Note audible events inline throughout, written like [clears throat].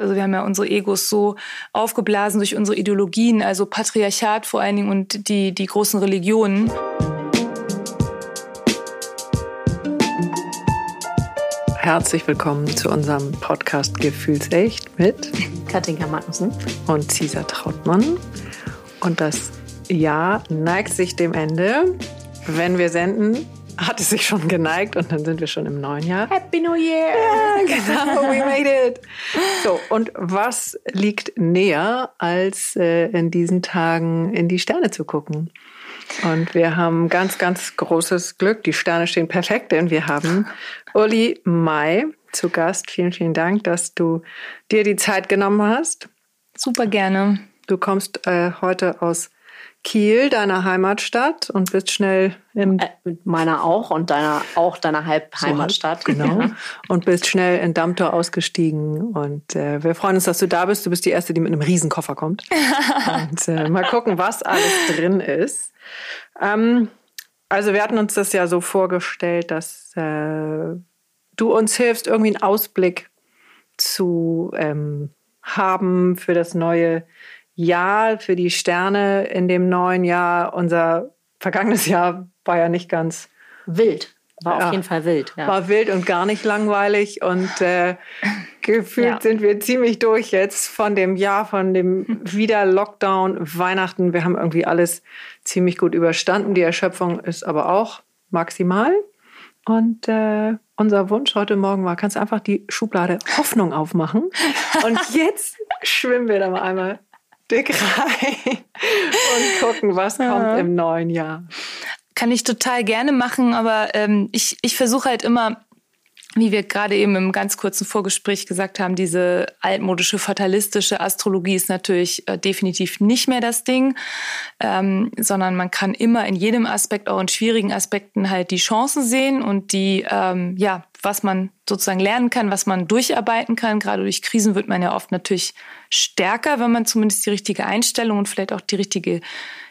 Also wir haben ja unsere Egos so aufgeblasen durch unsere Ideologien, also Patriarchat vor allen Dingen und die, die großen Religionen. Herzlich willkommen zu unserem Podcast Gefühlsecht mit [laughs] Katinka Magnussen und Cesar Trautmann. Und das Jahr neigt sich dem Ende. Wenn wir senden, hat es sich schon geneigt und dann sind wir schon im neuen Jahr. Happy New Year! Ja, genau, we made it. So, und was liegt näher, als äh, in diesen Tagen in die Sterne zu gucken? Und wir haben ganz, ganz großes Glück. Die Sterne stehen perfekt, denn wir haben Uli Mai zu Gast. Vielen, vielen Dank, dass du dir die Zeit genommen hast. Super gerne. Du kommst äh, heute aus Kiel, deiner Heimatstadt, und bist schnell im äh, meiner auch und deiner auch deiner Halbheimatstadt. So, genau. Ja. Und bist schnell in Dammtor ausgestiegen. Und äh, wir freuen uns, dass du da bist. Du bist die erste, die mit einem Riesenkoffer kommt. [laughs] und äh, mal gucken, was alles drin ist. Ähm, also wir hatten uns das ja so vorgestellt, dass äh, du uns hilfst, irgendwie einen Ausblick zu ähm, haben für das neue Jahr, für die Sterne in dem neuen Jahr. Unser vergangenes Jahr war ja nicht ganz wild. War ja, auf jeden Fall wild. Ja. War wild und gar nicht langweilig. Und äh, gefühlt ja. sind wir ziemlich durch jetzt von dem Jahr, von dem [laughs] wieder Lockdown, Weihnachten. Wir haben irgendwie alles ziemlich gut überstanden. Die Erschöpfung ist aber auch maximal. Und äh, unser Wunsch heute Morgen war, kannst du einfach die Schublade Hoffnung aufmachen. [laughs] Und jetzt schwimmen wir da mal einmal dick rein und gucken, was ja. kommt im neuen Jahr. Kann ich total gerne machen, aber ähm, ich, ich versuche halt immer, wie wir gerade eben im ganz kurzen Vorgespräch gesagt haben, diese altmodische fatalistische Astrologie ist natürlich äh, definitiv nicht mehr das Ding, ähm, sondern man kann immer in jedem Aspekt, auch in schwierigen Aspekten halt die Chancen sehen und die, ähm, ja, was man sozusagen lernen kann, was man durcharbeiten kann. Gerade durch Krisen wird man ja oft natürlich stärker, wenn man zumindest die richtige Einstellung und vielleicht auch die richtige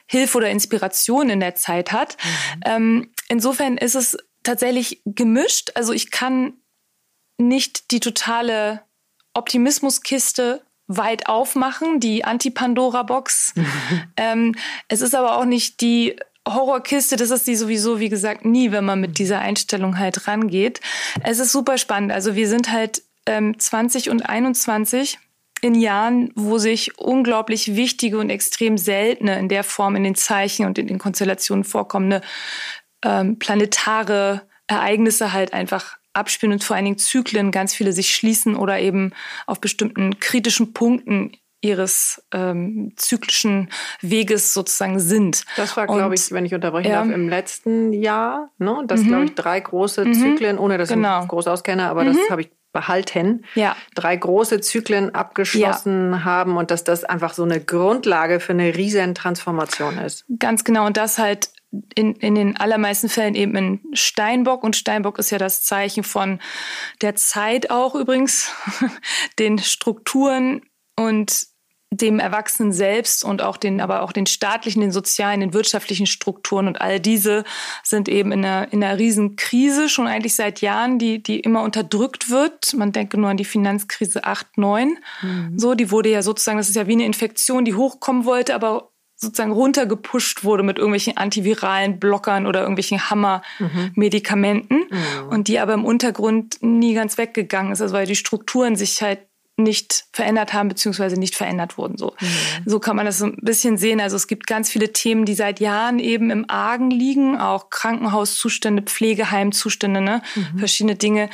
Hilfe oder Inspiration in der Zeit hat. Mhm. Ähm, insofern ist es tatsächlich gemischt. Also ich kann nicht die totale Optimismuskiste weit aufmachen, die Anti-Pandora-Box. [laughs] ähm, es ist aber auch nicht die Horrorkiste, das ist die sowieso, wie gesagt, nie, wenn man mit dieser Einstellung halt rangeht. Es ist super spannend. Also wir sind halt ähm, 20 und 21 in Jahren, wo sich unglaublich wichtige und extrem seltene in der Form in den Zeichen und in den Konstellationen vorkommende ähm, planetare Ereignisse halt einfach abspielen und vor allen Dingen Zyklen ganz viele sich schließen oder eben auf bestimmten kritischen Punkten ihres ähm, zyklischen Weges sozusagen sind. Das war, glaube ich, wenn ich unterbrechen ja. darf, im letzten Jahr. Ne? Das mhm. glaube ich drei große mhm. Zyklen, ohne dass genau. ich mich groß auskenne, aber mhm. das habe ich behalten. Ja. Drei große Zyklen abgeschlossen ja. haben und dass das einfach so eine Grundlage für eine riesen Transformation ist. Ganz genau und das halt in, in den allermeisten Fällen eben in Steinbock. Und Steinbock ist ja das Zeichen von der Zeit auch übrigens, [laughs] den Strukturen und dem Erwachsenen selbst und auch den, aber auch den staatlichen, den sozialen, den wirtschaftlichen Strukturen und all diese sind eben in einer, in einer riesen Krise schon eigentlich seit Jahren, die, die immer unterdrückt wird. Man denke nur an die Finanzkrise 8, 9. Mhm. So, die wurde ja sozusagen, das ist ja wie eine Infektion, die hochkommen wollte, aber sozusagen runtergepusht wurde mit irgendwelchen antiviralen Blockern oder irgendwelchen Hammer-Medikamenten mhm. und die aber im Untergrund nie ganz weggegangen ist, also weil die Strukturen sich halt nicht verändert haben beziehungsweise nicht verändert wurden. So, mhm. so kann man das so ein bisschen sehen. Also es gibt ganz viele Themen, die seit Jahren eben im Argen liegen, auch Krankenhauszustände, Pflegeheimzustände, ne? Mhm. verschiedene Dinge.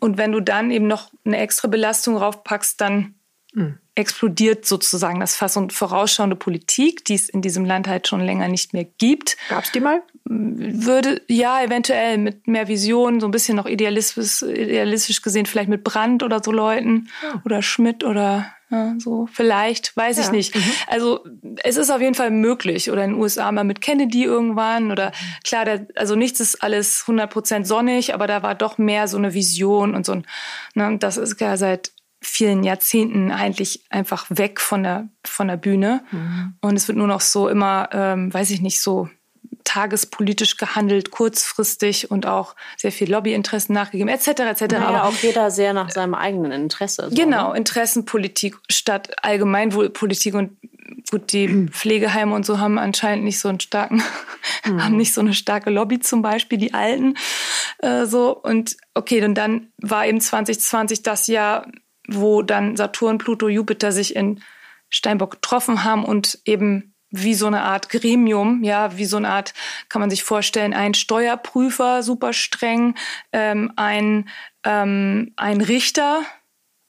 Und wenn du dann eben noch eine extra Belastung raufpackst, dann mhm explodiert sozusagen das Fass und vorausschauende Politik, die es in diesem Land halt schon länger nicht mehr gibt. Gab es die mal? Würde, ja, eventuell mit mehr Vision, so ein bisschen noch idealistisch, idealistisch gesehen, vielleicht mit Brandt oder so Leuten ja. oder Schmidt oder ja, so, vielleicht, weiß ja. ich nicht. Mhm. Also es ist auf jeden Fall möglich. Oder in den USA mal mit Kennedy irgendwann. Oder klar, der, also nichts ist alles 100% sonnig, aber da war doch mehr so eine Vision und so ein, ne, das ist ja seit vielen Jahrzehnten eigentlich einfach weg von der, von der Bühne. Mhm. Und es wird nur noch so immer, ähm, weiß ich nicht, so tagespolitisch gehandelt, kurzfristig und auch sehr viel Lobbyinteressen nachgegeben, etc. etc. Naja, aber auch jeder sehr nach seinem eigenen Interesse. So, genau, ne? Interessenpolitik statt Allgemeinwohlpolitik und gut, die Pflegeheime und so haben anscheinend nicht so einen starken, [laughs] mhm. haben nicht so eine starke Lobby zum Beispiel, die Alten. Äh, so und okay, und dann war eben 2020 das Jahr, wo dann Saturn, Pluto, Jupiter sich in Steinbock getroffen haben und eben wie so eine Art Gremium, ja, wie so eine Art, kann man sich vorstellen, ein Steuerprüfer, super streng, ähm, ein, ähm, ein Richter,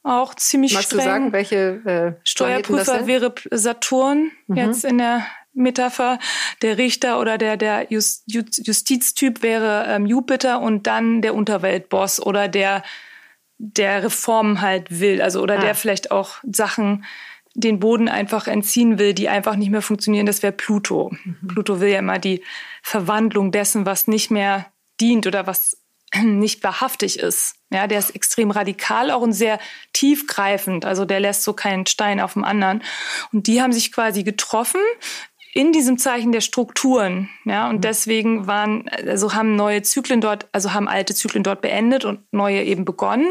auch ziemlich Magst streng. du sagen, welche äh, Steuerprüfer wäre Saturn mhm. jetzt in der Metapher, der Richter oder der, der Just, Justiztyp wäre ähm, Jupiter und dann der Unterweltboss oder der, der Reformen halt will, also oder ah. der vielleicht auch Sachen den Boden einfach entziehen will, die einfach nicht mehr funktionieren, das wäre Pluto. Mhm. Pluto will ja immer die Verwandlung dessen, was nicht mehr dient oder was [clears throat] nicht wahrhaftig ist. Ja, der ist extrem radikal auch und sehr tiefgreifend. Also der lässt so keinen Stein auf dem anderen. Und die haben sich quasi getroffen in diesem Zeichen der Strukturen, ja, und mhm. deswegen waren, also haben neue Zyklen dort, also haben alte Zyklen dort beendet und neue eben begonnen.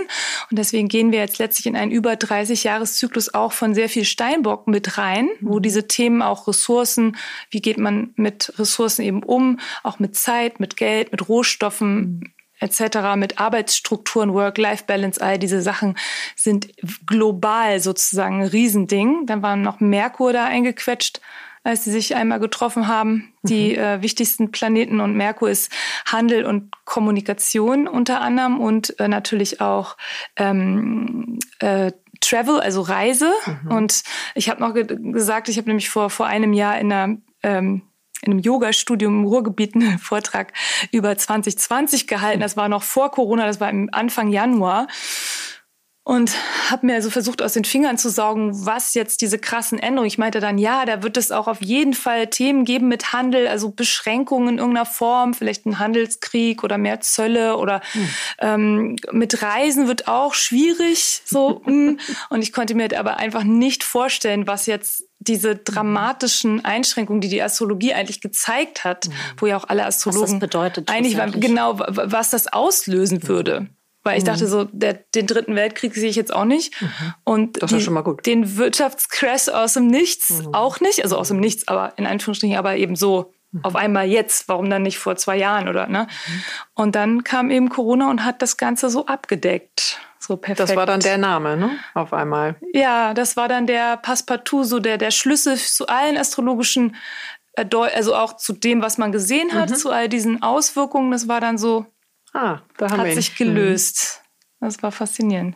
Und deswegen gehen wir jetzt letztlich in einen über 30 Jahreszyklus auch von sehr viel Steinbock mit rein, wo mhm. diese Themen auch Ressourcen, wie geht man mit Ressourcen eben um, auch mit Zeit, mit Geld, mit Rohstoffen, mhm etc., mit Arbeitsstrukturen, Work-Life-Balance, all diese Sachen sind global sozusagen ein Riesending. Dann waren noch Merkur da eingequetscht, als sie sich einmal getroffen haben. Die mhm. äh, wichtigsten Planeten und Merkur ist Handel und Kommunikation unter anderem und äh, natürlich auch ähm, äh, Travel, also Reise. Mhm. Und ich habe noch ge gesagt, ich habe nämlich vor, vor einem Jahr in einer ähm, in einem Yoga-Studium im Ruhrgebiet einen [laughs] Vortrag über 2020 gehalten. Das war noch vor Corona, das war im Anfang Januar und habe mir also versucht aus den Fingern zu saugen, was jetzt diese krassen Änderungen. Ich meinte dann, ja, da wird es auch auf jeden Fall Themen geben mit Handel, also Beschränkungen in irgendeiner Form, vielleicht ein Handelskrieg oder mehr Zölle oder hm. ähm, mit Reisen wird auch schwierig. So hm. [laughs] und ich konnte mir aber einfach nicht vorstellen, was jetzt diese dramatischen Einschränkungen, die die Astrologie eigentlich gezeigt hat, mhm. wo ja auch alle Astrologen was das bedeutet, eigentlich genau was das auslösen würde. Weil ich mhm. dachte so, der, den dritten Weltkrieg sehe ich jetzt auch nicht. Mhm. Und das die, schon mal gut. den Wirtschaftscrash aus dem Nichts mhm. auch nicht. Also aus dem Nichts, aber in Anführungsstrichen, aber eben so mhm. auf einmal jetzt. Warum dann nicht vor zwei Jahren oder ne? Mhm. Und dann kam eben Corona und hat das Ganze so abgedeckt. So perfekt. Das war dann der Name, ne? Auf einmal. Ja, das war dann der Passepartout, so der, der Schlüssel zu allen astrologischen, äh, also auch zu dem, was man gesehen hat, mhm. zu all diesen Auswirkungen. Das war dann so, Ah, da haben hat wir sich gelöst. Das war faszinierend.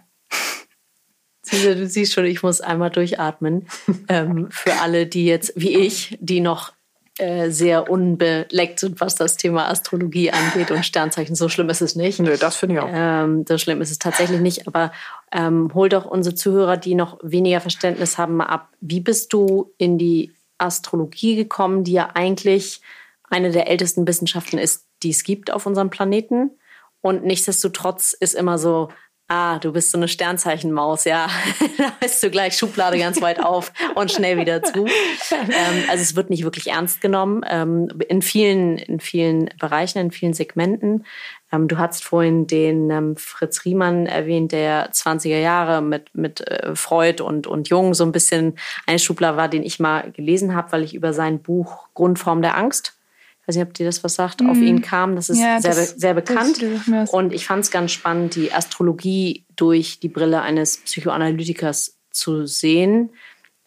Du siehst schon, ich muss einmal durchatmen. ähm, für alle, die jetzt, wie ich, die noch äh, sehr unbeleckt sind, was das Thema Astrologie angeht und Sternzeichen. So schlimm ist es nicht. Nö, das finde ich auch. Ähm, so schlimm ist es tatsächlich nicht. Aber ähm, hol doch unsere Zuhörer, die noch weniger Verständnis haben, mal ab. Wie bist du in die Astrologie gekommen, die ja eigentlich eine der ältesten Wissenschaften ist, die es gibt auf unserem Planeten? Und nichtsdestotrotz ist immer so, ah, du bist so eine Sternzeichenmaus, ja, [laughs] da bist du gleich Schublade ganz weit auf und schnell wieder zu. Ähm, also es wird nicht wirklich ernst genommen ähm, in vielen, in vielen Bereichen, in vielen Segmenten. Ähm, du hast vorhin den ähm, Fritz Riemann erwähnt, der 20er Jahre mit, mit äh, Freud und, und Jung so ein bisschen ein Schubler war, den ich mal gelesen habe, weil ich über sein Buch Grundform der Angst weiß nicht, ob dir das was sagt, mhm. auf ihn kam. Das ist ja, sehr, das, sehr bekannt. Und ich fand es ganz spannend, die Astrologie durch die Brille eines Psychoanalytikers zu sehen.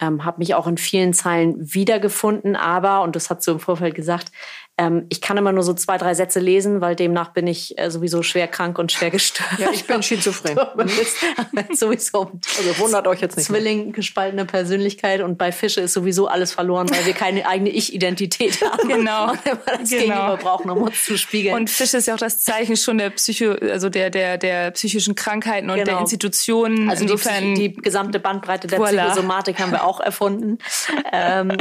Ähm, habe mich auch in vielen Zeilen wiedergefunden, aber, und das hat so im Vorfeld gesagt, ähm, ich kann immer nur so zwei, drei Sätze lesen, weil demnach bin ich äh, sowieso schwer krank und schwer gestört. Ja, ich bin schizophren. [laughs] sowieso. Also wundert euch jetzt nicht. Zwilling, gespaltene Persönlichkeit und bei Fische ist sowieso alles verloren, weil wir keine eigene Ich-Identität haben. Genau. [laughs] Und wir das genau. Gegenüber brauchen, um uns zu spiegeln. Und Fische ist ja auch das Zeichen schon der Psycho, also der, der, der psychischen Krankheiten und genau. der Institutionen. Also Insofern, die, die gesamte Bandbreite der voilà. Psychosomatik haben wir auch erfunden. ähm,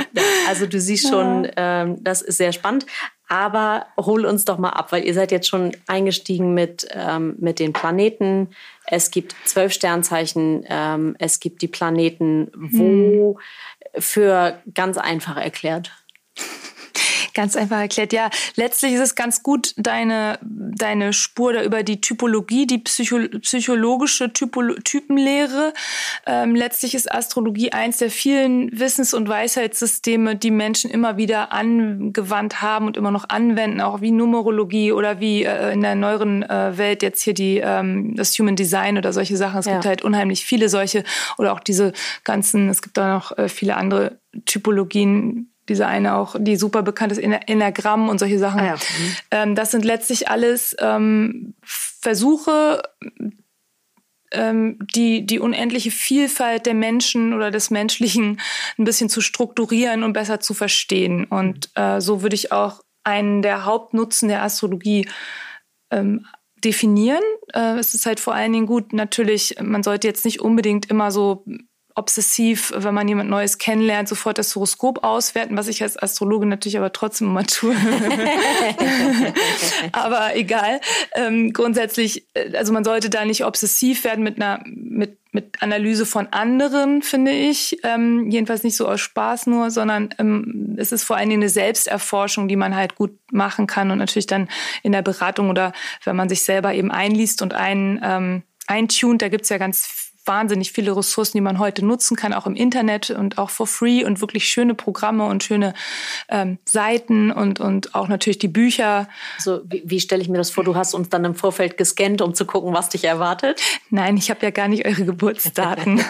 also du siehst schon, ähm, das ist sehr spannend. Aber hol uns doch mal ab, weil ihr seid jetzt schon eingestiegen mit, ähm, mit den Planeten. Es gibt zwölf Sternzeichen, ähm, es gibt die Planeten, wo hm. für ganz einfach erklärt. Ganz einfach erklärt. Ja, letztlich ist es ganz gut, deine, deine Spur da über die Typologie, die Psycho psychologische Typolo Typenlehre. Ähm, letztlich ist Astrologie eins der vielen Wissens- und Weisheitssysteme, die Menschen immer wieder angewandt haben und immer noch anwenden, auch wie Numerologie oder wie äh, in der neueren äh, Welt jetzt hier die ähm, das Human Design oder solche Sachen. Es ja. gibt halt unheimlich viele solche oder auch diese ganzen, es gibt da noch äh, viele andere Typologien, diese eine auch, die super bekannt ist, Enneagramm und solche Sachen. Ah ja. mhm. ähm, das sind letztlich alles ähm, Versuche, ähm, die, die unendliche Vielfalt der Menschen oder des Menschlichen ein bisschen zu strukturieren und besser zu verstehen. Und äh, so würde ich auch einen der Hauptnutzen der Astrologie ähm, definieren. Äh, es ist halt vor allen Dingen gut, natürlich, man sollte jetzt nicht unbedingt immer so obsessiv, wenn man jemand Neues kennenlernt, sofort das Horoskop auswerten, was ich als Astrologe natürlich aber trotzdem immer tue. [laughs] aber egal. Ähm, grundsätzlich, äh, also man sollte da nicht obsessiv werden mit einer mit mit Analyse von anderen, finde ich. Ähm, jedenfalls nicht so aus Spaß nur, sondern ähm, es ist vor allen Dingen eine Selbsterforschung, die man halt gut machen kann und natürlich dann in der Beratung oder wenn man sich selber eben einliest und ein ähm, eintunt, da gibt's ja ganz wahnsinnig viele Ressourcen, die man heute nutzen kann, auch im Internet und auch for free und wirklich schöne Programme und schöne ähm, Seiten und, und auch natürlich die Bücher. Also wie, wie stelle ich mir das vor? Du hast uns dann im Vorfeld gescannt, um zu gucken, was dich erwartet? Nein, ich habe ja gar nicht eure Geburtsdaten.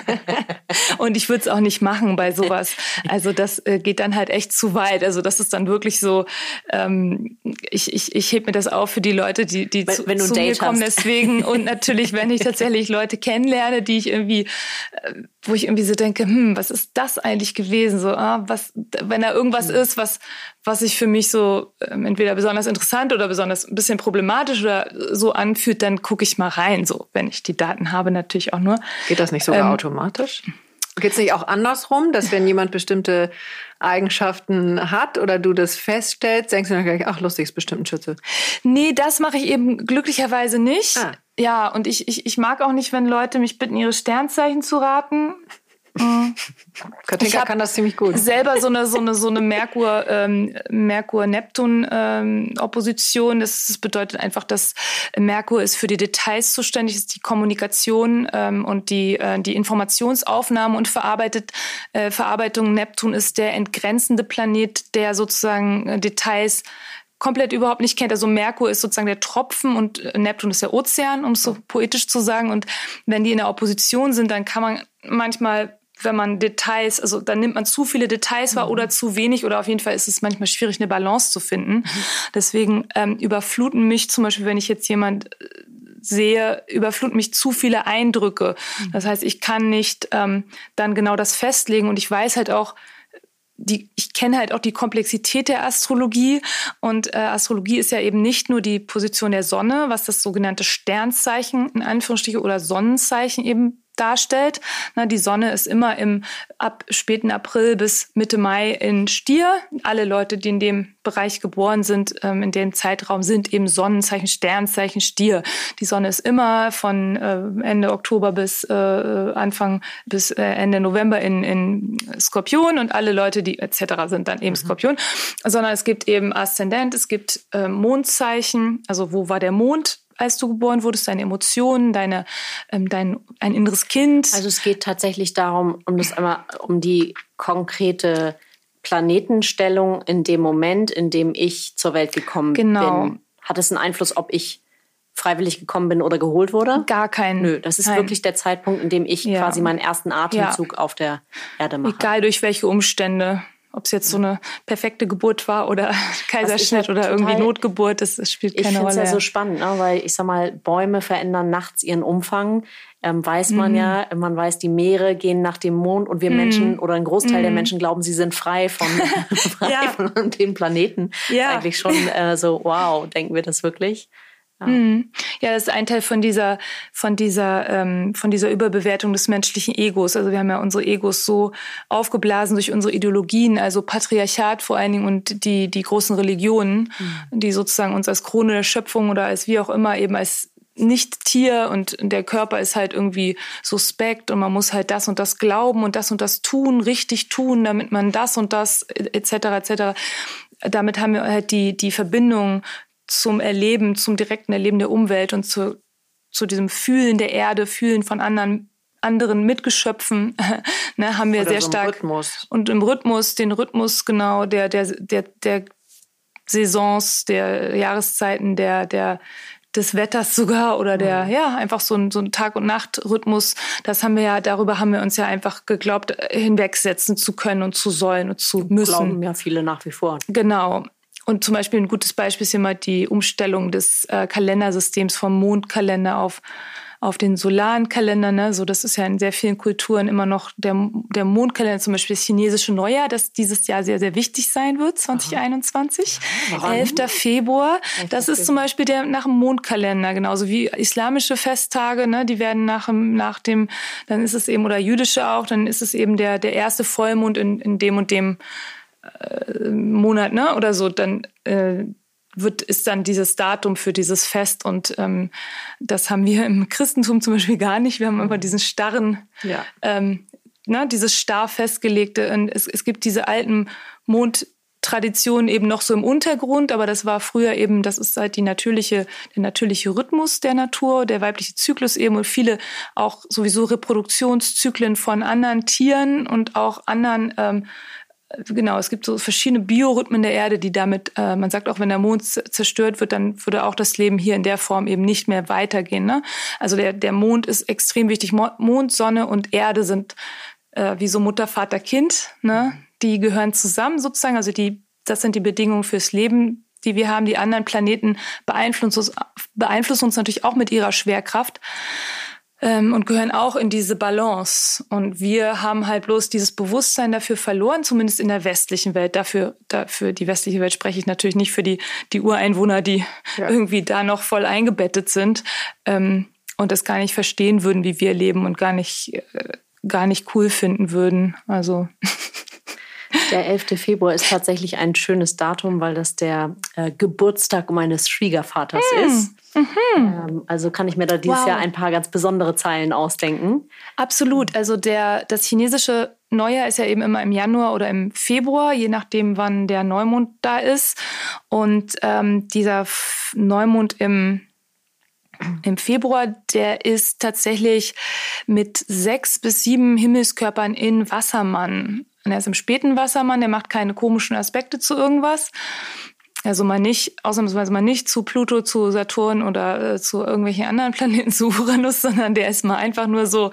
[laughs] und ich würde es auch nicht machen bei sowas. Also das äh, geht dann halt echt zu weit. Also das ist dann wirklich so, ähm, ich, ich, ich heb mir das auf für die Leute, die, die wenn, zu, wenn zu mir kommen. Hast. Deswegen und natürlich, wenn ich tatsächlich Leute kennenlerne, die ich irgendwie, äh, wo ich irgendwie so denke, hm, was ist das eigentlich gewesen? So, ah, was, wenn da irgendwas mhm. ist, was, was sich für mich so ähm, entweder besonders interessant oder besonders ein bisschen problematisch oder so anfühlt, dann gucke ich mal rein, so, wenn ich die Daten habe, natürlich auch nur. Geht das nicht sogar ähm, automatisch? Geht es nicht auch andersrum, dass wenn jemand bestimmte Eigenschaften hat oder du das feststellst, denkst du dann gleich, ach lustig, ist bestimmt ein Schütze? Nee, das mache ich eben glücklicherweise nicht. Ah. Ja, und ich, ich, ich mag auch nicht, wenn Leute mich bitten, ihre Sternzeichen zu raten. Mhm. Katinka kann das ziemlich gut. Selber so eine so eine so eine Merkur ähm, Merkur Neptun ähm, Opposition. Das, das bedeutet einfach, dass Merkur ist für die Details zuständig, ist die Kommunikation ähm, und die äh, die Informationsaufnahme und verarbeitet äh, Verarbeitung. Neptun ist der entgrenzende Planet, der sozusagen äh, Details komplett überhaupt nicht kennt. Also Merkur ist sozusagen der Tropfen und äh, Neptun ist der Ozean, um es so poetisch zu sagen. Und wenn die in der Opposition sind, dann kann man manchmal wenn man Details, also dann nimmt man zu viele Details wahr mhm. oder zu wenig oder auf jeden Fall ist es manchmal schwierig, eine Balance zu finden. Mhm. Deswegen ähm, überfluten mich zum Beispiel, wenn ich jetzt jemand äh, sehe, überfluten mich zu viele Eindrücke. Mhm. Das heißt, ich kann nicht ähm, dann genau das festlegen und ich weiß halt auch, die, ich kenne halt auch die Komplexität der Astrologie und äh, Astrologie ist ja eben nicht nur die Position der Sonne, was das sogenannte Sternzeichen in Anführungsstrichen oder Sonnenzeichen eben darstellt. Na, die Sonne ist immer im ab späten April bis Mitte Mai in Stier. Alle Leute, die in dem Bereich geboren sind, ähm, in dem Zeitraum sind eben Sonnenzeichen, Sternzeichen, Stier. Die Sonne ist immer von äh, Ende Oktober bis äh, Anfang bis äh, Ende November in, in Skorpion und alle Leute, die etc. sind dann eben mhm. Skorpion. Sondern es gibt eben Aszendent, es gibt äh, Mondzeichen, also wo war der Mond als du geboren wurdest, deine Emotionen, deine, ähm, dein ein inneres Kind. Also es geht tatsächlich darum, um das einmal, um die konkrete Planetenstellung in dem Moment, in dem ich zur Welt gekommen genau. bin. Hat es einen Einfluss, ob ich freiwillig gekommen bin oder geholt wurde? Gar keinen. Nö, das ist Nein. wirklich der Zeitpunkt, in dem ich ja. quasi meinen ersten Atemzug ja. auf der Erde mache. Egal durch welche Umstände. Ob es jetzt so eine perfekte Geburt war oder [laughs] Kaiserschnitt oder irgendwie Notgeburt, das, das spielt keine Rolle. Ich finde es ja so spannend, ne? weil ich sag mal, Bäume verändern nachts ihren Umfang. Ähm, weiß man mhm. ja, man weiß, die Meere gehen nach dem Mond und wir mhm. Menschen oder ein Großteil mhm. der Menschen glauben, sie sind frei von, [laughs] [laughs] frei ja. von dem Planeten. Ja. Eigentlich schon äh, so, wow, denken wir das wirklich? Ja. Mhm. ja, das ist ein Teil von dieser, von dieser, ähm, von dieser Überbewertung des menschlichen Egos. Also wir haben ja unsere Egos so aufgeblasen durch unsere Ideologien, also Patriarchat vor allen Dingen und die, die großen Religionen, mhm. die sozusagen uns als Krone der Schöpfung oder als wie auch immer eben als nicht Tier und der Körper ist halt irgendwie suspekt und man muss halt das und das glauben und das und das tun, richtig tun, damit man das und das etc. etc damit haben wir halt die, die Verbindung zum Erleben, zum direkten Erleben der Umwelt und zu, zu diesem Fühlen der Erde, Fühlen von anderen anderen Mitgeschöpfen [laughs] ne, haben wir Oder sehr so stark Rhythmus. und im Rhythmus den Rhythmus genau der der der der Saisons der Jahreszeiten der der des Wetters sogar oder der, mhm. ja, einfach so ein, so ein Tag- und Nacht-Rhythmus. Das haben wir ja, darüber haben wir uns ja einfach geglaubt, hinwegsetzen zu können und zu sollen und zu müssen. Glauben ja viele nach wie vor. Genau. Und zum Beispiel ein gutes Beispiel ist immer die Umstellung des äh, Kalendersystems vom Mondkalender auf auf den solaren Kalender. Ne? So, das ist ja in sehr vielen Kulturen immer noch der, der Mondkalender, zum Beispiel das chinesische Neujahr, das dieses Jahr sehr, sehr wichtig sein wird, 2021. Warum? 11. Februar. Das ist zum Beispiel der nach dem Mondkalender, genauso wie islamische Festtage, ne? die werden nach, nach dem, dann ist es eben, oder jüdische auch, dann ist es eben der, der erste Vollmond in, in dem und dem äh, Monat, ne? Oder so, dann äh, wird, ist dann dieses Datum für dieses Fest. Und ähm, das haben wir im Christentum zum Beispiel gar nicht. Wir haben immer diesen starren, ja. ähm, na, dieses starr festgelegte. Und es, es gibt diese alten Mondtraditionen eben noch so im Untergrund, aber das war früher eben, das ist halt die natürliche, der natürliche Rhythmus der Natur, der weibliche Zyklus eben und viele auch sowieso Reproduktionszyklen von anderen Tieren und auch anderen ähm, genau, es gibt so verschiedene Biorhythmen der Erde, die damit, äh, man sagt auch, wenn der Mond zerstört wird, dann würde auch das Leben hier in der Form eben nicht mehr weitergehen. Ne? Also der, der Mond ist extrem wichtig. Mond, Sonne und Erde sind äh, wie so Mutter, Vater, Kind. Ne? Die gehören zusammen sozusagen. Also die, das sind die Bedingungen fürs Leben, die wir haben. Die anderen Planeten beeinflussen uns, beeinflussen uns natürlich auch mit ihrer Schwerkraft ähm, und gehören auch in diese Balance. Und wir haben halt bloß dieses Bewusstsein dafür verloren, zumindest in der westlichen Welt. Dafür, dafür die westliche Welt spreche ich natürlich nicht für die, die Ureinwohner, die ja. irgendwie da noch voll eingebettet sind ähm, und das gar nicht verstehen würden, wie wir leben und gar nicht, äh, gar nicht cool finden würden. Also. [laughs] Der 11. Februar ist tatsächlich ein schönes Datum, weil das der äh, Geburtstag meines Schwiegervaters mm. ist. Mhm. Ähm, also kann ich mir da dieses wow. Jahr ein paar ganz besondere Zeilen ausdenken. Absolut. Also der, das chinesische Neujahr ist ja eben immer im Januar oder im Februar, je nachdem, wann der Neumond da ist. Und ähm, dieser Neumond im im Februar, der ist tatsächlich mit sechs bis sieben Himmelskörpern in Wassermann. Und er ist im späten Wassermann, der macht keine komischen Aspekte zu irgendwas. Also mal nicht, ausnahmsweise mal nicht zu Pluto, zu Saturn oder äh, zu irgendwelchen anderen [laughs] Planeten, zu Uranus, sondern der ist mal einfach nur so,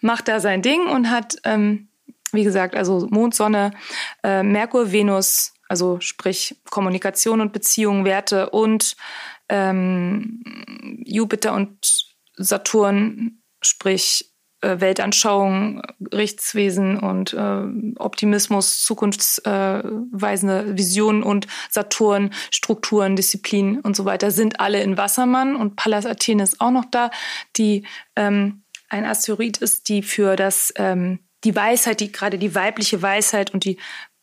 macht da sein Ding und hat, ähm, wie gesagt, also Mond, Sonne, äh, Merkur, Venus, also sprich Kommunikation und Beziehungen, Werte und ähm, Jupiter und Saturn, sprich Weltanschauung, Rechtswesen und äh, Optimismus, zukunftsweisende Visionen und Saturn, Strukturen, Disziplin und so weiter sind alle in Wassermann und Pallas Athene ist auch noch da, die ähm, ein Asteroid ist, die für das ähm, die Weisheit, die gerade die weibliche Weisheit und die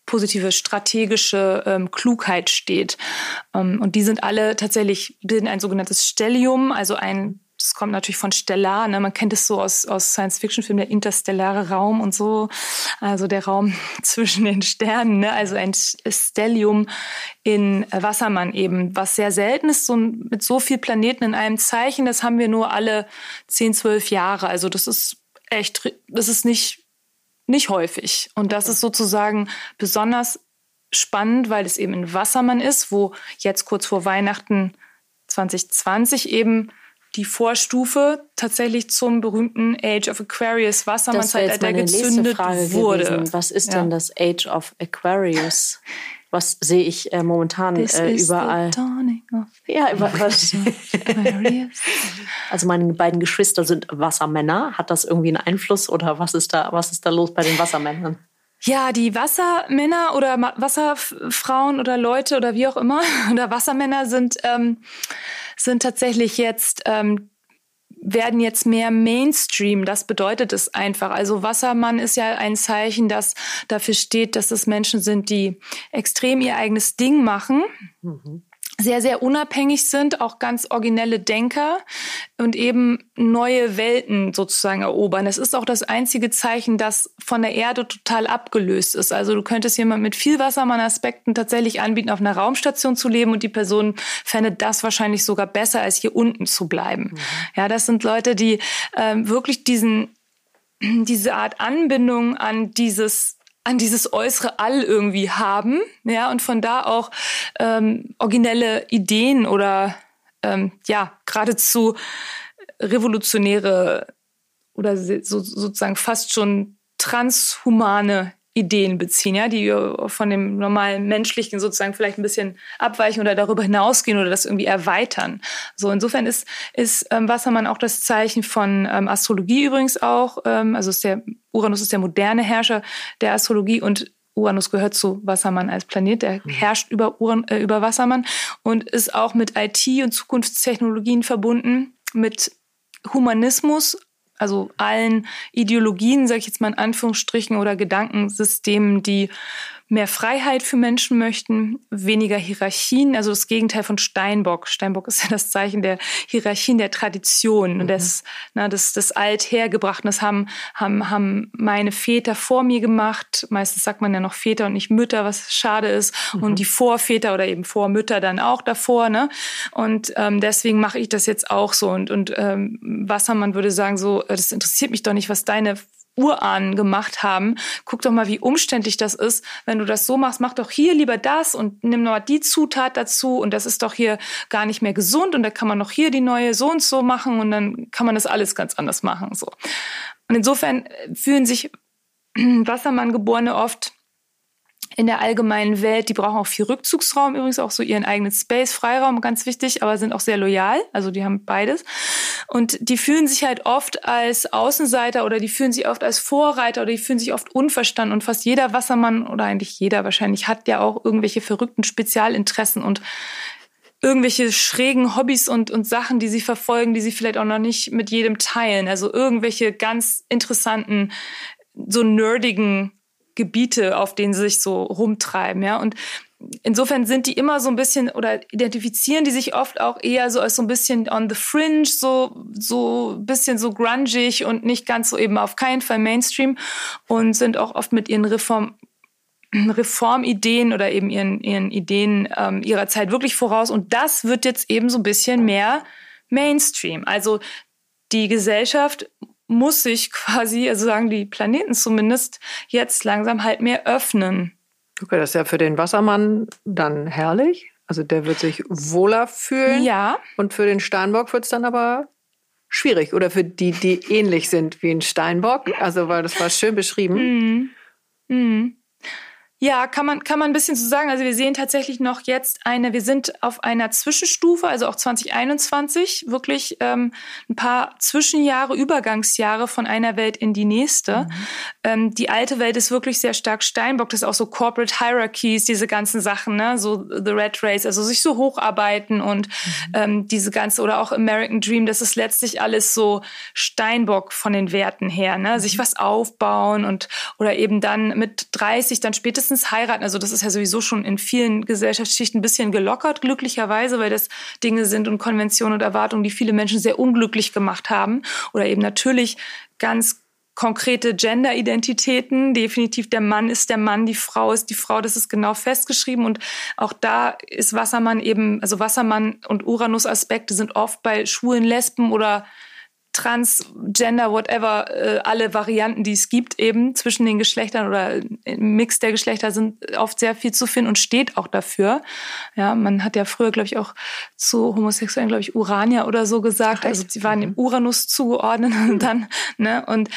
positive strategische ähm, Klugheit steht. Ähm, und die sind alle tatsächlich bilden ein sogenanntes Stellium, also ein das kommt natürlich von Stellar, ne? man kennt es so aus, aus Science-Fiction-Filmen, der interstellare Raum und so, also der Raum [laughs] zwischen den Sternen, ne? also ein Stellium in Wassermann eben, was sehr selten ist, so mit so viel Planeten in einem Zeichen, das haben wir nur alle 10, 12 Jahre, also das ist echt, das ist nicht, nicht häufig und das ist sozusagen besonders spannend, weil es eben in Wassermann ist, wo jetzt kurz vor Weihnachten 2020 eben die Vorstufe tatsächlich zum berühmten Age of Aquarius Wassermannzeitalter gezündet wurde. Gewesen. Was ist ja. denn das Age of Aquarius? Was sehe ich äh, momentan äh, überall? ja, über, was, [laughs] also meine beiden Geschwister sind Wassermänner. Hat das irgendwie einen Einfluss oder was ist da, was ist da los bei den Wassermännern? Ja, die Wassermänner oder Wasserfrauen oder Leute oder wie auch immer [laughs] oder Wassermänner sind ähm, sind tatsächlich jetzt ähm, werden jetzt mehr Mainstream. Das bedeutet es einfach. Also Wassermann ist ja ein Zeichen, das dafür steht, dass es Menschen sind, die extrem ihr eigenes Ding machen. Mhm. Sehr, sehr unabhängig sind, auch ganz originelle Denker und eben neue Welten sozusagen erobern. Das ist auch das einzige Zeichen, das von der Erde total abgelöst ist. Also du könntest jemand mit viel Wassermann-Aspekten tatsächlich anbieten, auf einer Raumstation zu leben und die Person fände das wahrscheinlich sogar besser, als hier unten zu bleiben. Mhm. Ja, das sind Leute, die ähm, wirklich diesen, diese Art Anbindung an dieses an dieses äußere All irgendwie haben, ja, und von da auch ähm, originelle Ideen oder ähm, ja geradezu revolutionäre oder so, sozusagen fast schon transhumane Ideen beziehen, ja, die von dem normalen menschlichen sozusagen vielleicht ein bisschen abweichen oder darüber hinausgehen oder das irgendwie erweitern. So insofern ist ist ähm, Wassermann auch das Zeichen von ähm, Astrologie übrigens auch. Ähm, also ist der Uranus ist der moderne Herrscher der Astrologie und Uranus gehört zu Wassermann als Planet, der mhm. herrscht über, Uran, äh, über Wassermann und ist auch mit IT und Zukunftstechnologien verbunden, mit Humanismus, also allen Ideologien, sage ich jetzt mal in Anführungsstrichen, oder Gedankensystemen, die mehr Freiheit für Menschen möchten, weniger Hierarchien, also das Gegenteil von Steinbock. Steinbock ist [laughs] ja das Zeichen der Hierarchien, der Tradition mhm. und des, na, des, des Althergebrachten. Das haben, haben, haben meine Väter vor mir gemacht. Meistens sagt man ja noch Väter und nicht Mütter, was schade ist. Mhm. Und die Vorväter oder eben Vormütter dann auch davor. Ne? Und ähm, deswegen mache ich das jetzt auch so. Und, und ähm, Wassermann würde sagen, so, das interessiert mich doch nicht, was deine Urahnen gemacht haben. Guck doch mal, wie umständlich das ist. Wenn du das so machst, mach doch hier lieber das und nimm noch die Zutat dazu und das ist doch hier gar nicht mehr gesund und da kann man noch hier die neue so und so machen und dann kann man das alles ganz anders machen. So. Und insofern fühlen sich [clears throat] Wassermann-Geborene oft in der allgemeinen Welt. Die brauchen auch viel Rückzugsraum, übrigens auch so ihren eigenen Space, Freiraum, ganz wichtig, aber sind auch sehr loyal. Also die haben beides. Und die fühlen sich halt oft als Außenseiter oder die fühlen sich oft als Vorreiter oder die fühlen sich oft unverstanden. Und fast jeder Wassermann oder eigentlich jeder wahrscheinlich hat ja auch irgendwelche verrückten Spezialinteressen und irgendwelche schrägen Hobbys und, und Sachen, die sie verfolgen, die sie vielleicht auch noch nicht mit jedem teilen. Also irgendwelche ganz interessanten, so nerdigen Gebiete, auf denen sie sich so rumtreiben, ja. Und insofern sind die immer so ein bisschen oder identifizieren die sich oft auch eher so als so ein bisschen on the fringe, so so ein bisschen so grungig und nicht ganz so eben auf keinen Fall Mainstream und sind auch oft mit ihren Reform Reformideen oder eben ihren ihren Ideen ähm, ihrer Zeit wirklich voraus und das wird jetzt eben so ein bisschen mehr Mainstream. Also die Gesellschaft muss sich [laughs] quasi, also sagen die Planeten zumindest, jetzt langsam halt mehr öffnen. Okay, das ist ja für den Wassermann dann herrlich. Also der wird sich wohler fühlen. Ja. Und für den Steinbock wird es dann aber schwierig. Oder für die, die ähnlich sind wie ein Steinbock. Also, weil das war schön beschrieben. Mhm. Mhm. Ja, kann man, kann man ein bisschen so sagen. Also wir sehen tatsächlich noch jetzt eine, wir sind auf einer Zwischenstufe, also auch 2021, wirklich ähm, ein paar Zwischenjahre, Übergangsjahre von einer Welt in die nächste. Mhm. Ähm, die alte Welt ist wirklich sehr stark Steinbock, das ist auch so Corporate Hierarchies, diese ganzen Sachen, ne? so The Red Race, also sich so hocharbeiten und mhm. ähm, diese ganze, oder auch American Dream, das ist letztlich alles so Steinbock von den Werten her, ne? sich mhm. was aufbauen und oder eben dann mit 30 dann spätestens spätestens heiraten. Also das ist ja sowieso schon in vielen Gesellschaftsschichten ein bisschen gelockert, glücklicherweise, weil das Dinge sind und Konventionen und Erwartungen, die viele Menschen sehr unglücklich gemacht haben. Oder eben natürlich ganz konkrete Gender-Identitäten. Definitiv der Mann ist der Mann, die Frau ist die Frau. Das ist genau festgeschrieben. Und auch da ist Wassermann eben, also Wassermann und Uranus-Aspekte sind oft bei schwulen Lesben oder Transgender, whatever, äh, alle Varianten, die es gibt, eben zwischen den Geschlechtern oder im Mix der Geschlechter sind oft sehr viel zu finden und steht auch dafür. Ja, man hat ja früher, glaube ich, auch zu Homosexuellen, glaube ich, Urania oder so gesagt. Also sie waren dem mhm. Uranus zugeordnet und dann, ne, und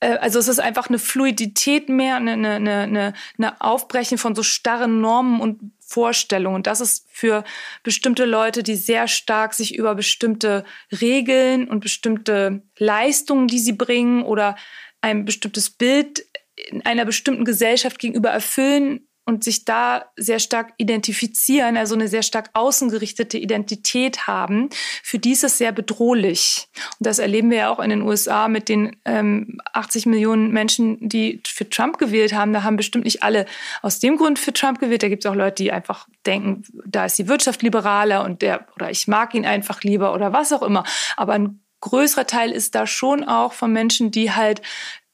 äh, also es ist einfach eine Fluidität mehr, eine, eine, eine, eine Aufbrechen von so starren Normen und Vorstellung. Und das ist für bestimmte Leute, die sehr stark sich über bestimmte Regeln und bestimmte Leistungen, die sie bringen oder ein bestimmtes Bild in einer bestimmten Gesellschaft gegenüber erfüllen und sich da sehr stark identifizieren, also eine sehr stark außengerichtete Identität haben, für die ist es sehr bedrohlich. Und das erleben wir ja auch in den USA mit den ähm, 80 Millionen Menschen, die für Trump gewählt haben. Da haben bestimmt nicht alle aus dem Grund für Trump gewählt. Da gibt es auch Leute, die einfach denken, da ist die Wirtschaft liberaler und der oder ich mag ihn einfach lieber oder was auch immer. Aber ein größerer Teil ist da schon auch von Menschen, die halt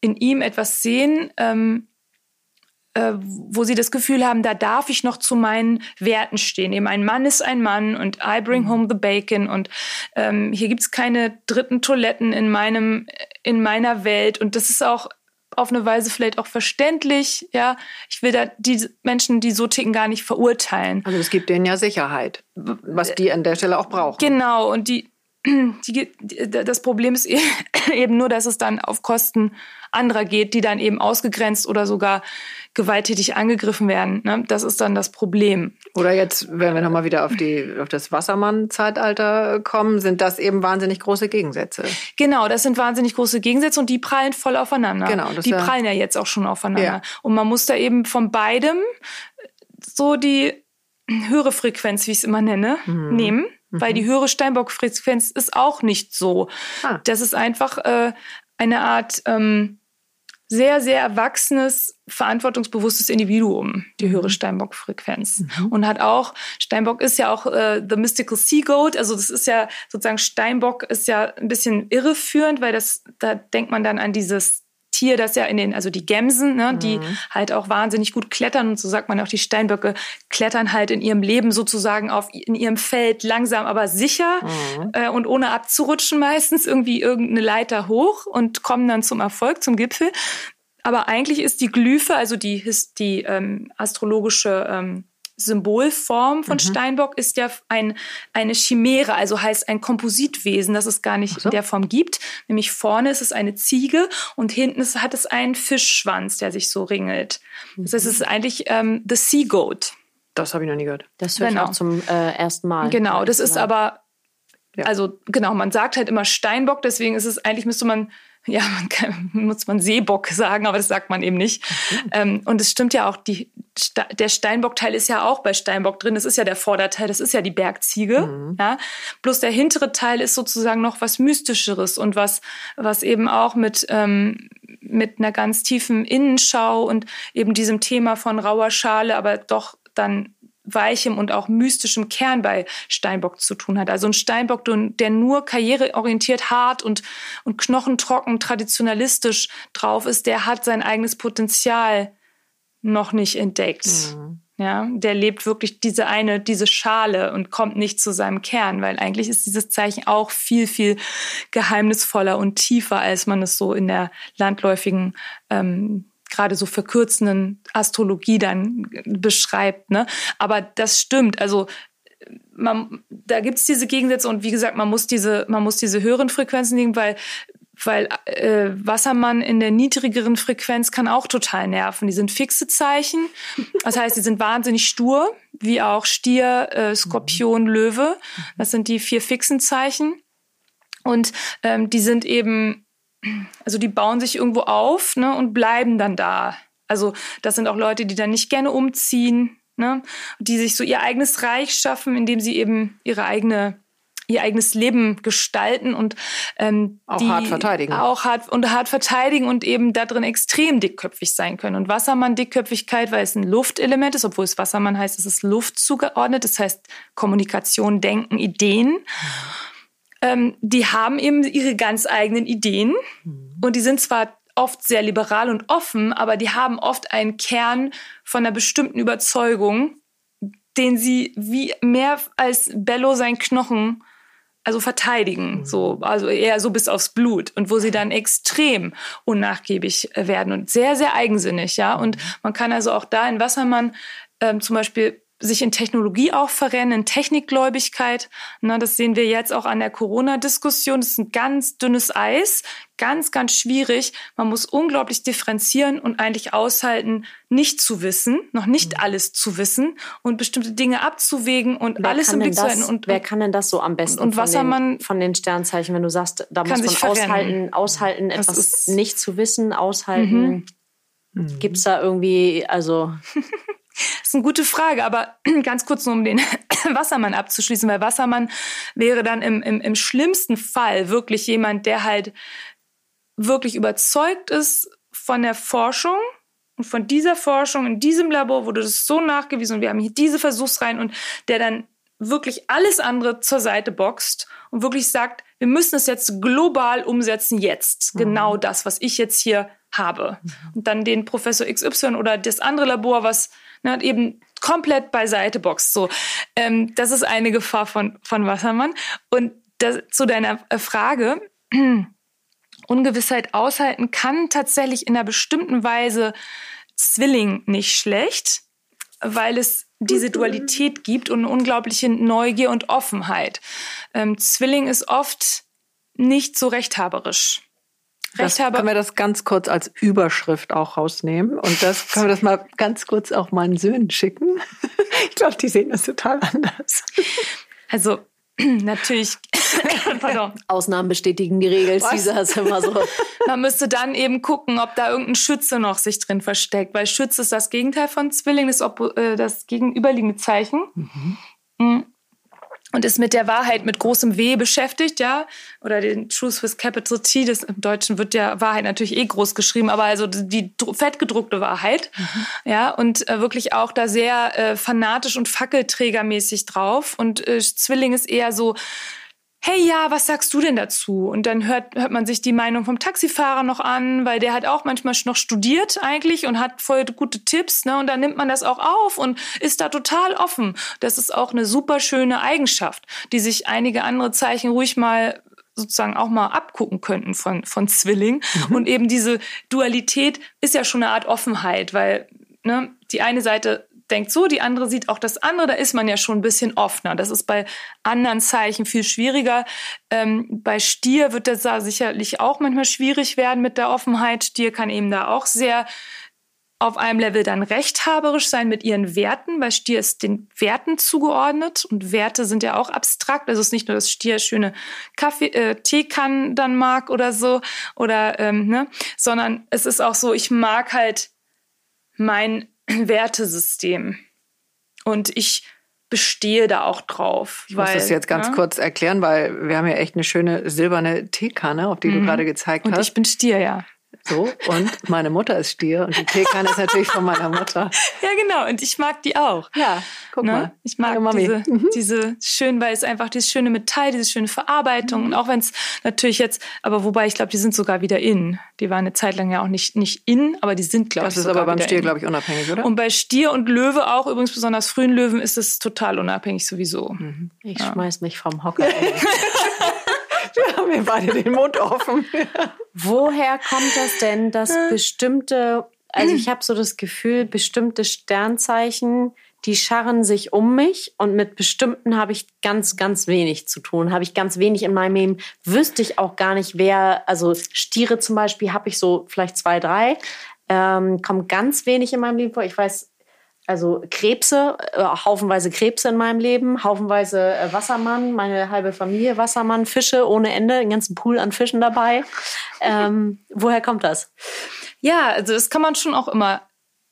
in ihm etwas sehen, ähm, äh, wo sie das Gefühl haben, da darf ich noch zu meinen Werten stehen. Eben ein Mann ist ein Mann und I bring mhm. home the bacon und ähm, hier gibt's keine dritten Toiletten in meinem in meiner Welt und das ist auch auf eine Weise vielleicht auch verständlich. Ja, ich will da die Menschen, die so ticken, gar nicht verurteilen. Also es gibt denen ja Sicherheit, was die an der Stelle auch brauchen. Genau und die die, das Problem ist [laughs] eben nur, dass es dann auf Kosten anderer geht, die dann eben ausgegrenzt oder sogar gewalttätig angegriffen werden. Ne? Das ist dann das Problem. Oder jetzt, wenn wir nochmal wieder auf, die, auf das Wassermann-Zeitalter kommen, sind das eben wahnsinnig große Gegensätze. Genau, das sind wahnsinnig große Gegensätze und die prallen voll aufeinander. Genau, das die ja prallen ja jetzt auch schon aufeinander. Ja. Und man muss da eben von beidem so die höhere Frequenz, wie ich es immer nenne, mhm. nehmen weil die mhm. höhere Steinbock-Frequenz ist auch nicht so. Ah. Das ist einfach äh, eine Art ähm, sehr, sehr erwachsenes, verantwortungsbewusstes Individuum, die höhere mhm. Steinbock-Frequenz. Mhm. Und hat auch, Steinbock ist ja auch äh, The Mystical Sea Goat, also das ist ja sozusagen, Steinbock ist ja ein bisschen irreführend, weil das, da denkt man dann an dieses Tier, das ja in den, also die Gemsen, ne, mhm. die halt auch wahnsinnig gut klettern und so sagt man auch, die Steinböcke klettern halt in ihrem Leben sozusagen auf in ihrem Feld langsam, aber sicher mhm. äh, und ohne abzurutschen meistens irgendwie irgendeine Leiter hoch und kommen dann zum Erfolg, zum Gipfel. Aber eigentlich ist die Glyphe, also die, die ähm, astrologische ähm, Symbolform von mhm. Steinbock ist ja ein, eine Chimäre, also heißt ein Kompositwesen, das es gar nicht so. in der Form gibt. Nämlich vorne ist es eine Ziege und hinten ist, hat es einen Fischschwanz, der sich so ringelt. Das heißt, es ist eigentlich ähm, the Sea Goat. Das habe ich noch nie gehört. Das höre genau. ich auch zum äh, ersten Mal. Genau, das ist aber, ja. also genau, man sagt halt immer Steinbock, deswegen ist es eigentlich, müsste man ja, man kann, muss man Seebock sagen, aber das sagt man eben nicht. Mhm. Ähm, und es stimmt ja auch, die, der Steinbockteil ist ja auch bei Steinbock drin. Das ist ja der Vorderteil, das ist ja die Bergziege. Mhm. Ja? Bloß der hintere Teil ist sozusagen noch was Mystischeres und was, was eben auch mit, ähm, mit einer ganz tiefen Innenschau und eben diesem Thema von rauer Schale, aber doch dann weichem und auch mystischem Kern bei Steinbock zu tun hat. Also ein Steinbock, der nur karriereorientiert, hart und, und knochentrocken, traditionalistisch drauf ist, der hat sein eigenes Potenzial noch nicht entdeckt. Mhm. Ja, der lebt wirklich diese eine, diese Schale und kommt nicht zu seinem Kern, weil eigentlich ist dieses Zeichen auch viel, viel geheimnisvoller und tiefer, als man es so in der landläufigen ähm, gerade so verkürzenden Astrologie dann beschreibt. Ne? Aber das stimmt. Also man, da gibt es diese Gegensätze und wie gesagt, man muss diese, man muss diese höheren Frequenzen nehmen, weil weil äh, Wassermann in der niedrigeren Frequenz kann auch total nerven. Die sind fixe Zeichen, das heißt, die sind wahnsinnig stur, wie auch Stier, äh, Skorpion, Löwe. Das sind die vier fixen Zeichen und ähm, die sind eben also die bauen sich irgendwo auf ne, und bleiben dann da. Also das sind auch Leute, die dann nicht gerne umziehen, ne, die sich so ihr eigenes Reich schaffen, indem sie eben ihre eigene ihr eigenes Leben gestalten und ähm, auch hart verteidigen. Auch hart und hart verteidigen und eben da drin extrem dickköpfig sein können. Und Wassermann-Dickköpfigkeit, weil es ein Luftelement ist, obwohl es Wassermann heißt, es ist Luft zugeordnet. Das heißt Kommunikation, Denken, Ideen. Mhm ähm, die haben eben ihre ganz eigenen Ideen mhm. und die sind zwar oft sehr liberal und offen, aber die haben oft einen Kern von einer bestimmten Überzeugung, den sie wie mehr als Bello sein Knochen also verteidigen, mhm. so, also eher so bis aufs Blut und wo sie dann extrem unnachgiebig werden und sehr, sehr eigensinnig, ja. Und mhm. man kann also auch da in Wassermann ähm, zum Beispiel sich in Technologie auch verrennen, in Technikgläubigkeit. Na, das sehen wir jetzt auch an der Corona-Diskussion. Das ist ein ganz dünnes Eis, ganz, ganz schwierig. Man muss unglaublich differenzieren und eigentlich aushalten, nicht zu wissen, noch nicht mhm. alles zu wissen und bestimmte Dinge abzuwägen und wer alles im Blick zu halten. Und, wer kann denn das so am besten und, was von, den, von den Sternzeichen, wenn du sagst, da muss man aushalten, aushalten, etwas nicht zu wissen, aushalten. Mhm. Gibt es da irgendwie, also [laughs] ist eine gute Frage, aber [clears throat] ganz kurz nur um den [clears throat] Wassermann abzuschließen, weil Wassermann wäre dann im, im, im schlimmsten Fall wirklich jemand, der halt wirklich überzeugt ist von der Forschung und von dieser Forschung in diesem Labor wurde das so nachgewiesen und wir haben hier diese Versuchsreihen und der dann wirklich alles andere zur Seite boxt und wirklich sagt, wir müssen es jetzt global umsetzen, jetzt. Mhm. Genau das, was ich jetzt hier habe. Mhm. Und dann den Professor XY oder das andere Labor, was ne, eben komplett beiseite boxt. So, ähm, das ist eine Gefahr von, von Wassermann. Und das, zu deiner äh, Frage, [clears throat] Ungewissheit aushalten kann tatsächlich in einer bestimmten Weise Zwilling nicht schlecht, weil es diese Dualität gibt und eine unglaubliche Neugier und Offenheit. Ähm, Zwilling ist oft nicht so rechthaberisch. Rechthaber können wir das ganz kurz als Überschrift auch rausnehmen und das [laughs] können wir das mal ganz kurz auch meinen Söhnen schicken. [laughs] Ich glaube, die sehen das total anders. Also [clears throat] natürlich [laughs] Pardon. Ausnahmen bestätigen die Regel. Caesar ist immer so. Man müsste dann eben gucken, ob da irgendein Schütze noch sich drin versteckt, weil Schütze ist das Gegenteil von Zwilling, das, äh, das gegenüberliegende Zeichen. Mhm. Und ist mit der Wahrheit mit großem W beschäftigt, ja, oder den Truth with Capital T, das im Deutschen wird der Wahrheit natürlich eh groß geschrieben, aber also die fettgedruckte Wahrheit, mhm. ja, und äh, wirklich auch da sehr äh, fanatisch und fackelträgermäßig drauf. Und äh, Zwilling ist eher so hey ja, was sagst du denn dazu? Und dann hört, hört man sich die Meinung vom Taxifahrer noch an, weil der hat auch manchmal noch studiert eigentlich und hat voll gute Tipps, ne? Und dann nimmt man das auch auf und ist da total offen. Das ist auch eine super schöne Eigenschaft, die sich einige andere Zeichen ruhig mal sozusagen auch mal abgucken könnten von, von Zwilling. Mhm. Und eben diese Dualität ist ja schon eine Art Offenheit, weil ne, die eine Seite denkt so, die andere sieht auch das andere, da ist man ja schon ein bisschen offener. Das ist bei anderen Zeichen viel schwieriger. Ähm, bei Stier wird das da sicherlich auch manchmal schwierig werden mit der Offenheit. Stier kann eben da auch sehr auf einem Level dann rechthaberisch sein mit ihren Werten, weil Stier ist den Werten zugeordnet und Werte sind ja auch abstrakt. Also es ist nicht nur, dass Stier schöne Kaffee, äh, Teekannen dann mag oder so, oder ähm, ne, sondern es ist auch so, ich mag halt mein [clears throat] Wertesystem. Und ich bestehe da auch drauf. Ich weil, muss das jetzt ganz? Ne? kurz erklären, weil wir haben ja echt eine schöne silberne Teekanne, auf die mhm. du gerade gezeigt und hast. Und ich bin Stier, ja. So, und meine Mutter ist Stier und die Teekanne ist natürlich von meiner Mutter. [laughs] Ja, genau, und ich mag die auch. Ja, guck ne? mal. Ich mag diese, mhm. diese schön, weil es einfach dieses schöne Metall, diese schöne Verarbeitung mhm. und auch wenn es natürlich jetzt, aber wobei ich glaube, die sind sogar wieder in. Die waren eine Zeit lang ja auch nicht, nicht in, aber die sind, glaube ich, Das ist aber beim Stier, glaube ich, unabhängig, oder? Und bei Stier und Löwe auch, übrigens besonders frühen Löwen, ist es total unabhängig sowieso. Mhm. Ich ja. schmeiß mich vom Hocker. [laughs] Wir beide den Mund offen. Woher kommt das denn, dass bestimmte, also ich habe so das Gefühl, bestimmte Sternzeichen, die scharren sich um mich und mit bestimmten habe ich ganz, ganz wenig zu tun. Habe ich ganz wenig in meinem Leben. Wüsste ich auch gar nicht, wer, also Stiere zum Beispiel habe ich so vielleicht zwei, drei. Ähm, kommt ganz wenig in meinem Leben vor. Ich weiß also Krebse, äh, haufenweise Krebse in meinem Leben, haufenweise äh, Wassermann, meine halbe Familie Wassermann, Fische ohne Ende, einen ganzen Pool an Fischen dabei. Ähm, woher kommt das? Ja, also das kann man schon auch immer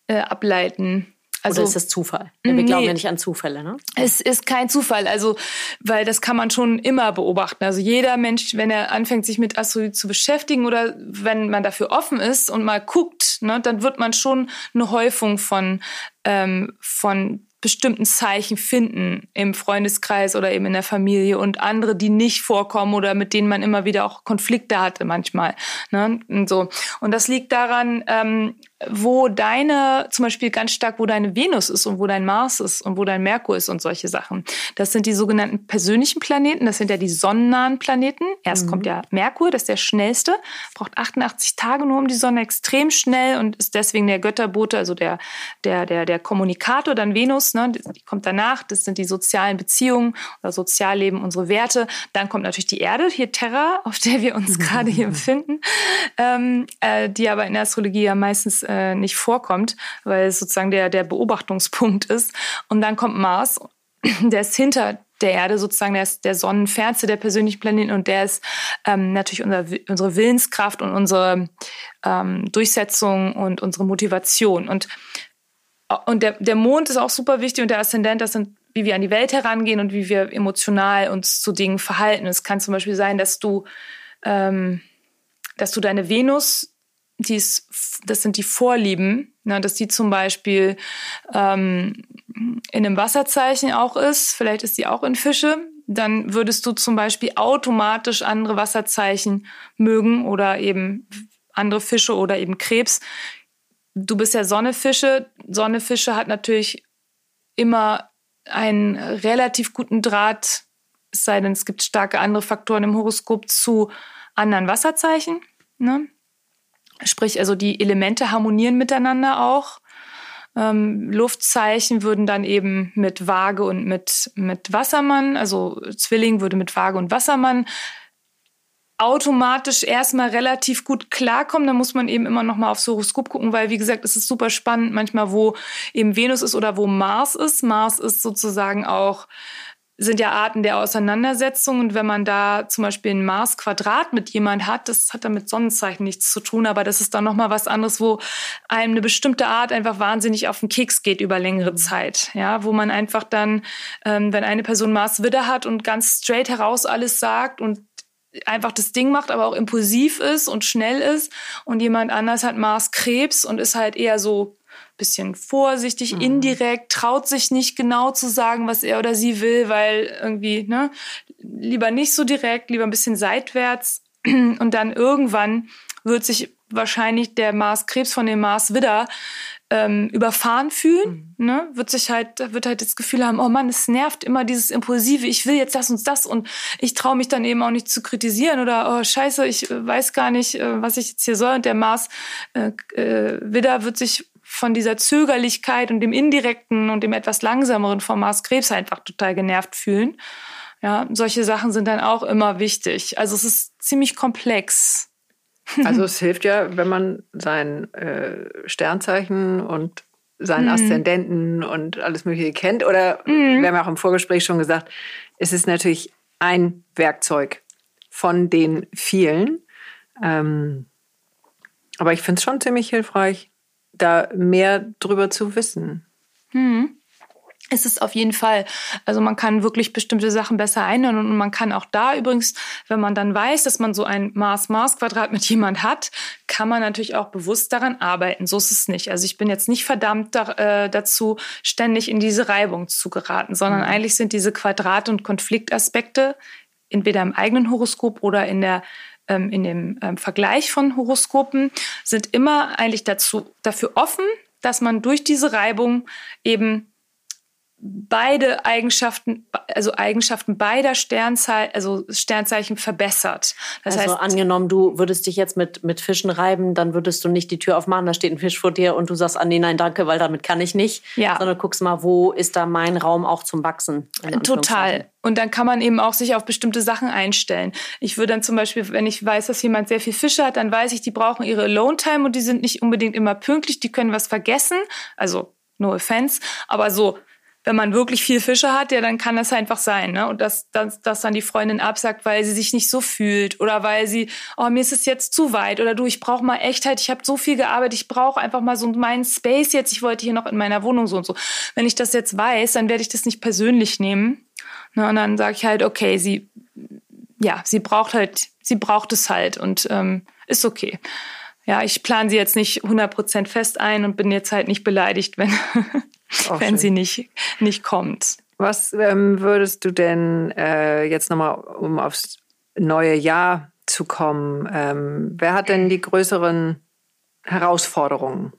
äh, ableiten. Also Oder ist das Zufall? Wir nee, glauben ja nicht an Zufälle, ne? Es ist kein Zufall, also weil das kann man schon immer beobachten. Also jeder Mensch, wenn er anfängt, sich mit Astrologie zu beschäftigen oder wenn man dafür offen ist und mal guckt, ne, dann wird man schon eine Häufung von ähm, von bestimmten Zeichen finden im Freundeskreis oder eben in der Familie und andere, die nicht vorkommen oder mit denen man immer wieder auch Konflikte hatte manchmal. Ne? Und so. Und das liegt daran, ähm, wo deine, zum Beispiel ganz stark, wo deine Venus ist und wo dein Mars ist und wo dein Merkur ist und solche Sachen. Das sind die sogenannten persönlichen Planeten, das sind ja die sonnennahen Planeten. Erst mhm. kommt ja Merkur, das ist der schnellste, braucht 88 Tage nur um die Sonne, extrem schnell und ist deswegen der Götterbote, also der, der, der, der Kommunikator, dann Venus ne, die kommt danach, das sind die sozialen Beziehungen oder Sozialleben, unsere Werte. Dann kommt natürlich die Erde, hier Terra, auf der wir uns [laughs] gerade hier befinden, ähm, äh, die aber in der Astrologie ja meistens äh, nicht vorkommt, weil es sozusagen der, der Beobachtungspunkt ist. Und dann kommt Mars, der ist hinter der Erde sozusagen, der ist der Sonnenfernste der persönlichen Planeten und der ist ähm, natürlich unser, unsere Willenskraft und unsere ähm, Durchsetzung und unsere Motivation. Und und der, der Mond ist auch super wichtig und der Aszendent, das sind, wie wir an die Welt herangehen und wie wir emotional uns zu Dingen verhalten. Es kann zum Beispiel sein, dass du, ähm, dass du deine Venus, die ist, das sind die Vorlieben, ne, dass die zum Beispiel ähm, in einem Wasserzeichen auch ist, vielleicht ist die auch in Fische, dann würdest du zum Beispiel automatisch andere Wasserzeichen mögen oder eben andere Fische oder eben Krebs. Du bist ja Sonnefische. Sonnefische hat natürlich immer einen relativ guten Draht, es sei denn, es gibt starke andere Faktoren im Horoskop zu anderen Wasserzeichen. Ne? Sprich, also die Elemente harmonieren miteinander auch. Ähm, Luftzeichen würden dann eben mit Waage und mit, mit Wassermann, also Zwilling würde mit Waage und Wassermann automatisch erstmal relativ gut klarkommen. Da muss man eben immer noch mal aufs Horoskop gucken, weil wie gesagt, es ist super spannend manchmal, wo eben Venus ist oder wo Mars ist. Mars ist sozusagen auch sind ja Arten der Auseinandersetzung. Und wenn man da zum Beispiel ein Mars-Quadrat mit jemand hat, das hat dann mit Sonnenzeichen nichts zu tun, aber das ist dann nochmal was anderes, wo einem eine bestimmte Art einfach wahnsinnig auf den Keks geht über längere Zeit. Ja, wo man einfach dann, ähm, wenn eine Person Mars-Widder hat und ganz straight heraus alles sagt und einfach das Ding macht, aber auch impulsiv ist und schnell ist. Und jemand anders hat Mars Krebs und ist halt eher so bisschen vorsichtig, mhm. indirekt, traut sich nicht genau zu sagen, was er oder sie will, weil irgendwie, ne, lieber nicht so direkt, lieber ein bisschen seitwärts. [clears throat] Und dann irgendwann wird sich wahrscheinlich der Mars Krebs von dem Mars Widder ähm, überfahren fühlen, mhm. ne? wird sich halt, wird halt das Gefühl haben, oh Mann, es nervt immer dieses Impulsive, ich will jetzt das und das und ich traue mich dann eben auch nicht zu kritisieren oder oh Scheiße, ich äh, weiß gar nicht, äh, was ich jetzt hier soll. Und der Mars äh, äh, Widder wird sich von dieser Zögerlichkeit und dem indirekten und dem etwas langsameren von Mars Krebs einfach total genervt fühlen. Ja, solche Sachen sind dann auch immer wichtig. Also es ist ziemlich komplex. [laughs] Also es hilft ja, wenn man sein äh, Sternzeichen und seinen mhm. Aszendenten und alles Mögliche kennt. Oder mhm. wir haben ja auch im Vorgespräch schon gesagt, es ist natürlich ein Werkzeug von den vielen. Ähm, aber ich finde es schon ziemlich hilfreich, da mehr drüber zu wissen. Ist es auf jeden Fall. Also man kann wirklich bestimmte Sachen besser einhören und man kann auch da übrigens, wenn man dann weiß, dass man so ein Maß-Maß-Quadrat mit jemand hat, kann man natürlich auch bewusst daran arbeiten. So ist es nicht. Also ich bin jetzt nicht verdammt da, äh, dazu, ständig in diese Reibung zu geraten, sondern mhm. eigentlich sind diese Quadrat- und Konfliktaspekte entweder im eigenen Horoskop oder in der ähm, in dem ähm, Vergleich von Horoskopen sind immer eigentlich dazu dafür offen, dass man durch diese Reibung eben beide Eigenschaften, also Eigenschaften beider Sternzeichen, also Sternzeichen verbessert. Das also heißt, angenommen, du würdest dich jetzt mit, mit Fischen reiben, dann würdest du nicht die Tür aufmachen, da steht ein Fisch vor dir und du sagst, ah nee, nein, danke, weil damit kann ich nicht. Ja. Sondern guckst mal, wo ist da mein Raum auch zum Wachsen? Total. Und dann kann man eben auch sich auf bestimmte Sachen einstellen. Ich würde dann zum Beispiel, wenn ich weiß, dass jemand sehr viel Fische hat, dann weiß ich, die brauchen ihre Alone-Time und die sind nicht unbedingt immer pünktlich, die können was vergessen. Also, no offense. Aber so, wenn man wirklich viel Fische hat, ja, dann kann das einfach sein, ne? Und dass, dass, dass dann die Freundin absagt, weil sie sich nicht so fühlt oder weil sie, oh, mir ist es jetzt zu weit oder du, ich brauche mal Echtheit, ich habe so viel gearbeitet, ich brauche einfach mal so meinen Space jetzt, ich wollte hier noch in meiner Wohnung so und so. Wenn ich das jetzt weiß, dann werde ich das nicht persönlich nehmen. Ne? Und dann sage ich halt, okay, sie, ja, sie braucht halt, sie braucht es halt und ähm, ist okay ja, ich plane sie jetzt nicht 100% fest ein und bin jetzt halt nicht beleidigt, wenn, wenn sie nicht, nicht kommt. Was ähm, würdest du denn äh, jetzt nochmal, um aufs neue Jahr zu kommen, ähm, wer hat denn die größeren Herausforderungen?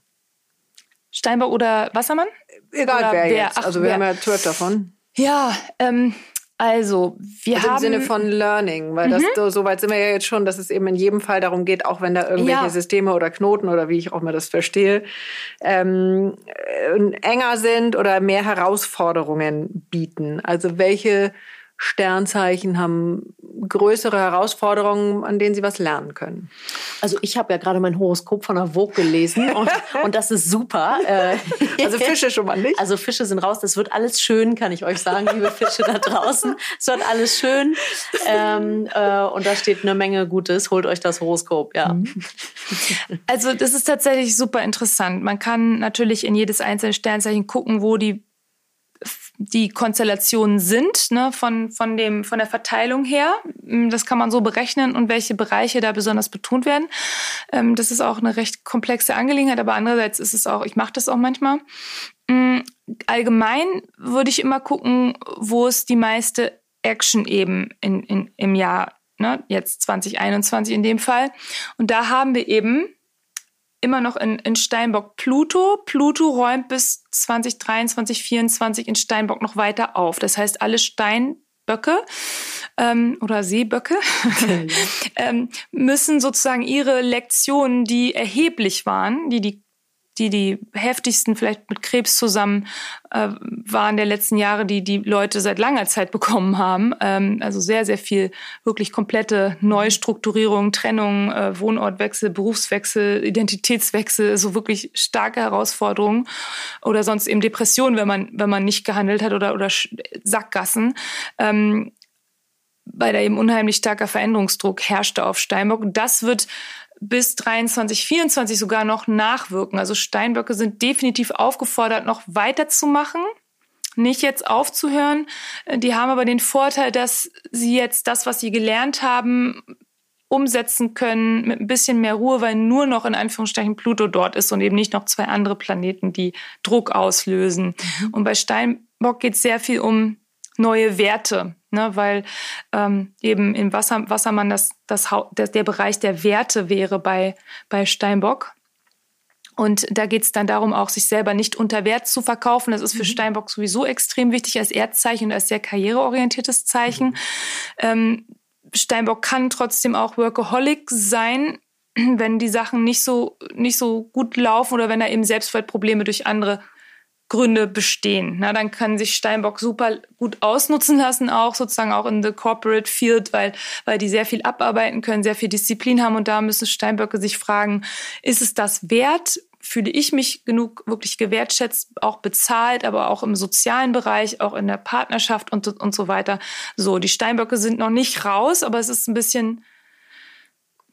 Steinbach oder Wassermann? Egal oder wer, wer jetzt. Ach, also wir wer? haben ja zwölf davon. Ja, ähm, also, wir also haben. Im Sinne von Learning, weil mhm. das so weit sind wir ja jetzt schon, dass es eben in jedem Fall darum geht, auch wenn da irgendwelche ja. Systeme oder Knoten oder wie ich auch mal das verstehe, ähm, äh, enger sind oder mehr Herausforderungen bieten. Also, welche Sternzeichen haben größere Herausforderungen, an denen sie was lernen können? Also ich habe ja gerade mein Horoskop von der Vogue gelesen und, [laughs] und das ist super. Äh, also Fische schon mal nicht? Also Fische sind raus. Das wird alles schön, kann ich euch sagen, liebe Fische da draußen. Es wird alles schön. Ähm, äh, und da steht eine Menge Gutes. Holt euch das Horoskop, ja. Mhm. Also das ist tatsächlich super interessant. Man kann natürlich in jedes einzelne Sternzeichen gucken, wo die die Konstellationen sind, ne, von, von, dem, von der Verteilung her. Mm, das kann man so berechnen und welche Bereiche da besonders betont werden. Ähm, das ist auch eine recht komplexe Angelegenheit, aber andererseits ist es auch, ich mache das auch manchmal. Mm, allgemein würde ich immer gucken, wo es die meiste Action eben in, in, im Jahr, ne, jetzt 2021 in dem Fall. Und da haben wir eben immer noch in, in Steinbock Pluto. Pluto räumt bis 2023, 2024 in Steinbock noch weiter auf. Das heißt, alle Steinböcke ähm, oder Seeböcke [laughs] ähm, müssen sozusagen ihre Lektionen, die erheblich waren, die die die die heftigsten vielleicht mit Krebs zusammen äh, waren der letzten Jahre, die die Leute seit langer Zeit bekommen haben. Ähm, also sehr, sehr viel wirklich komplette Neustrukturierung, Trennung, äh, Wohnortwechsel, Berufswechsel, Identitätswechsel, so wirklich starke Herausforderungen oder sonst eben Depressionen, wenn man, wenn man nicht gehandelt hat oder, oder Sackgassen. Ähm, weil da eben unheimlich starker Veränderungsdruck herrschte auf Steinbock. Das wird bis 23, 24 sogar noch nachwirken. Also Steinböcke sind definitiv aufgefordert, noch weiterzumachen, nicht jetzt aufzuhören. Die haben aber den Vorteil, dass sie jetzt das, was sie gelernt haben, umsetzen können mit ein bisschen mehr Ruhe, weil nur noch in Anführungsstrichen Pluto dort ist und eben nicht noch zwei andere Planeten, die Druck auslösen. Mhm. Und bei Steinbock geht es sehr viel um neue Werte, ne, weil ähm, eben im Wasser, Wassermann das, das, das, der Bereich der Werte wäre bei, bei Steinbock. Und da geht es dann darum, auch sich selber nicht unter Wert zu verkaufen. Das ist für mhm. Steinbock sowieso extrem wichtig als Erdzeichen und als sehr karriereorientiertes Zeichen. Mhm. Ähm, Steinbock kann trotzdem auch Workaholic sein, wenn die Sachen nicht so, nicht so gut laufen oder wenn da eben Selbstwertprobleme durch andere Gründe bestehen. Na, dann kann sich Steinbock super gut ausnutzen lassen, auch sozusagen auch in the corporate field, weil, weil die sehr viel abarbeiten können, sehr viel Disziplin haben und da müssen Steinböcke sich fragen, ist es das wert? Fühle ich mich genug wirklich gewertschätzt, auch bezahlt, aber auch im sozialen Bereich, auch in der Partnerschaft und, und so weiter. So, die Steinböcke sind noch nicht raus, aber es ist ein bisschen,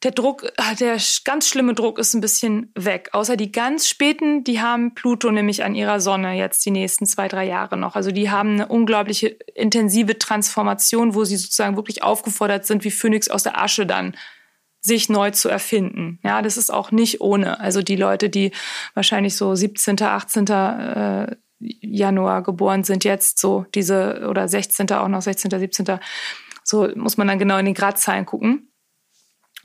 der Druck, ah, der ganz schlimme Druck ist ein bisschen weg. Außer die ganz späten, die haben Pluto nämlich an ihrer Sonne jetzt die nächsten zwei, drei Jahre noch. Also die haben eine unglaubliche intensive Transformation, wo sie sozusagen wirklich aufgefordert sind, wie Phönix aus der Asche dann sich neu zu erfinden. Ja, das ist auch nicht ohne. Also die Leute, die wahrscheinlich so 17., 18. Äh, Januar geboren sind, jetzt so diese, oder 16. auch noch 16., 17. So muss man dann genau in den Gradzahlen gucken.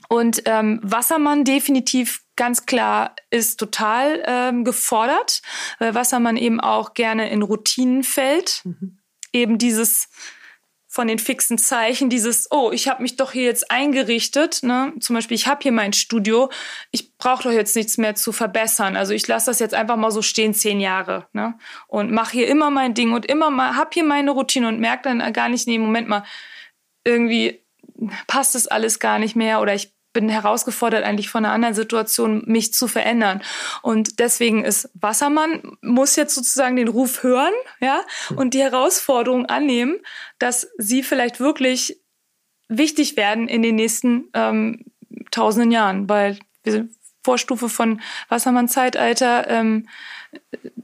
Und ähm, Wassermann definitiv ganz klar ist total ähm, gefordert, weil Wassermann eben auch gerne in Routinen fällt. Mhm. Eben dieses von den fixen Zeichen, dieses, oh, ich habe mich doch hier jetzt eingerichtet. Ne? Zum Beispiel, ich habe hier mein Studio, ich brauche doch jetzt nichts mehr zu verbessern. Also ich lasse das jetzt einfach mal so stehen, zehn Jahre. Ne? Und mache hier immer mein Ding und immer mal, hab hier meine Routine und merke dann gar nicht, nee, Moment mal, irgendwie passt das alles gar nicht mehr oder ich bin herausgefordert eigentlich von einer anderen Situation, mich zu verändern. Und deswegen ist Wassermann, muss jetzt sozusagen den Ruf hören, ja, und die Herausforderung annehmen, dass sie vielleicht wirklich wichtig werden in den nächsten ähm, tausenden Jahren, weil wir sind Vorstufe von Wassermann-Zeitalter, ähm,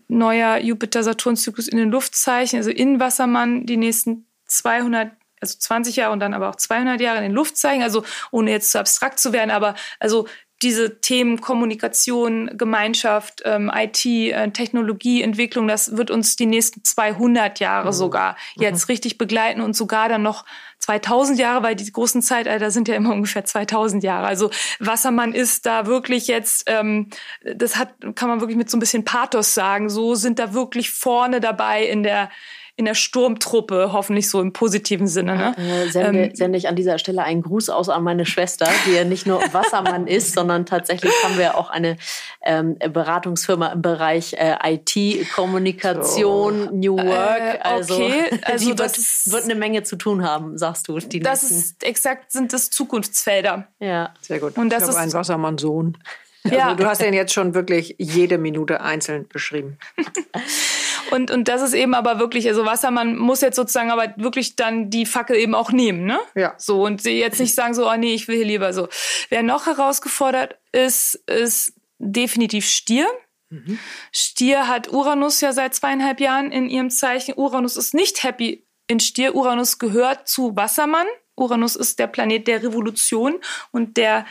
neuer Jupiter-Saturn-Zyklus in den Luftzeichen, also in Wassermann die nächsten 200 also 20 Jahre und dann aber auch 200 Jahre in den Luftzeichen, also ohne jetzt zu abstrakt zu werden, aber also diese Themen Kommunikation, Gemeinschaft, ähm, IT, äh, Technologie, Entwicklung, das wird uns die nächsten 200 Jahre mhm. sogar jetzt mhm. richtig begleiten und sogar dann noch 2000 Jahre, weil die großen Zeitalter sind ja immer ungefähr 2000 Jahre. Also Wassermann ist da wirklich jetzt, ähm, das hat, kann man wirklich mit so ein bisschen Pathos sagen, so sind da wirklich vorne dabei in der in der Sturmtruppe, hoffentlich so im positiven Sinne. Ne? Äh, sende, ähm, sende ich an dieser Stelle einen Gruß aus an meine Schwester, die ja nicht nur Wassermann ist, [laughs] sondern tatsächlich haben wir auch eine ähm, Beratungsfirma im Bereich äh, IT, Kommunikation, so. New Work. Äh, also, okay. [laughs] also die wird, wird, eine Menge zu tun haben, sagst du. Die das nächsten. ist exakt sind das Zukunftsfelder. Ja, sehr gut. Und das ich ist ein Wassermann-Sohn. Also ja. du hast den jetzt schon wirklich jede Minute einzeln beschrieben. [laughs] und, und das ist eben aber wirklich, also Wassermann muss jetzt sozusagen aber wirklich dann die Fackel eben auch nehmen, ne? Ja. So, und jetzt nicht sagen so, oh nee, ich will hier lieber so. Wer noch herausgefordert ist, ist definitiv Stier. Mhm. Stier hat Uranus ja seit zweieinhalb Jahren in ihrem Zeichen. Uranus ist nicht happy in Stier. Uranus gehört zu Wassermann. Uranus ist der Planet der Revolution und der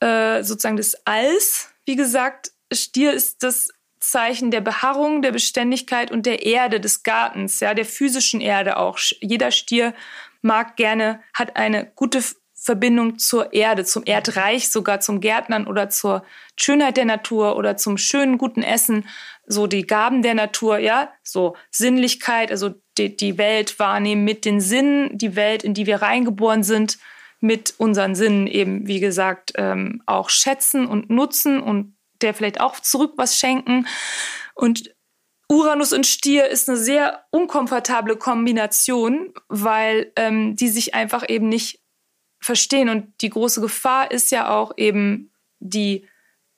äh, sozusagen des Alls. Wie gesagt, Stier ist das Zeichen der Beharrung, der Beständigkeit und der Erde, des Gartens, ja, der physischen Erde auch. Jeder Stier mag gerne, hat eine gute Verbindung zur Erde, zum Erdreich, sogar zum Gärtnern oder zur Schönheit der Natur oder zum schönen, guten Essen, so die Gaben der Natur, ja, so Sinnlichkeit, also die, die Welt wahrnehmen mit den Sinnen, die Welt, in die wir reingeboren sind, mit unseren Sinnen eben, wie gesagt, ähm, auch schätzen und nutzen und der vielleicht auch zurück was schenken. Und Uranus und Stier ist eine sehr unkomfortable Kombination, weil ähm, die sich einfach eben nicht verstehen. Und die große Gefahr ist ja auch eben die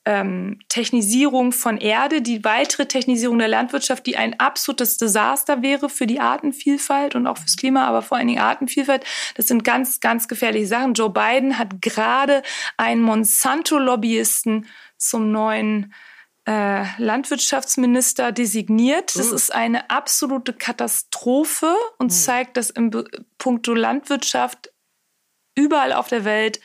ähm, Technisierung von Erde, die weitere Technisierung der Landwirtschaft, die ein absolutes Desaster wäre für die Artenvielfalt und auch fürs Klima, aber vor allen Dingen Artenvielfalt. Das sind ganz, ganz gefährliche Sachen. Joe Biden hat gerade einen Monsanto-Lobbyisten zum neuen äh, Landwirtschaftsminister designiert. Das uh. ist eine absolute Katastrophe und uh. zeigt, dass im Punkto Landwirtschaft überall auf der Welt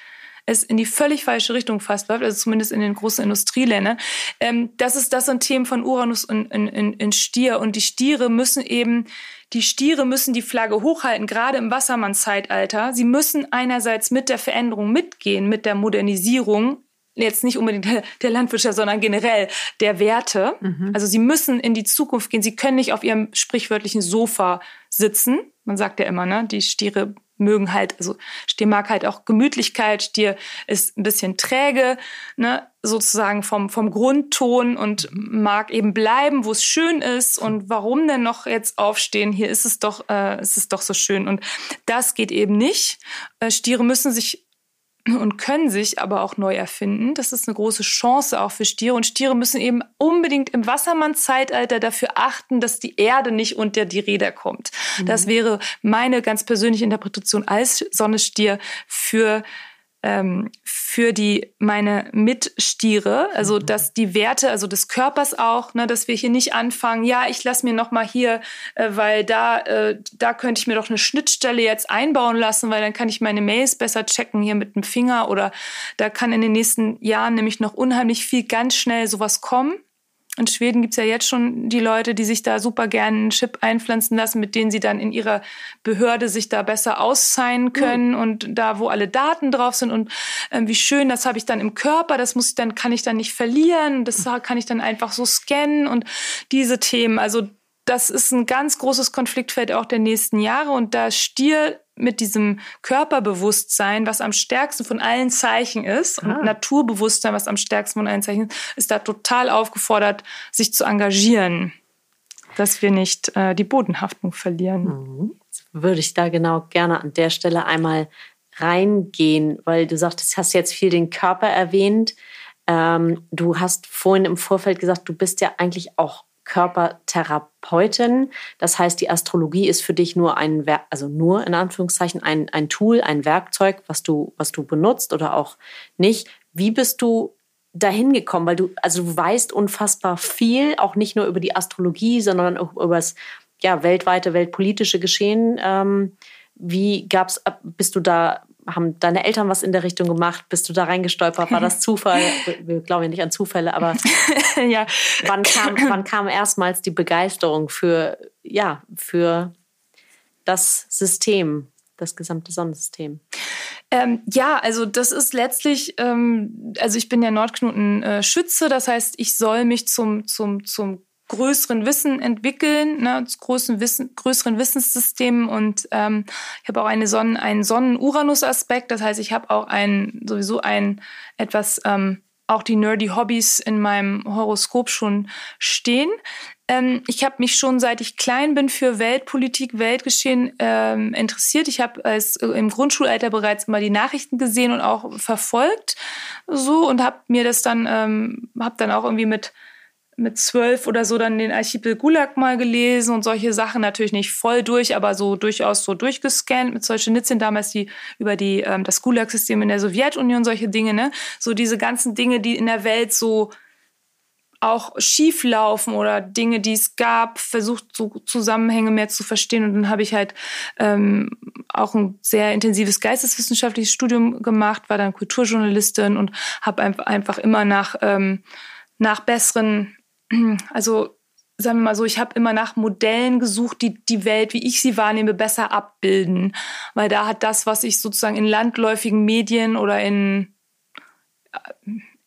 es in die völlig falsche Richtung fast läuft, also zumindest in den großen Industrieländern. Ähm, das ist das sind Themen von Uranus und in, in, in Stier. Und die Stiere müssen eben, die Stiere müssen die Flagge hochhalten, gerade im Wassermann-Zeitalter. Sie müssen einerseits mit der Veränderung mitgehen, mit der Modernisierung jetzt nicht unbedingt der Landwirtschaft, sondern generell der Werte. Mhm. Also sie müssen in die Zukunft gehen. Sie können nicht auf ihrem sprichwörtlichen Sofa sitzen. Man sagt ja immer, ne, die Stiere mögen halt, also Stier mag halt auch Gemütlichkeit, Stier ist ein bisschen träge, ne, sozusagen vom, vom Grundton und mag eben bleiben, wo es schön ist und warum denn noch jetzt aufstehen? Hier ist es doch, äh, ist es doch so schön und das geht eben nicht. Äh, Stiere müssen sich und können sich aber auch neu erfinden. Das ist eine große Chance auch für Stiere. Und Stiere müssen eben unbedingt im Wassermann-Zeitalter dafür achten, dass die Erde nicht unter die Räder kommt. Mhm. Das wäre meine ganz persönliche Interpretation als Sonnestier für ähm, für die meine Mitstiere, also mhm. dass die Werte, also des Körpers auch, ne, dass wir hier nicht anfangen, ja, ich lasse mir noch mal hier, äh, weil da äh, da könnte ich mir doch eine Schnittstelle jetzt einbauen lassen, weil dann kann ich meine Mails besser checken hier mit dem Finger oder da kann in den nächsten Jahren nämlich noch unheimlich viel ganz schnell sowas kommen. In Schweden gibt's ja jetzt schon die Leute, die sich da super gerne einen Chip einpflanzen lassen, mit denen sie dann in ihrer Behörde sich da besser auszahlen können mhm. und da, wo alle Daten drauf sind und äh, wie schön, das habe ich dann im Körper, das muss ich dann, kann ich dann nicht verlieren, das kann ich dann einfach so scannen und diese Themen. Also das ist ein ganz großes Konfliktfeld auch der nächsten Jahre und da Stier mit diesem Körperbewusstsein, was am stärksten von allen Zeichen ist, ah. und Naturbewusstsein, was am stärksten von allen Zeichen ist, ist da total aufgefordert, sich zu engagieren, dass wir nicht äh, die Bodenhaftung verlieren. Mhm. Würde ich da genau gerne an der Stelle einmal reingehen, weil du sagtest, hast jetzt viel den Körper erwähnt. Ähm, du hast vorhin im Vorfeld gesagt, du bist ja eigentlich auch Körpertherapeutin. Das heißt, die Astrologie ist für dich nur ein, Ver also nur in Anführungszeichen ein, ein Tool, ein Werkzeug, was du, was du benutzt oder auch nicht. Wie bist du dahin gekommen? Weil du, also du weißt unfassbar viel, auch nicht nur über die Astrologie, sondern auch über das ja, weltweite, weltpolitische Geschehen. Ähm, wie gab's, bist du da haben deine Eltern was in der Richtung gemacht? Bist du da reingestolpert? War das [laughs] Zufall? Wir glauben ja nicht an Zufälle, aber [laughs] ja. wann, kam, [clears throat] wann kam erstmals die Begeisterung für, ja, für das System, das gesamte Sonnensystem? Ähm, ja, also das ist letztlich, ähm, also ich bin ja Nordknoten äh, Schütze, das heißt, ich soll mich zum, zum, zum größeren Wissen entwickeln, ne, zu großen Wissen, größeren Wissenssystemen und ähm, ich habe auch eine Sonnen, einen Sonnen-Uranus-Aspekt, das heißt, ich habe auch ein sowieso ein etwas ähm, auch die nerdy Hobbys in meinem Horoskop schon stehen. Ähm, ich habe mich schon seit ich klein bin für Weltpolitik, Weltgeschehen ähm, interessiert. Ich habe als im Grundschulalter bereits immer die Nachrichten gesehen und auch verfolgt so und habe mir das dann ähm, habe dann auch irgendwie mit mit zwölf oder so dann den Archipel Gulag mal gelesen und solche Sachen natürlich nicht voll durch, aber so durchaus so durchgescannt mit Solzhenitsyn damals die über die ähm, das Gulag-System in der Sowjetunion solche Dinge, ne? So diese ganzen Dinge, die in der Welt so auch schief laufen oder Dinge, die es gab, versucht so Zusammenhänge mehr zu verstehen. Und dann habe ich halt ähm, auch ein sehr intensives geisteswissenschaftliches Studium gemacht, war dann Kulturjournalistin und habe einfach immer nach ähm, nach besseren [clears throat] also sagen wir mal so, ich habe immer nach Modellen gesucht, die die Welt, wie ich sie wahrnehme, besser abbilden. Weil da hat das, was ich sozusagen in landläufigen Medien oder in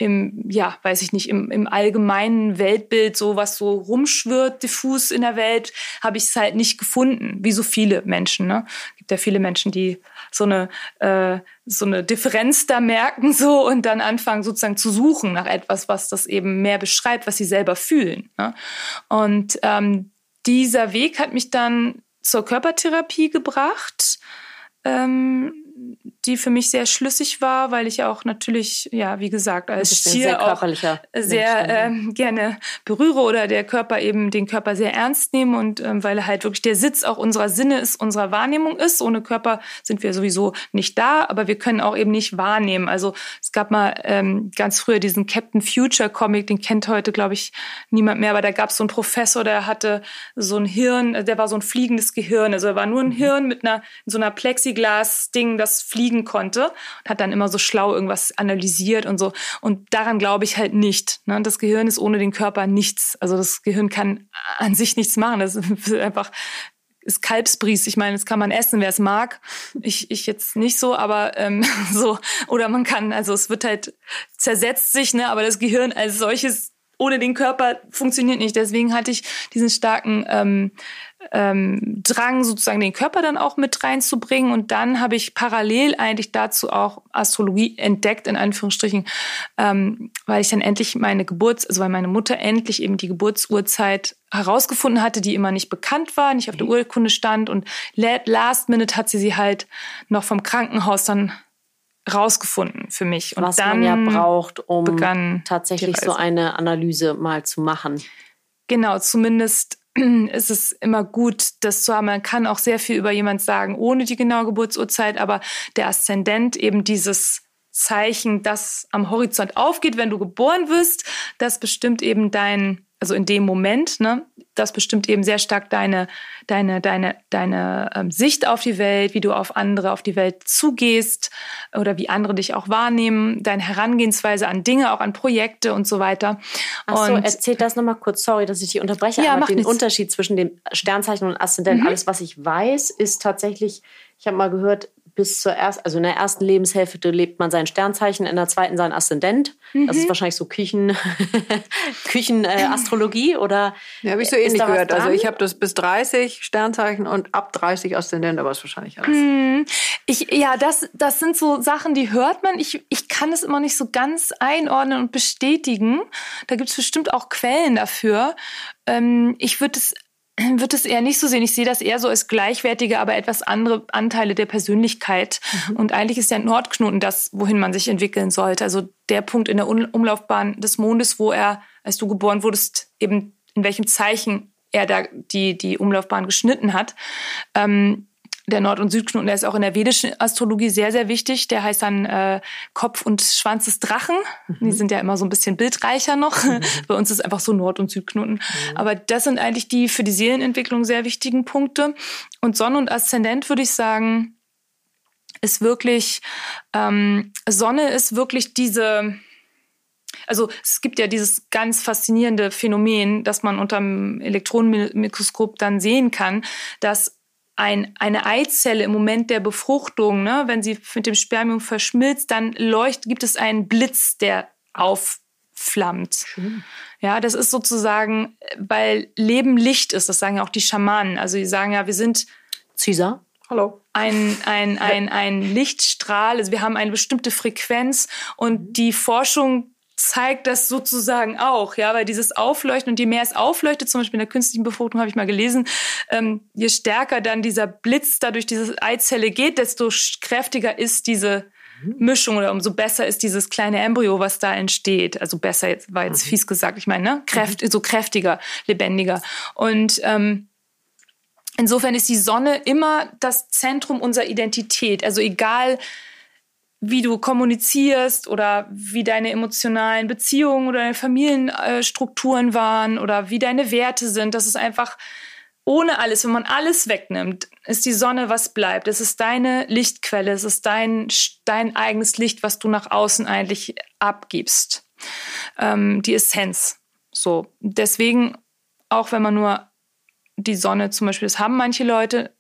im, ja, weiß ich nicht, im, im allgemeinen Weltbild, so was so rumschwirrt, diffus in der Welt, habe ich es halt nicht gefunden, wie so viele Menschen. Ne? Gibt ja viele Menschen, die so eine, äh, so eine Differenz da merken so und dann anfangen sozusagen zu suchen nach etwas, was das eben mehr beschreibt, was sie selber fühlen. Ne? Und ähm, dieser Weg hat mich dann zur Körpertherapie gebracht. Ähm, die für mich sehr schlüssig war, weil ich auch natürlich, ja, wie gesagt, als Stier auch sehr ähm, gerne berühre oder der Körper eben den Körper sehr ernst nehme und ähm, weil er halt wirklich der Sitz auch unserer Sinne ist, unserer Wahrnehmung ist. Ohne Körper sind wir sowieso nicht da, aber wir können auch eben nicht wahrnehmen. Also es gab mal ähm, ganz früher diesen Captain Future Comic, den kennt heute, glaube ich, niemand mehr, aber da gab es so einen Professor, der hatte so ein Hirn, der war so ein fliegendes Gehirn. Also er war nur ein mhm. Hirn mit einer so einer Plexiglas-Ding, das fliegen fliegen konnte und hat dann immer so schlau irgendwas analysiert und so. Und daran glaube ich halt nicht. Ne? Das Gehirn ist ohne den Körper nichts. Also das Gehirn kann an sich nichts machen. Das ist einfach ist Kalbsbries. Ich meine, das kann man essen, wer es mag. Ich, ich jetzt nicht so, aber ähm, [laughs] so. Oder man kann, also es wird halt zersetzt sich, ne? Aber das Gehirn als solches ohne den Körper funktioniert nicht. Deswegen hatte ich diesen starken ähm, ähm, Drang, sozusagen den Körper dann auch mit reinzubringen. Und dann habe ich parallel eigentlich dazu auch Astrologie entdeckt, in Anführungsstrichen, ähm, weil ich dann endlich meine Geburts-, also weil meine Mutter endlich eben die Geburtsurzeit herausgefunden hatte, die immer nicht bekannt war, nicht auf der mhm. Urkunde stand. Und last minute hat sie sie halt noch vom Krankenhaus dann rausgefunden für mich. Und Was dann man ja braucht, um tatsächlich so eine Analyse mal zu machen. Genau, zumindest ist es immer gut, das zu haben. Man kann auch sehr viel über jemand sagen, ohne die genaue Geburtsurzeit, aber der Aszendent eben dieses Zeichen, das am Horizont aufgeht, wenn du geboren wirst, das bestimmt eben dein also in dem Moment, ne, das bestimmt eben sehr stark deine, deine, deine, deine ähm, Sicht auf die Welt, wie du auf andere, auf die Welt zugehst oder wie andere dich auch wahrnehmen, deine Herangehensweise an Dinge, auch an Projekte und so weiter. Ach so, erzähl das nochmal kurz, sorry, dass ich dich unterbreche, ja, aber den nichts. Unterschied zwischen dem Sternzeichen und Aszendent, mhm. alles, was ich weiß, ist tatsächlich, ich habe mal gehört, bis zur ersten, also in der ersten Lebenshälfte lebt man sein Sternzeichen, in der zweiten sein Aszendent. Mhm. Das ist mhm. wahrscheinlich so Küchen, [laughs] Küchenastrologie äh, oder. Ja, habe ich so ähnlich gehört. Also ich habe das bis 30 Sternzeichen und ab 30 Aszendent, aber ist wahrscheinlich alles. Mhm. Ich, ja, das, das sind so Sachen, die hört man. Ich, ich kann es immer nicht so ganz einordnen und bestätigen. Da gibt es bestimmt auch Quellen dafür. Ähm, ich würde es wird es eher nicht so sehen. Ich sehe das eher so als gleichwertige, aber etwas andere Anteile der Persönlichkeit. Mhm. Und eigentlich ist der Nordknoten das, wohin man sich entwickeln sollte. Also der Punkt in der Umlaufbahn des Mondes, wo er, als du geboren wurdest, eben in welchem Zeichen er da die, die Umlaufbahn geschnitten hat. Ähm, der Nord- und Südknoten, der ist auch in der vedischen Astrologie sehr, sehr wichtig. Der heißt dann äh, Kopf und Schwanz des Drachen. Mhm. Die sind ja immer so ein bisschen bildreicher noch. Mhm. [laughs] Bei uns ist einfach so Nord- und Südknoten. Mhm. Aber das sind eigentlich die für die Seelenentwicklung sehr wichtigen Punkte. Und Sonne und Aszendent würde ich sagen, ist wirklich, ähm, Sonne ist wirklich diese, also es gibt ja dieses ganz faszinierende Phänomen, das man unter dem Elektronenmikroskop dann sehen kann, dass ein, eine Eizelle im Moment der Befruchtung, ne, wenn sie mit dem Spermium verschmilzt, dann leuchtet, gibt es einen Blitz, der auf aufflammt. Schön. Ja, das ist sozusagen, weil Leben Licht ist, das sagen ja auch die Schamanen. Also die sagen ja, wir sind Caesar. Hallo. Ein, ein, ein, ein Lichtstrahl, also wir haben eine bestimmte Frequenz und die Forschung zeigt das sozusagen auch, ja, weil dieses Aufleuchten und je mehr es aufleuchtet, zum Beispiel in der künstlichen Befruchtung habe ich mal gelesen, ähm, je stärker dann dieser Blitz da durch diese Eizelle geht, desto kräftiger ist diese Mischung oder umso besser ist dieses kleine Embryo, was da entsteht. Also besser jetzt war jetzt mhm. fies gesagt, ich meine, ne? Kräft, mhm. so kräftiger, lebendiger. Und ähm, insofern ist die Sonne immer das Zentrum unserer Identität. Also egal, wie du kommunizierst oder wie deine emotionalen Beziehungen oder deine Familienstrukturen waren oder wie deine Werte sind. Das ist einfach ohne alles, wenn man alles wegnimmt, ist die Sonne, was bleibt. Es ist deine Lichtquelle, es ist dein, dein eigenes Licht, was du nach außen eigentlich abgibst. Ähm, die Essenz. So. Deswegen, auch wenn man nur die Sonne zum Beispiel, das haben manche Leute,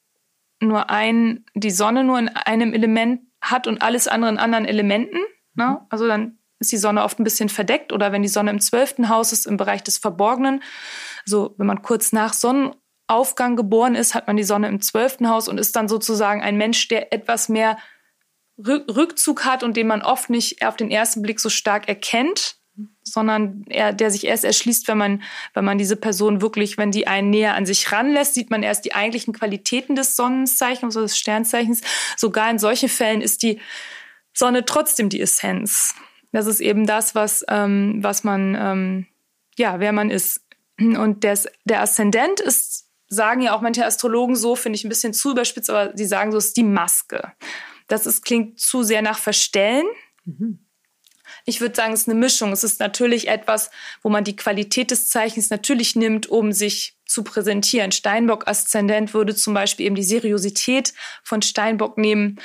nur ein, die Sonne nur in einem Element hat und alles andere in anderen Elementen. Ne? Mhm. Also dann ist die Sonne oft ein bisschen verdeckt oder wenn die Sonne im zwölften Haus ist, im Bereich des Verborgenen. Also wenn man kurz nach Sonnenaufgang geboren ist, hat man die Sonne im zwölften Haus und ist dann sozusagen ein Mensch, der etwas mehr Rückzug hat und den man oft nicht auf den ersten Blick so stark erkennt sondern er, der sich erst erschließt, wenn man, wenn man diese Person wirklich, wenn die einen näher an sich ranlässt, sieht man erst die eigentlichen Qualitäten des Sonnenzeichens oder des Sternzeichens. Sogar in solchen Fällen ist die Sonne trotzdem die Essenz. Das ist eben das, was, ähm, was man, ähm, ja, wer man ist. Und des, der Aszendent ist, sagen ja auch manche Astrologen so, finde ich ein bisschen zu überspitzt, aber sie sagen so, ist die Maske. Das ist, klingt zu sehr nach Verstellen. Mhm. Ich würde sagen, es ist eine Mischung. Es ist natürlich etwas, wo man die Qualität des Zeichens natürlich nimmt, um sich zu präsentieren. Steinbock-Aszendent würde zum Beispiel eben die Seriosität von Steinbock nehmen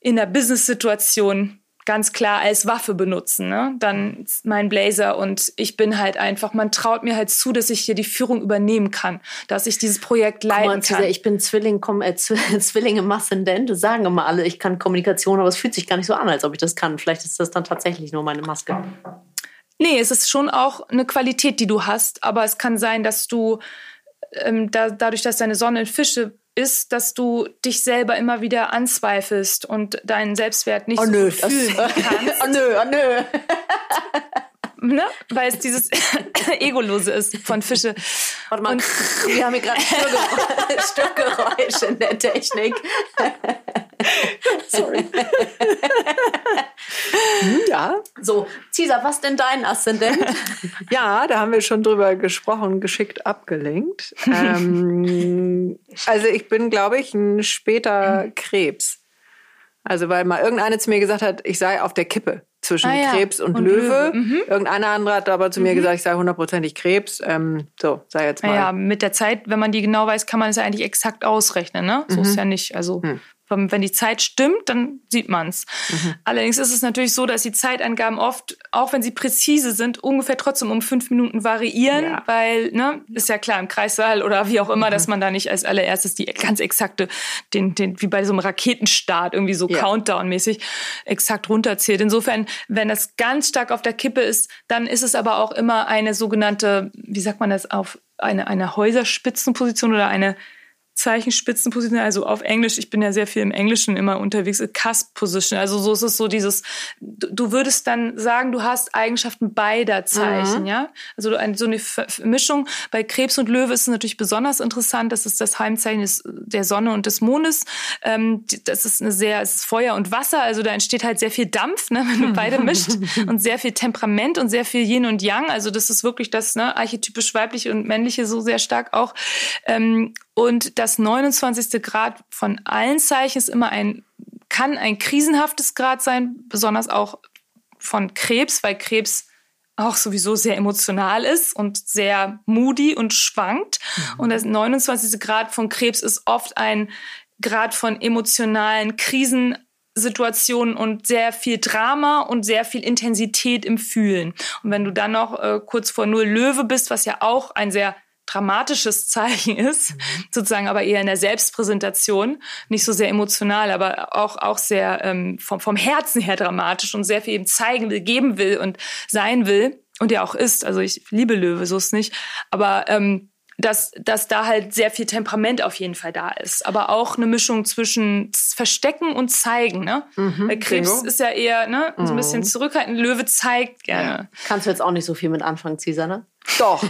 in der Business-Situation ganz klar als Waffe benutzen. Ne? Dann mein Blazer und ich bin halt einfach, man traut mir halt zu, dass ich hier die Führung übernehmen kann, dass ich dieses Projekt leiten mal, kann. Ich bin Zwilling, komm, äh, [laughs] Zwilling im Aszendent, sagen immer alle, ich kann Kommunikation, aber es fühlt sich gar nicht so an, als ob ich das kann. Vielleicht ist das dann tatsächlich nur meine Maske. Nee, es ist schon auch eine Qualität, die du hast, aber es kann sein, dass du ähm, da, dadurch, dass deine Sonne in Fische ist, dass du dich selber immer wieder anzweifelst und deinen Selbstwert nicht oh, so nö, [laughs] fühlen kannst. oh nö, oh nö. Ne? Weil es dieses [laughs] Egolose ist von Fische. Warte mal, und wir haben hier gerade Stückgeräusche [laughs] in der Technik. Sorry. Hm, ja. So, Cesar, was denn dein Aszendent? [laughs] ja, da haben wir schon drüber gesprochen, geschickt abgelenkt. Ähm, [laughs] also ich bin, glaube ich, ein später Krebs. Also weil mal irgendeine zu mir gesagt hat, ich sei auf der Kippe zwischen ah, ja. Krebs und, und Löwe. Löwe. Mhm. Irgendeiner andere hat aber zu mir mhm. gesagt, ich sei hundertprozentig Krebs. Ähm, so, sei jetzt mal. Ja, mit der Zeit, wenn man die genau weiß, kann man es ja eigentlich exakt ausrechnen. Ne? So mhm. ist ja nicht. Also mhm. Wenn die Zeit stimmt, dann sieht man's. Mhm. Allerdings ist es natürlich so, dass die Zeitangaben oft, auch wenn sie präzise sind, ungefähr trotzdem um fünf Minuten variieren, ja. weil, ne, ist ja klar, im Kreissaal oder wie auch immer, mhm. dass man da nicht als allererstes die ganz exakte, den, den, wie bei so einem Raketenstart, irgendwie so ja. Countdown-mäßig, exakt runterzählt. Insofern, wenn das ganz stark auf der Kippe ist, dann ist es aber auch immer eine sogenannte, wie sagt man das, auf eine, eine Häuserspitzenposition oder eine Zeichenspitzenposition, also auf Englisch, ich bin ja sehr viel im Englischen immer unterwegs, Cusp Position. Also so ist es so dieses, du würdest dann sagen, du hast Eigenschaften beider Zeichen, mhm. ja? Also so eine Mischung. Bei Krebs und Löwe ist es natürlich besonders interessant. Das ist das Heimzeichen des, der Sonne und des Mondes. Ähm, das ist eine sehr, es ist Feuer und Wasser, also da entsteht halt sehr viel Dampf, ne, wenn du beide mischt [laughs] und sehr viel Temperament und sehr viel Yin und Yang. Also das ist wirklich das ne, archetypisch weibliche und männliche so sehr stark auch. Ähm, und das 29. Grad von allen Zeichen ist immer ein, kann ein krisenhaftes Grad sein, besonders auch von Krebs, weil Krebs auch sowieso sehr emotional ist und sehr moody und schwankt. Mhm. Und das 29. Grad von Krebs ist oft ein Grad von emotionalen Krisensituationen und sehr viel Drama und sehr viel Intensität im Fühlen. Und wenn du dann noch äh, kurz vor Null Löwe bist, was ja auch ein sehr dramatisches Zeichen ist, mhm. sozusagen aber eher in der Selbstpräsentation, nicht so sehr emotional, aber auch, auch sehr ähm, vom, vom Herzen her dramatisch und sehr viel eben zeigen will, geben will und sein will, und ja auch ist. Also ich liebe Löwe, so ist nicht. Aber ähm, dass, dass da halt sehr viel Temperament auf jeden Fall da ist. Aber auch eine Mischung zwischen Verstecken und Zeigen. Ne? Mhm, Weil Krebs Bingo. ist ja eher ne, so ein bisschen mhm. zurückhaltend. Löwe zeigt gerne. Kannst du jetzt auch nicht so viel mit anfangen, Cesar, ne? Doch,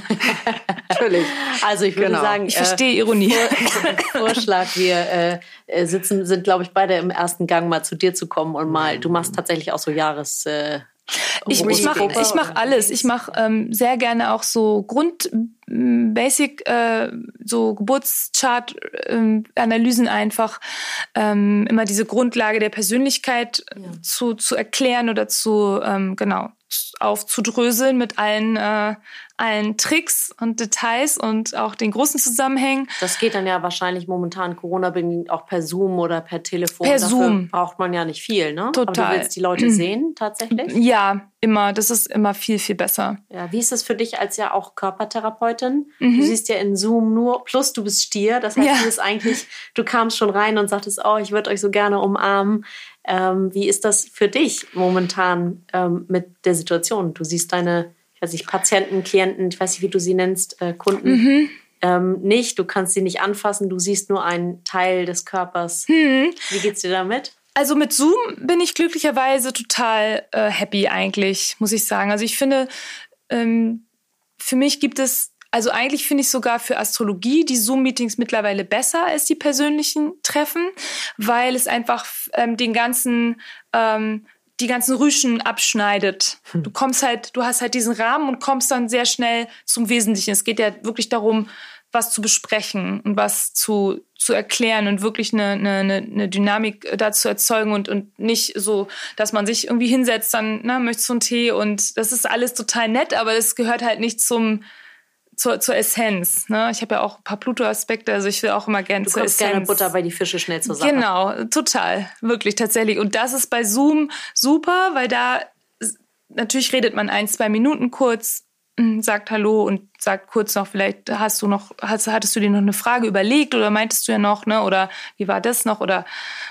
[laughs] natürlich. Also ich würde genau. sagen, ich verstehe äh, Ironie. [laughs] Vorschlag, wir äh, äh, sitzen, sind glaube ich beide im ersten Gang mal zu dir zu kommen und mal. Du machst tatsächlich auch so Jahres äh, ich, ich mache ich mach alles. Ich mache ähm, sehr gerne auch so Grund, Basic, äh, so Geburtschart-Analysen ähm, einfach. Ähm, immer diese Grundlage der Persönlichkeit ja. zu, zu erklären oder zu, ähm, genau, aufzudröseln mit allen, äh, allen Tricks und Details und auch den großen Zusammenhängen. Das geht dann ja wahrscheinlich momentan Corona-bedingt auch per Zoom oder per Telefon. Per Dafür Zoom. braucht man ja nicht viel, ne? Total. Aber du willst die Leute [clears throat] sehen, tatsächlich? Ja, immer. Das ist immer viel, viel besser. Ja, wie ist es für dich als ja auch Körpertherapeutin? Mhm. Du siehst ja in Zoom nur, plus du bist Stier. Das heißt, ja. du bist eigentlich, du kamst schon rein und sagtest, oh, ich würde euch so gerne umarmen. Ähm, wie ist das für dich momentan ähm, mit der Situation? Du siehst deine, ich weiß nicht, Patienten, Klienten, ich weiß nicht, wie du sie nennst, äh, Kunden. Mhm. Ähm, nicht, du kannst sie nicht anfassen, du siehst nur einen Teil des Körpers. Mhm. Wie geht's dir damit? Also mit Zoom bin ich glücklicherweise total äh, happy eigentlich, muss ich sagen. Also ich finde, ähm, für mich gibt es also eigentlich finde ich sogar für Astrologie die Zoom-Meetings mittlerweile besser als die persönlichen Treffen, weil es einfach ähm, den ganzen ähm, die ganzen Rüschen abschneidet. Hm. Du kommst halt, du hast halt diesen Rahmen und kommst dann sehr schnell zum Wesentlichen. Es geht ja wirklich darum, was zu besprechen und was zu, zu erklären und wirklich eine, eine, eine Dynamik dazu erzeugen und, und nicht so, dass man sich irgendwie hinsetzt, dann na, möchtest du einen Tee und das ist alles total nett, aber es gehört halt nicht zum, zur, zur Essenz. Ne? Ich habe ja auch ein paar Pluto-Aspekte, also ich will auch immer gerne zur Essenz. Gerne Butter bei die Fische schnell zur Sache. Genau, total, wirklich, tatsächlich. Und das ist bei Zoom super, weil da natürlich redet man ein, zwei Minuten kurz, hm, sagt Hallo und sagt kurz noch, vielleicht hast du noch, hast, hattest du dir noch eine Frage überlegt oder meintest du ja noch, ne? Oder wie war das noch? Oder,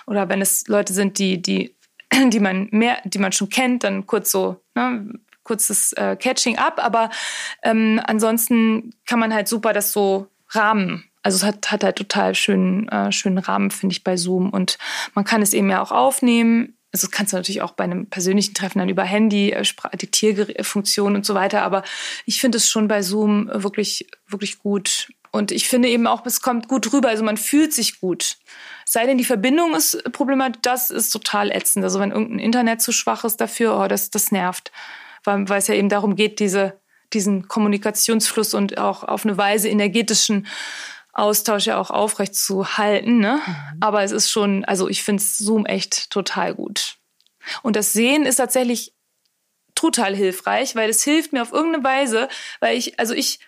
oder wenn es Leute sind, die, die, [clears throat] die man mehr, die man schon kennt, dann kurz so, ne? Kurzes äh, Catching up, aber ähm, ansonsten kann man halt super das so rahmen. Also es hat, hat halt total schönen, äh, schönen Rahmen, finde ich, bei Zoom. Und man kann es eben ja auch aufnehmen. Also das kannst du natürlich auch bei einem persönlichen Treffen dann über Handy, äh, Diktierfunktion und so weiter. Aber ich finde es schon bei Zoom wirklich, wirklich gut. Und ich finde eben auch, es kommt gut rüber. Also man fühlt sich gut. Sei denn, die Verbindung ist problematisch, das ist total ätzend. Also wenn irgendein Internet zu schwach ist dafür, oh, das, das nervt weil, weil es ja eben darum geht, diese, diesen Kommunikationsfluss und auch auf eine Weise energetischen Austausch ja auch aufrecht zu halten. Ne? Mhm. Aber es ist schon, also ich finde Zoom echt total gut. Und das Sehen ist tatsächlich total hilfreich, weil es hilft mir auf irgendeine Weise, weil ich, also ich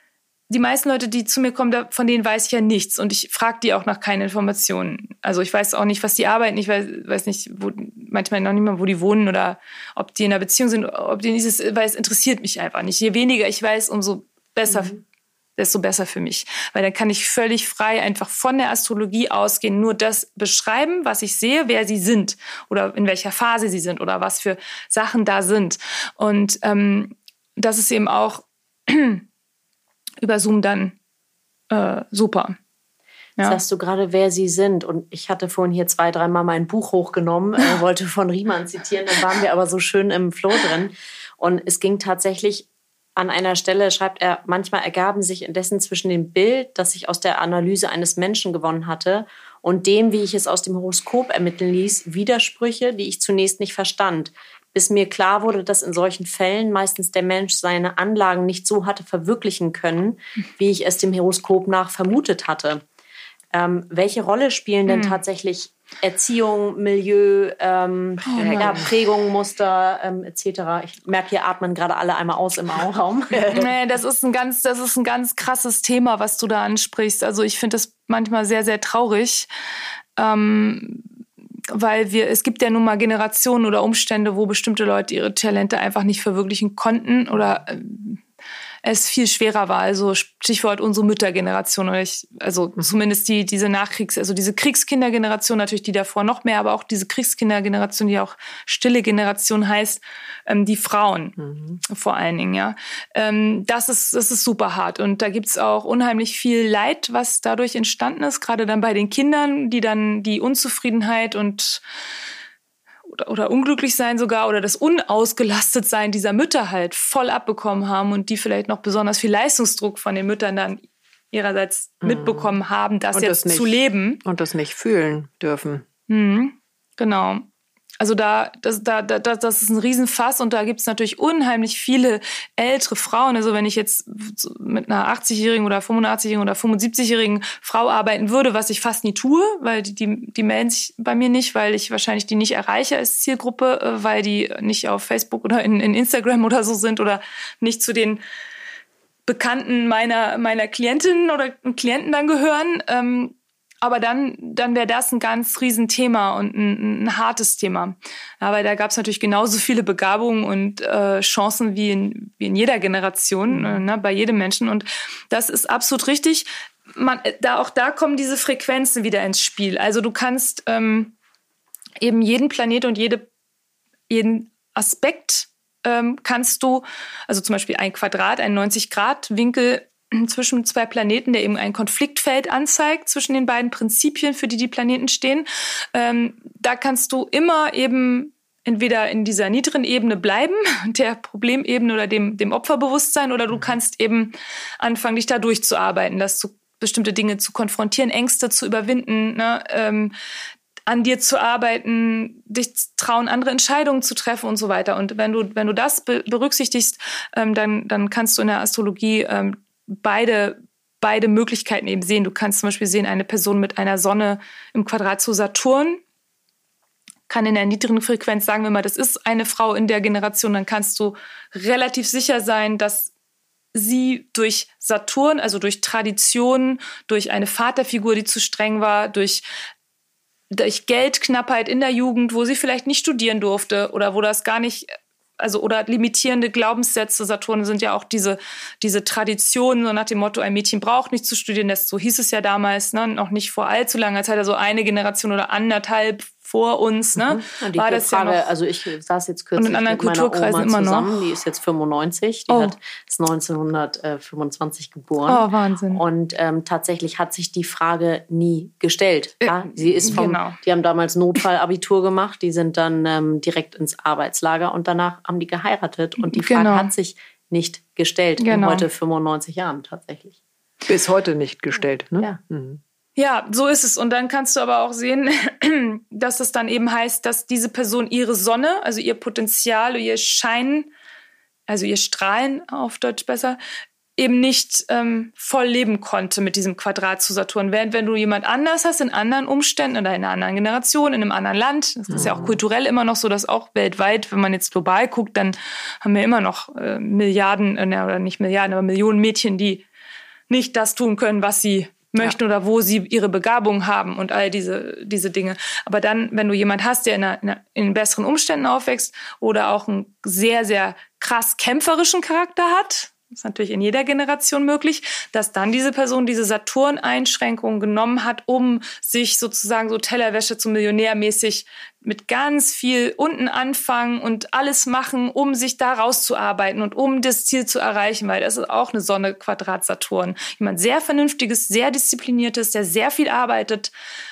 die meisten Leute, die zu mir kommen, von denen weiß ich ja nichts und ich frage die auch nach keinen Informationen. Also ich weiß auch nicht, was die arbeiten, ich weiß, weiß nicht, wo, manchmal noch nicht mal, wo die wohnen oder ob die in einer Beziehung sind, ob die dieses, weil es interessiert mich einfach nicht. Je weniger ich weiß, umso besser, mhm. desto besser für mich. Weil dann kann ich völlig frei einfach von der Astrologie ausgehen, nur das beschreiben, was ich sehe, wer sie sind oder in welcher Phase sie sind oder was für Sachen da sind. Und ähm, das ist eben auch [clears throat] über Zoom dann äh, super. Ja. Sagst du gerade, wer sie sind. Und ich hatte vorhin hier zwei, dreimal mein Buch hochgenommen, äh, [laughs] wollte von Riemann zitieren, dann waren wir aber so schön im Flow drin. Und es ging tatsächlich an einer Stelle, schreibt er, manchmal ergaben sich indessen zwischen dem Bild, das ich aus der Analyse eines Menschen gewonnen hatte, und dem, wie ich es aus dem Horoskop ermitteln ließ, Widersprüche, die ich zunächst nicht verstand bis mir klar wurde, dass in solchen Fällen meistens der Mensch seine Anlagen nicht so hatte verwirklichen können, wie ich es dem Horoskop nach vermutet hatte. Ähm, welche Rolle spielen denn hm. tatsächlich Erziehung, Milieu, ähm, oh ja, Prägung, Muster ähm, etc. Ich merke, hier atmen gerade alle einmal aus im Raum. [laughs] nee, das ist ein ganz, das ist ein ganz krasses Thema, was du da ansprichst. Also ich finde das manchmal sehr, sehr traurig. Ähm, weil wir, es gibt ja nun mal Generationen oder Umstände, wo bestimmte Leute ihre Talente einfach nicht verwirklichen konnten oder äh, es viel schwerer war. Also Stichwort unsere Müttergeneration oder ich, also mhm. zumindest die diese Nachkriegs, also diese Kriegskindergeneration natürlich die davor noch mehr, aber auch diese Kriegskindergeneration, die auch stille Generation heißt, ähm, die Frauen mhm. vor allen Dingen, ja. Ähm, das ist das ist super hart und da gibt's auch unheimlich viel Leid, was dadurch entstanden ist, gerade dann bei den Kindern, die dann die Unzufriedenheit und oder, unglücklich sein sogar oder das unausgelastet sein dieser Mütter halt voll abbekommen haben und die vielleicht noch besonders viel Leistungsdruck von den Müttern dann ihrerseits mhm. mitbekommen haben, das und jetzt das nicht, zu leben. Und das nicht fühlen dürfen. Mhm. Genau. Also da, das, da, da, das ist ein Riesenfass und da gibt es natürlich unheimlich viele ältere Frauen. Also wenn ich jetzt mit einer 80-jährigen oder 85-jährigen oder 75-jährigen Frau arbeiten würde, was ich fast nie tue, weil die, die, die melden sich bei mir nicht, weil ich wahrscheinlich die nicht erreiche als Zielgruppe, äh, weil die nicht auf Facebook oder in, in Instagram oder so sind oder nicht zu den Bekannten meiner, meiner Klientinnen oder Klienten dann gehören. Ähm, aber dann, dann wäre das ein ganz Riesenthema und ein, ein hartes Thema. Aber da gab es natürlich genauso viele Begabungen und äh, Chancen wie in, wie in jeder Generation, mhm. äh, ne, bei jedem Menschen. Und das ist absolut richtig. Man, da auch da kommen diese Frequenzen wieder ins Spiel. Also du kannst ähm, eben jeden Planet und jede, jeden Aspekt ähm, kannst du, also zum Beispiel ein Quadrat, ein 90-Grad-Winkel zwischen zwei Planeten, der eben ein Konfliktfeld anzeigt zwischen den beiden Prinzipien, für die die Planeten stehen. Ähm, da kannst du immer eben entweder in dieser niederen Ebene bleiben, [laughs] der Problemebene oder dem, dem Opferbewusstsein, oder du mhm. kannst eben anfangen, dich da durchzuarbeiten, dass du bestimmte Dinge zu konfrontieren, Ängste zu überwinden, ne, ähm, an dir zu arbeiten, dich trauen, andere Entscheidungen zu treffen und so weiter. Und wenn du, wenn du das berücksichtigst, ähm, dann, dann kannst du in der Astrologie ähm, beide beide Möglichkeiten eben sehen. Du kannst zum Beispiel sehen, eine Person mit einer Sonne im Quadrat zu Saturn kann in der niedrigen Frequenz, sagen wir mal, das ist eine Frau in der Generation, dann kannst du relativ sicher sein, dass sie durch Saturn, also durch Tradition, durch eine Vaterfigur, die zu streng war, durch durch Geldknappheit in der Jugend, wo sie vielleicht nicht studieren durfte oder wo das gar nicht also oder limitierende Glaubenssätze. Saturn sind ja auch diese, diese Traditionen, so nach dem Motto, ein Mädchen braucht nicht zu studieren. Das, so hieß es ja damals, ne? noch nicht vor allzu langer Zeit, also eine Generation oder anderthalb vor uns, ne? Mhm. war das Frage, ja noch, also ich saß jetzt kürzlich und in anderen Kulturkreisen immer zusammen, die ist jetzt 95, die oh. hat, ist 1925 geboren. Oh, Wahnsinn. Und ähm, tatsächlich hat sich die Frage nie gestellt. Ja? Sie ist vom, genau. die haben damals Notfallabitur gemacht, die sind dann ähm, direkt ins Arbeitslager und danach haben die geheiratet und die Frage genau. hat sich nicht gestellt genau. in heute 95 Jahren tatsächlich. Bis heute nicht gestellt, ne? Ja. Mhm. Ja, so ist es. Und dann kannst du aber auch sehen, [clears throat] dass es dann eben heißt, dass diese Person ihre Sonne, also ihr Potenzial, ihr Schein, also ihr Strahlen auf Deutsch besser, eben nicht ähm, voll leben konnte mit diesem Quadrat zu Saturn. Während wenn du jemand anders hast, in anderen Umständen oder in einer anderen Generation, in einem anderen Land, das ist ja auch mhm. kulturell immer noch so, dass auch weltweit, wenn man jetzt global guckt, dann haben wir immer noch äh, Milliarden, äh, oder nicht Milliarden, aber Millionen Mädchen, die nicht das tun können, was sie möchten ja. oder wo sie ihre Begabung haben und all diese, diese Dinge. Aber dann, wenn du jemand hast, der in, einer, in besseren Umständen aufwächst oder auch einen sehr, sehr krass kämpferischen Charakter hat, ist natürlich in jeder Generation möglich, dass dann diese Person diese Saturn-Einschränkungen genommen hat, um sich sozusagen so Tellerwäsche zum Millionär mäßig mit ganz viel unten anfangen und alles machen, um sich da rauszuarbeiten und um das Ziel zu erreichen, weil das ist auch eine Sonne Quadrat Saturn. Jemand sehr vernünftiges, sehr diszipliniertes, der sehr viel arbeitet,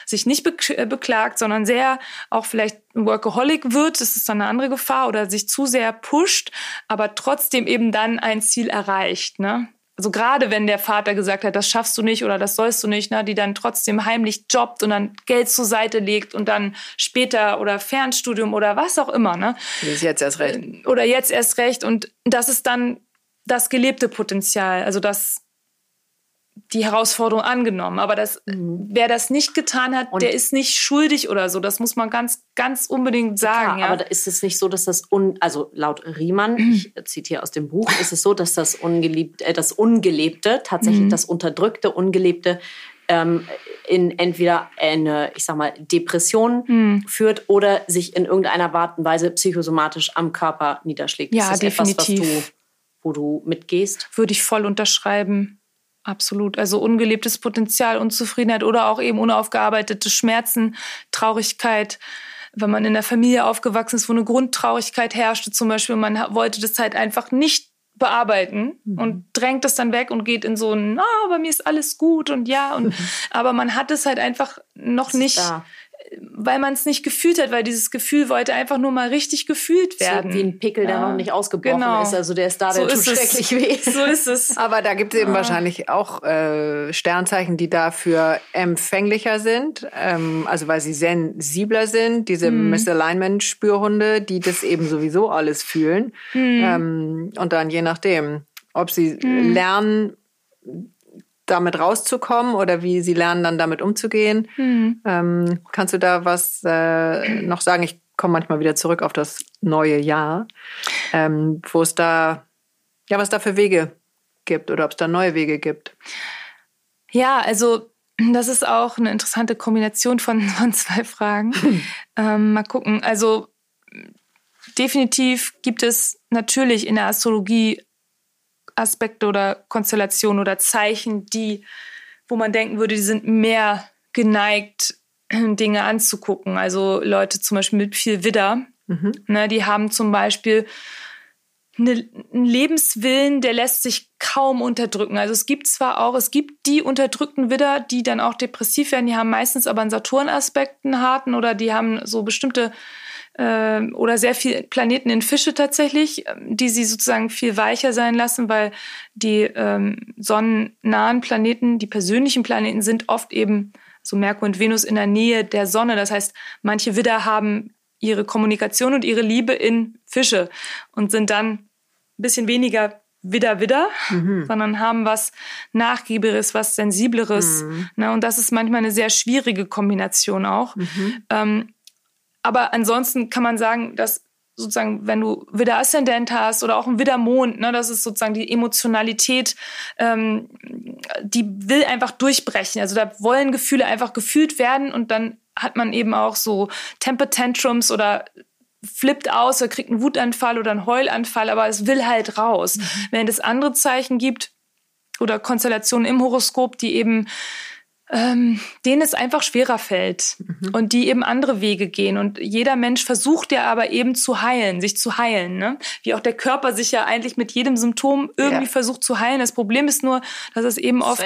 sich nicht beklagt, sondern sehr auch vielleicht ein Workaholic wird, das ist dann eine andere Gefahr oder sich zu sehr pusht, aber trotzdem eben dann ein Ziel erreicht, ne? also gerade wenn der Vater gesagt hat, das schaffst du nicht oder das sollst du nicht, ne, die dann trotzdem heimlich jobbt und dann Geld zur Seite legt und dann später oder Fernstudium oder was auch immer, ne? Das ist jetzt erst recht. Äh, oder jetzt erst recht und das ist dann das gelebte Potenzial, also das die Herausforderung angenommen. Aber das, mhm. wer das nicht getan hat, und der ist nicht schuldig oder so. Das muss man ganz, ganz unbedingt sagen. Klar, ja. Aber ist es nicht so, dass das, un, also laut Riemann, [clears throat] ich zitiere aus dem Buch, ist es so, dass das, Ungeliebt, äh, das Ungelebte, tatsächlich mhm. das Unterdrückte, Ungelebte, ähm, in entweder eine, ich sag mal, Depression mhm. führt oder sich in irgendeiner Art und Weise psychosomatisch am Körper niederschlägt. Ja, definitiv. Etwas, was du wo du mitgehst? Würde ich voll unterschreiben. Absolut. Also ungelebtes Potenzial, Unzufriedenheit oder auch eben unaufgearbeitete Schmerzen, Traurigkeit. Wenn man in einer Familie aufgewachsen ist, wo eine Grundtraurigkeit herrschte zum Beispiel, man wollte das halt einfach nicht bearbeiten mhm. und drängt es dann weg und geht in so ein, ah, oh, bei mir ist alles gut und ja und [laughs] aber man hat es halt einfach noch nicht da weil man es nicht gefühlt hat, weil dieses Gefühl wollte einfach nur mal richtig gefühlt werden. So wie ein Pickel, der noch nicht ausgebrochen genau. ist. Also der ist da, der so tut schrecklich weh. [laughs] So ist es. Aber da gibt es eben ah. wahrscheinlich auch äh, Sternzeichen, die dafür empfänglicher sind. Ähm, also weil sie sensibler sind, diese hm. Misalignment-Spürhunde, die das eben sowieso alles fühlen. Hm. Ähm, und dann je nachdem, ob sie hm. lernen, damit rauszukommen oder wie sie lernen, dann damit umzugehen. Mhm. Ähm, kannst du da was äh, noch sagen? Ich komme manchmal wieder zurück auf das neue Jahr, ähm, wo es da, ja, was da für Wege gibt oder ob es da neue Wege gibt. Ja, also das ist auch eine interessante Kombination von, [laughs] von zwei Fragen. [laughs] ähm, mal gucken. Also definitiv gibt es natürlich in der Astrologie Aspekte oder Konstellationen oder Zeichen, die, wo man denken würde, die sind mehr geneigt, [clears throat] Dinge anzugucken. Also Leute zum Beispiel mit viel Widder, mhm. ne, die haben zum Beispiel eine, einen Lebenswillen, der lässt sich kaum unterdrücken. Also es gibt zwar auch, es gibt die unterdrückten Widder, die dann auch depressiv werden, die haben meistens aber einen Saturn-Aspekt, einen harten, oder die haben so bestimmte oder sehr viel Planeten in Fische tatsächlich, ähm, die sie sozusagen viel weicher sein lassen, weil die ähm, sonnennahen Planeten, die persönlichen Planeten sind oft eben so Merkur und Venus in der Nähe der Sonne. Das heißt, manche Widder haben ihre Kommunikation und ihre Liebe in Fische und sind dann ein bisschen weniger Widder Widder, mhm. sondern haben was Nachgiebigeres, was Sensibleres. Mhm. Ne? Und das ist manchmal eine sehr schwierige Kombination auch. Mhm. Ähm, aber ansonsten kann man sagen, dass sozusagen, wenn du Widder Aszendent hast oder auch ein Widder Mond, ne, das ist sozusagen die Emotionalität, ähm, die will einfach durchbrechen. Also da wollen Gefühle einfach gefühlt werden und dann hat man eben auch so Temper Tantrums oder flippt aus oder kriegt einen Wutanfall oder einen Heulanfall, aber es will halt raus. Mhm. Wenn es andere Zeichen gibt oder Konstellationen im Horoskop, die eben ähm, denen es einfach schwerer fällt mhm. und die eben andere Wege gehen. Und jeder Mensch versucht ja aber eben zu heilen, sich zu heilen. Ne? Wie auch der Körper sich ja eigentlich mit jedem Symptom irgendwie ja. versucht zu heilen. Das Problem ist nur, dass es eben oft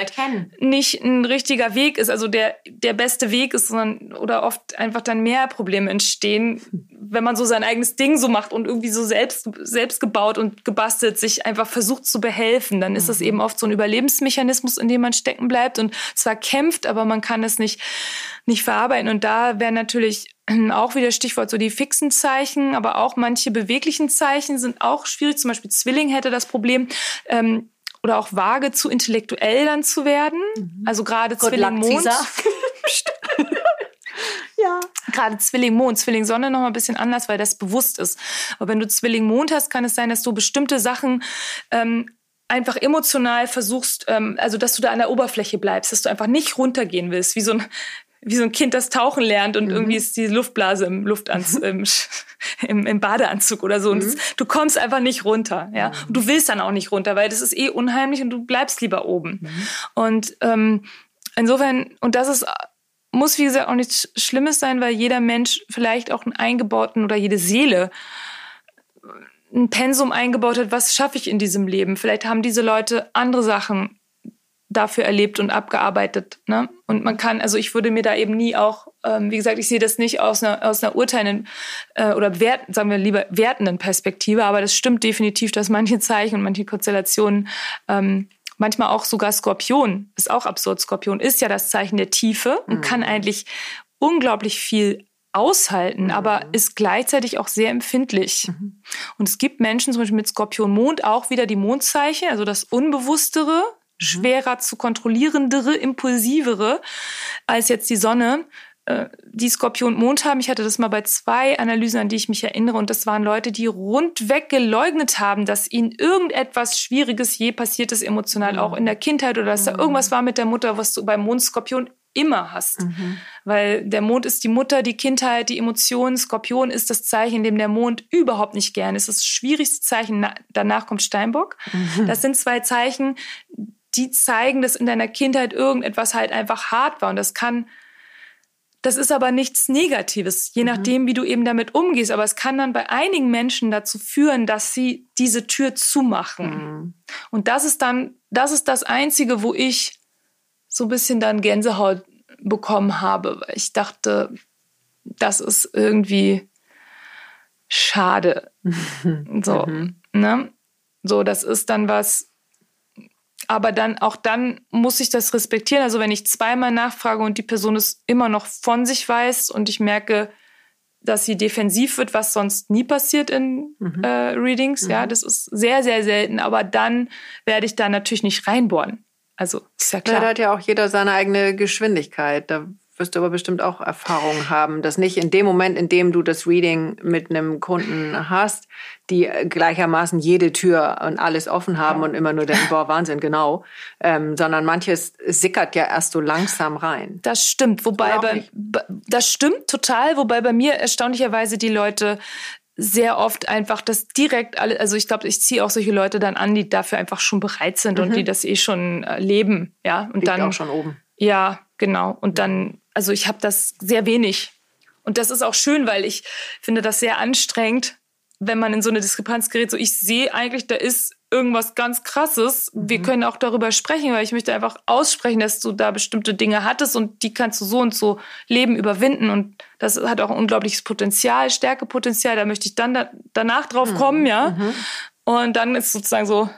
nicht ein richtiger Weg ist, also der, der beste Weg ist, sondern oder oft einfach dann mehr Probleme entstehen, wenn man so sein eigenes Ding so macht und irgendwie so selbst, selbst gebaut und gebastelt sich einfach versucht zu behelfen. Dann ist es mhm. eben oft so ein Überlebensmechanismus, in dem man stecken bleibt und zwar kämpft, kämpft, aber man kann es nicht, nicht verarbeiten. Und da wäre natürlich [clears throat] auch wieder Stichwort so die fixen Zeichen, aber auch manche beweglichen Zeichen sind auch schwierig. Zum Beispiel Zwilling hätte das Problem, ähm, oder auch vage zu intellektuell dann zu werden. Mhm. Also gerade Zwilling Mond. [laughs] ja. Gerade Zwilling Mond, Zwilling Sonne noch mal ein bisschen anders, weil das bewusst ist. Aber wenn du Zwilling Mond hast, kann es sein, dass du bestimmte Sachen ähm, einfach emotional versuchst, ähm, also dass du da an der Oberfläche bleibst, dass du einfach nicht runtergehen willst, wie so ein wie so ein Kind, das tauchen lernt und mhm. irgendwie ist die Luftblase im Luftanzug, [laughs] im, im, im, Badeanzug oder so. Und mhm. das, du kommst einfach nicht runter, ja. Mhm. Und du willst dann auch nicht runter, weil das ist eh unheimlich und du bleibst lieber oben. Mhm. Und ähm, insofern, und das ist muss wie gesagt auch nichts Schlimmes sein, weil jeder Mensch vielleicht auch einen eingebauten oder jede Seele ein Pensum eingebaut hat, was schaffe ich in diesem Leben. Vielleicht haben diese Leute andere Sachen dafür erlebt und abgearbeitet. Ne? Und man kann, also ich würde mir da eben nie auch, ähm, wie gesagt, ich sehe das nicht aus einer, aus einer urteilenden äh, oder wert, sagen wir lieber wertenden Perspektive, aber das stimmt definitiv, dass manche Zeichen und manche Konstellationen ähm, manchmal auch sogar Skorpion, ist auch absurd, Skorpion ist ja das Zeichen der Tiefe und mhm. kann eigentlich unglaublich viel aushalten, mhm. aber ist gleichzeitig auch sehr empfindlich. Mhm. Und es gibt Menschen, zum Beispiel mit Skorpion Mond, auch wieder die Mondzeichen, also das Unbewusstere, mhm. schwerer zu kontrollierendere, impulsivere als jetzt die Sonne, äh, die Skorpion Mond haben. Ich hatte das mal bei zwei Analysen, an die ich mich erinnere. Und das waren Leute, die rundweg geleugnet haben, dass ihnen irgendetwas Schwieriges je passiert ist, emotional, mhm. auch in der Kindheit oder dass da mhm. irgendwas war mit der Mutter, was du beim Mondskorpion immer hast. Mhm. Weil der Mond ist die Mutter, die Kindheit, die Emotionen. Skorpion ist das Zeichen, in dem der Mond überhaupt nicht gern ist. Das schwierigste Zeichen. Danach kommt Steinbock. Mhm. Das sind zwei Zeichen, die zeigen, dass in deiner Kindheit irgendetwas halt einfach hart war. Und das kann, das ist aber nichts Negatives, je mhm. nachdem, wie du eben damit umgehst. Aber es kann dann bei einigen Menschen dazu führen, dass sie diese Tür zumachen. Mhm. Und das ist dann, das ist das Einzige, wo ich so ein bisschen dann Gänsehaut bekommen habe, weil ich dachte, das ist irgendwie schade. [laughs] so, mhm. ne? So, das ist dann was, aber dann auch dann muss ich das respektieren. Also wenn ich zweimal nachfrage und die Person es immer noch von sich weiß und ich merke, dass sie defensiv wird, was sonst nie passiert in mhm. äh, Readings, mhm. ja, das ist sehr, sehr selten. Aber dann werde ich da natürlich nicht reinbohren. Also ist ja klar. Ja, da hat ja auch jeder seine eigene Geschwindigkeit. Da wirst du aber bestimmt auch Erfahrungen haben, dass nicht in dem Moment, in dem du das Reading mit einem Kunden hast, die gleichermaßen jede Tür und alles offen haben und immer nur denken, boah, Wahnsinn, genau, ähm, sondern manches sickert ja erst so langsam rein. Das stimmt, wobei bei, das stimmt total, wobei bei mir erstaunlicherweise die Leute sehr oft einfach das direkt alle, also ich glaube, ich ziehe auch solche Leute dann an, die dafür einfach schon bereit sind mhm. und die das eh schon äh, leben, ja. Und Liegt dann auch schon oben. Ja, genau. Und dann also ich habe das sehr wenig. Und das ist auch schön, weil ich finde das sehr anstrengend, wenn man in so eine Diskrepanz gerät. So, ich sehe eigentlich, da ist irgendwas ganz Krasses. Mhm. Wir können auch darüber sprechen, weil ich möchte einfach aussprechen, dass du da bestimmte Dinge hattest und die kannst du so und so leben, überwinden. Und das hat auch ein unglaubliches Potenzial, Stärkepotenzial. Da möchte ich dann da, danach drauf mhm. kommen, ja. Mhm. Und dann ist sozusagen so,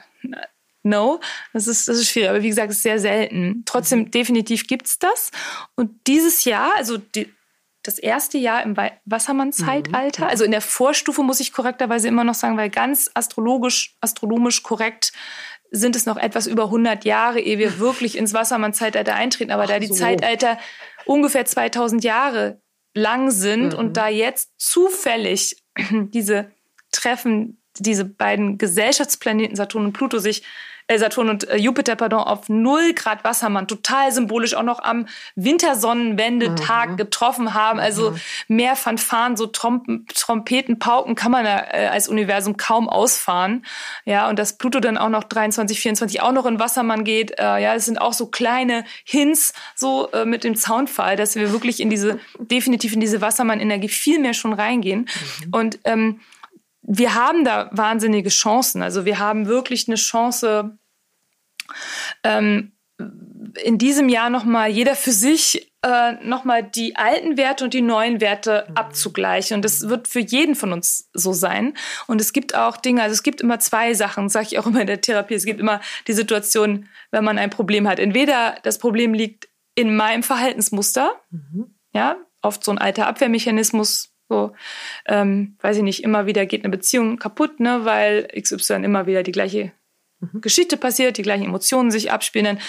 No, das ist, das ist schwierig. Aber wie gesagt, es ist sehr selten. Trotzdem, mhm. definitiv gibt's das. Und dieses Jahr, also die, das erste Jahr im Wassermann-Zeitalter, mhm. also in der Vorstufe muss ich korrekterweise immer noch sagen, weil ganz astrologisch, astronomisch korrekt sind es noch etwas über 100 Jahre, ehe wir [laughs] wirklich ins Wassermann-Zeitalter eintreten. Aber Ach da die so. Zeitalter ungefähr 2000 Jahre lang sind mhm. und da jetzt zufällig [clears throat] diese Treffen, diese beiden Gesellschaftsplaneten Saturn und Pluto sich äh, Saturn und äh, Jupiter, pardon, auf 0 Grad Wassermann, total symbolisch auch noch am Wintersonnenwendetag mhm. getroffen haben. Also mhm. mehr Fanfaren, so Trompen, Trompeten, Pauken kann man äh, als Universum kaum ausfahren. Ja, und dass Pluto dann auch noch 23, 24 auch noch in Wassermann geht, äh, ja, es sind auch so kleine Hints so äh, mit dem Zaunfall, dass wir wirklich in diese, definitiv in diese Wassermann-Energie viel mehr schon reingehen. Mhm. Und ähm, wir haben da wahnsinnige Chancen. Also wir haben wirklich eine Chance, ähm, in diesem Jahr nochmal jeder für sich äh, nochmal die alten Werte und die neuen Werte mhm. abzugleichen. Und das wird für jeden von uns so sein. Und es gibt auch Dinge, also es gibt immer zwei Sachen, sage ich auch immer in der Therapie. Es gibt immer die Situation, wenn man ein Problem hat. Entweder das Problem liegt in meinem Verhaltensmuster, mhm. ja, oft so ein alter Abwehrmechanismus, so, ähm, weiß ich nicht, immer wieder geht eine Beziehung kaputt, ne, weil XY immer wieder die gleiche mhm. Geschichte passiert, die gleichen Emotionen sich abspielen, dann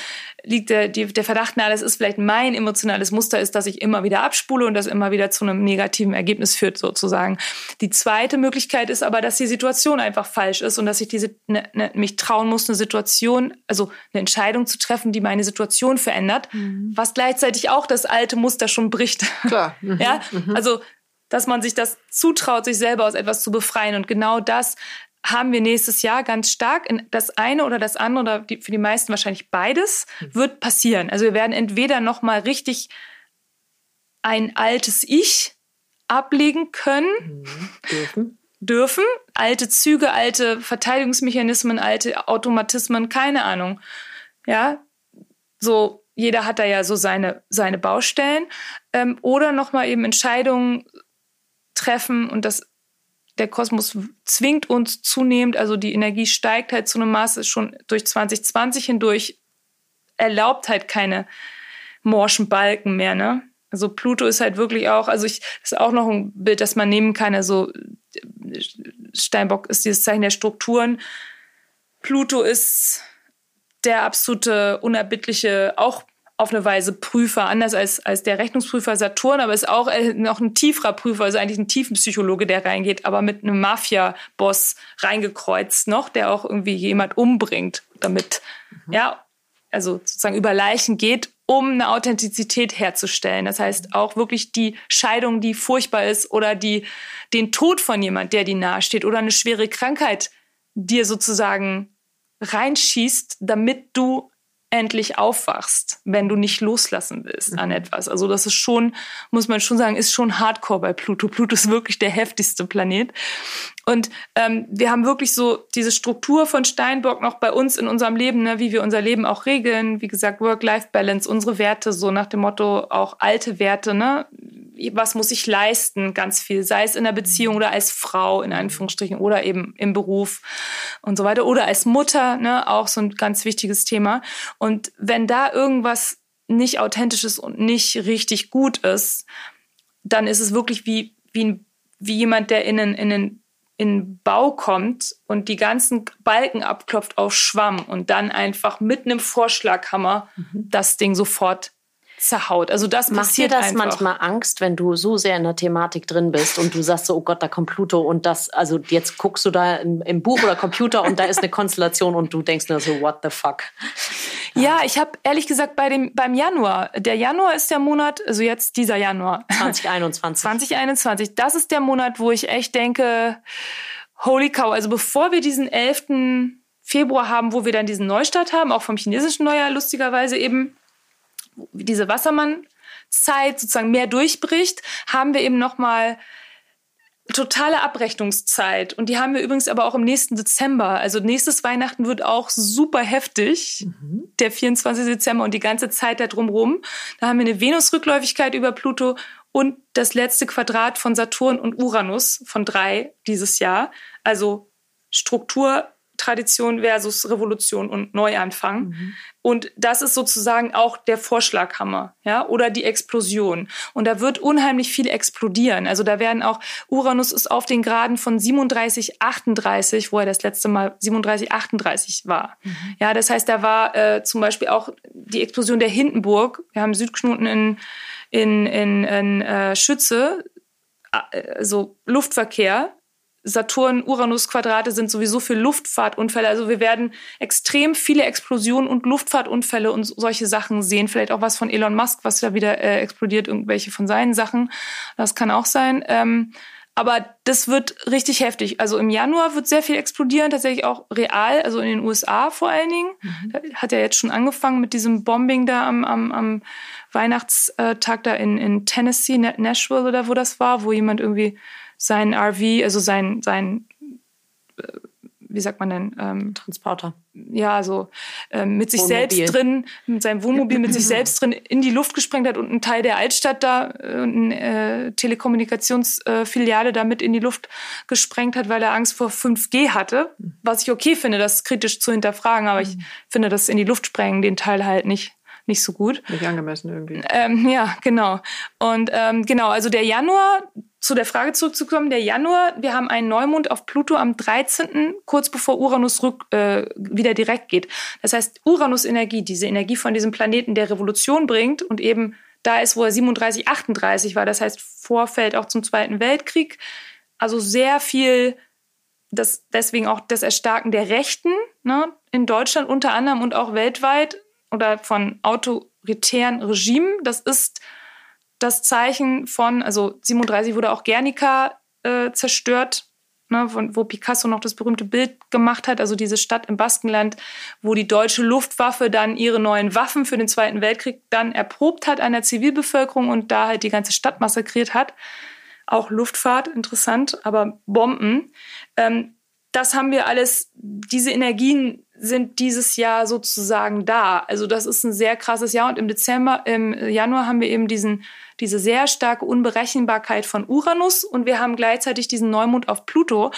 liegt der, die, der Verdacht na, das ist vielleicht mein emotionales Muster ist, dass ich immer wieder abspule und das immer wieder zu einem negativen Ergebnis führt, sozusagen. Die zweite Möglichkeit ist aber, dass die Situation einfach falsch ist und dass ich diese, ne, ne, mich trauen muss, eine Situation, also eine Entscheidung zu treffen, die meine Situation verändert, mhm. was gleichzeitig auch das alte Muster schon bricht. Klar. Mhm. [laughs] Ja, mhm. also dass man sich das zutraut, sich selber aus etwas zu befreien. Und genau das haben wir nächstes Jahr ganz stark. Das eine oder das andere, oder die, für die meisten wahrscheinlich beides, mhm. wird passieren. Also wir werden entweder nochmal richtig ein altes Ich ablegen können, mhm. dürfen. dürfen. Alte Züge, alte Verteidigungsmechanismen, alte Automatismen, keine Ahnung. Ja, so jeder hat da ja so seine, seine Baustellen. Ähm, oder nochmal eben Entscheidungen treffen und das der Kosmos zwingt uns zunehmend, also die Energie steigt halt zu einem Maße schon durch 2020 hindurch, erlaubt halt keine morschen Balken mehr, ne? Also Pluto ist halt wirklich auch, also ich, das ist auch noch ein Bild, das man nehmen kann. Also Steinbock ist dieses Zeichen der Strukturen. Pluto ist der absolute unerbittliche, auch auf eine Weise Prüfer, anders als, als der Rechnungsprüfer Saturn, aber ist auch äh, noch ein tieferer Prüfer, also eigentlich ein Tiefenpsychologe, der reingeht, aber mit einem Mafia-Boss reingekreuzt noch, der auch irgendwie jemand umbringt, damit, mhm. ja, also sozusagen über Leichen geht um eine Authentizität herzustellen. Das heißt auch wirklich die Scheidung, die furchtbar ist oder die, den Tod von jemand, der dir nahesteht oder eine schwere Krankheit dir sozusagen reinschießt, damit du endlich aufwachst, wenn du nicht loslassen willst an mhm. etwas. Also das ist schon, muss man schon sagen, ist schon Hardcore bei Pluto. Pluto ist wirklich der heftigste Planet. Und ähm, wir haben wirklich so diese Struktur von Steinbock noch bei uns in unserem Leben, ne, wie wir unser Leben auch regeln. Wie gesagt, Work-Life-Balance, unsere Werte, so nach dem Motto auch alte Werte, ne? Was muss ich leisten, ganz viel, sei es in der Beziehung oder als Frau in Anführungsstrichen oder eben im Beruf und so weiter oder als Mutter, ne, auch so ein ganz wichtiges Thema. Und wenn da irgendwas nicht authentisch ist und nicht richtig gut ist, dann ist es wirklich wie, wie, wie jemand, der in einen, in einen in Bau kommt und die ganzen Balken abklopft auf Schwamm und dann einfach mit einem Vorschlaghammer mhm. das Ding sofort zerhaut. Also das Macht dir das einfach. manchmal Angst, wenn du so sehr in der Thematik drin bist und du sagst so, oh Gott, da kommt Pluto und das, also jetzt guckst du da im, im Buch oder Computer und da ist eine Konstellation und du denkst nur so, what the fuck? Ja, ich habe ehrlich gesagt bei dem beim Januar, der Januar ist der Monat, also jetzt dieser Januar [laughs] 2021. 2021, das ist der Monat, wo ich echt denke, holy cow, also bevor wir diesen 11. Februar haben, wo wir dann diesen Neustart haben, auch vom chinesischen Neujahr lustigerweise eben, diese Wassermann-Zeit sozusagen mehr durchbricht, haben wir eben noch mal totale Abrechnungszeit. Und die haben wir übrigens aber auch im nächsten Dezember. Also nächstes Weihnachten wird auch super heftig, mhm. der 24. Dezember und die ganze Zeit da drumrum. Da haben wir eine Venusrückläufigkeit über Pluto und das letzte Quadrat von Saturn und Uranus von drei dieses Jahr. Also Struktur Tradition versus Revolution und Neuanfang. Mhm. Und das ist sozusagen auch der Vorschlaghammer, ja, oder die Explosion. Und da wird unheimlich viel explodieren. Also da werden auch, Uranus ist auf den Graden von 37, 38, wo er das letzte Mal 37, 38 war. Mhm. Ja, das heißt, da war äh, zum Beispiel auch die Explosion der Hindenburg. Wir haben Südknoten in, in, in, in äh, Schütze, äh, so Luftverkehr Saturn-Uranus-Quadrate sind sowieso für Luftfahrtunfälle. Also wir werden extrem viele Explosionen und Luftfahrtunfälle und solche Sachen sehen. Vielleicht auch was von Elon Musk, was da wieder äh, explodiert, irgendwelche von seinen Sachen. Das kann auch sein. Ähm, aber das wird richtig heftig. Also im Januar wird sehr viel explodieren, tatsächlich auch real, also in den USA vor allen Dingen. Mhm. Hat ja jetzt schon angefangen mit diesem Bombing da am, am, am Weihnachtstag da in, in Tennessee, Nashville oder wo das war, wo jemand irgendwie sein RV, also sein, sein äh, wie sagt man denn? Ähm, Transporter. Ja, also ähm, mit sich Wohnmobil. selbst drin, mit seinem Wohnmobil mit sich selbst drin in die Luft gesprengt hat und einen Teil der Altstadt da äh, eine äh, Telekommunikationsfiliale äh, da mit in die Luft gesprengt hat, weil er Angst vor 5G hatte. Was ich okay finde, das kritisch zu hinterfragen, aber ich mhm. finde das in die Luft sprengen, den Teil halt nicht nicht so gut. Nicht angemessen irgendwie. Ähm, ja, genau. Und ähm, genau, also der Januar, zu der Frage zurückzukommen, der Januar, wir haben einen Neumond auf Pluto am 13., kurz bevor Uranus rück, äh, wieder direkt geht. Das heißt, Uranus-Energie, diese Energie von diesem Planeten, der Revolution bringt und eben da ist, wo er 37, 38 war, das heißt Vorfeld auch zum Zweiten Weltkrieg. Also sehr viel, das, deswegen auch das Erstarken der Rechten ne, in Deutschland unter anderem und auch weltweit oder von autoritären Regimen. Das ist das Zeichen von, also 37 wurde auch Guernica äh, zerstört, ne, wo Picasso noch das berühmte Bild gemacht hat, also diese Stadt im Baskenland, wo die deutsche Luftwaffe dann ihre neuen Waffen für den Zweiten Weltkrieg dann erprobt hat an der Zivilbevölkerung und da halt die ganze Stadt massakriert hat. Auch Luftfahrt, interessant, aber Bomben. Ähm, das haben wir alles, diese Energien sind dieses Jahr sozusagen da. Also das ist ein sehr krasses Jahr und im Dezember, im Januar haben wir eben diesen diese sehr starke Unberechenbarkeit von Uranus und wir haben gleichzeitig diesen Neumond auf Pluto,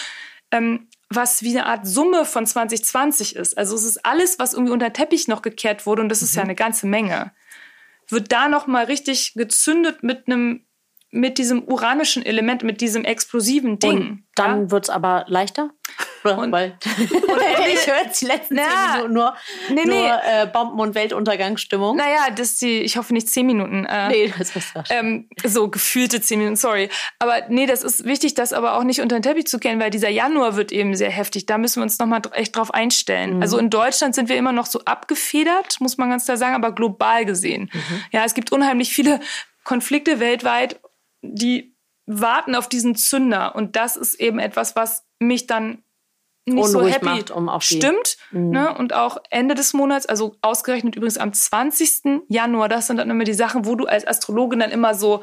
ähm, was wie eine Art Summe von 2020 ist. Also es ist alles, was irgendwie unter Teppich noch gekehrt wurde und das mhm. ist ja mhm. eine ganze Menge. Wird da noch mal richtig gezündet mit einem mit diesem uranischen Element, mit diesem explosiven Ding. Und dann ja? wird's aber leichter? [laughs] Und, weil, [laughs] [laughs] ich höre die letzten na, Minuten nur, nee, nee. nur äh, Bomben- und Weltuntergangsstimmung. Naja, das die, ich hoffe nicht zehn Minuten. Äh, nee, das ist das. Ähm, so gefühlte zehn Minuten, sorry. Aber nee, das ist wichtig, das aber auch nicht unter den Teppich zu kennen, weil dieser Januar wird eben sehr heftig. Da müssen wir uns nochmal echt drauf einstellen. Mhm. Also in Deutschland sind wir immer noch so abgefedert, muss man ganz klar sagen, aber global gesehen. Mhm. Ja, es gibt unheimlich viele Konflikte weltweit, die warten auf diesen Zünder. Und das ist eben etwas, was mich dann nicht Unruhig so happy macht, um auf stimmt. Mhm. Ne? Und auch Ende des Monats, also ausgerechnet übrigens am 20. Januar, das sind dann immer die Sachen, wo du als Astrologin dann immer so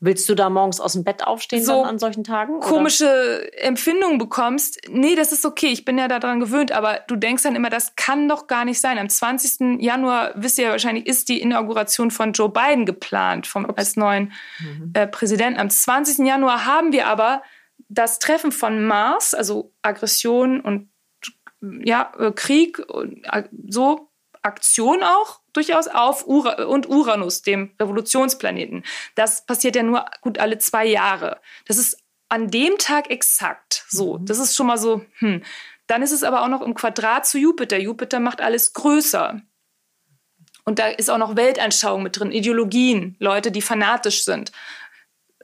Willst du da morgens aus dem Bett aufstehen so an solchen Tagen? Oder? Komische Empfindungen bekommst. Nee, das ist okay. Ich bin ja daran gewöhnt. Aber du denkst dann immer, das kann doch gar nicht sein. Am 20. Januar, wisst ihr ja wahrscheinlich, ist die Inauguration von Joe Biden geplant vom, als neuen mhm. äh, Präsidenten. Am 20. Januar haben wir aber das Treffen von Mars, also Aggression und ja, äh, Krieg und äh, so Aktion auch durchaus auf Ura und Uranus, dem Revolutionsplaneten. Das passiert ja nur gut alle zwei Jahre. Das ist an dem Tag exakt so. Mhm. Das ist schon mal so, hm. Dann ist es aber auch noch im Quadrat zu Jupiter. Jupiter macht alles größer. Und da ist auch noch Weltanschauung mit drin, Ideologien, Leute, die fanatisch sind.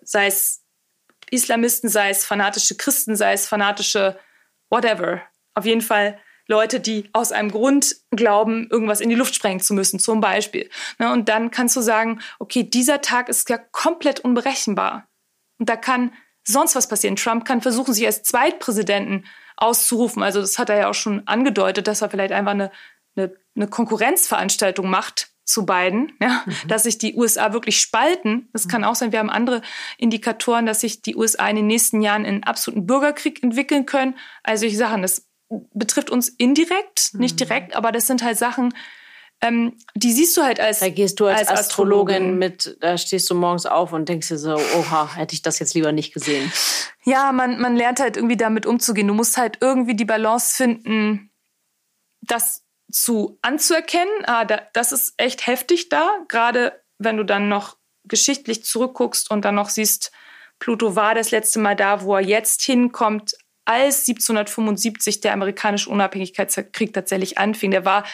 Sei es Islamisten, sei es fanatische Christen, sei es fanatische whatever. Auf jeden Fall Leute, die aus einem Grund glauben, irgendwas in die Luft sprengen zu müssen, zum Beispiel. Ne, und dann kannst du sagen, okay, dieser Tag ist ja komplett unberechenbar. Und da kann sonst was passieren. Trump kann versuchen, sich als Zweitpräsidenten auszurufen. Also das hat er ja auch schon angedeutet, dass er vielleicht einfach eine, eine, eine Konkurrenzveranstaltung macht zu beiden, ja, mhm. dass sich die USA wirklich spalten. Das kann auch sein. Wir haben andere Indikatoren, dass sich die USA in den nächsten Jahren in absoluten Bürgerkrieg entwickeln können. Also ich sage, das betrifft uns indirekt, mhm. nicht direkt, aber das sind halt Sachen, ähm, die siehst du halt als Da gehst du als, als Astrologin, Astrologin, mit, da stehst du morgens auf und denkst dir so, oha, hätte ich das jetzt lieber nicht gesehen. Ja, man, man lernt halt irgendwie damit umzugehen. Du musst halt irgendwie die Balance finden, das zu anzuerkennen. Ah, da, das ist echt heftig da, gerade wenn du dann noch geschichtlich zurückguckst und dann noch siehst, Pluto war das letzte Mal da, wo er jetzt hinkommt, als 1775 der amerikanische Unabhängigkeitskrieg tatsächlich anfing. Der war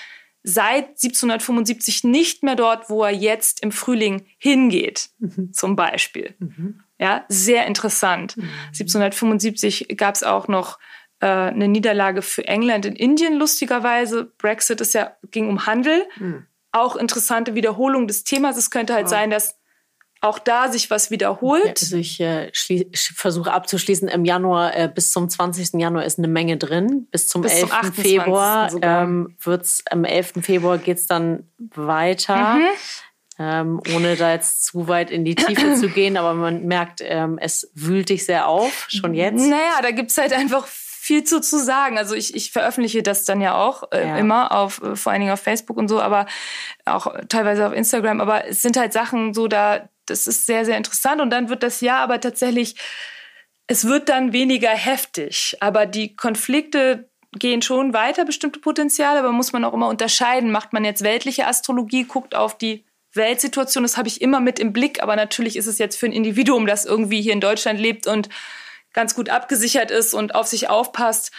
seit 1775 nicht mehr dort, wo er jetzt im Frühling hingeht, mhm. zum Beispiel. Mhm. Ja, sehr interessant. Mhm. 1775 gab es auch noch äh, eine Niederlage für England in Indien, lustigerweise. Brexit ist ja, ging um Handel. Mhm. Auch interessante Wiederholung des Themas. Es könnte halt oh. sein, dass auch da sich was wiederholt. Also ich äh, versuche abzuschließen, im Januar äh, bis zum 20. Januar ist eine Menge drin. Bis zum bis 11. Zum Februar ähm, wird's, am 11. Februar geht's dann weiter. Mhm. Ähm, ohne da jetzt zu weit in die Tiefe zu [clears throat] gehen, aber man merkt, ähm, es wühlt dich sehr auf, schon jetzt. Naja, da gibt's halt einfach viel zu, zu sagen. Also ich, ich veröffentliche das dann ja auch äh, ja. immer auf, äh, vor allen Dingen auf Facebook und so, aber auch teilweise auf Instagram. Aber es sind halt Sachen so, da, das ist sehr, sehr interessant. Und dann wird das Jahr aber tatsächlich, es wird dann weniger heftig. Aber die Konflikte gehen schon weiter, bestimmte Potenziale, aber muss man auch immer unterscheiden. Macht man jetzt weltliche Astrologie, guckt auf die Weltsituation, das habe ich immer mit im Blick, aber natürlich ist es jetzt für ein Individuum, das irgendwie hier in Deutschland lebt und ganz gut abgesichert ist und auf sich aufpasst,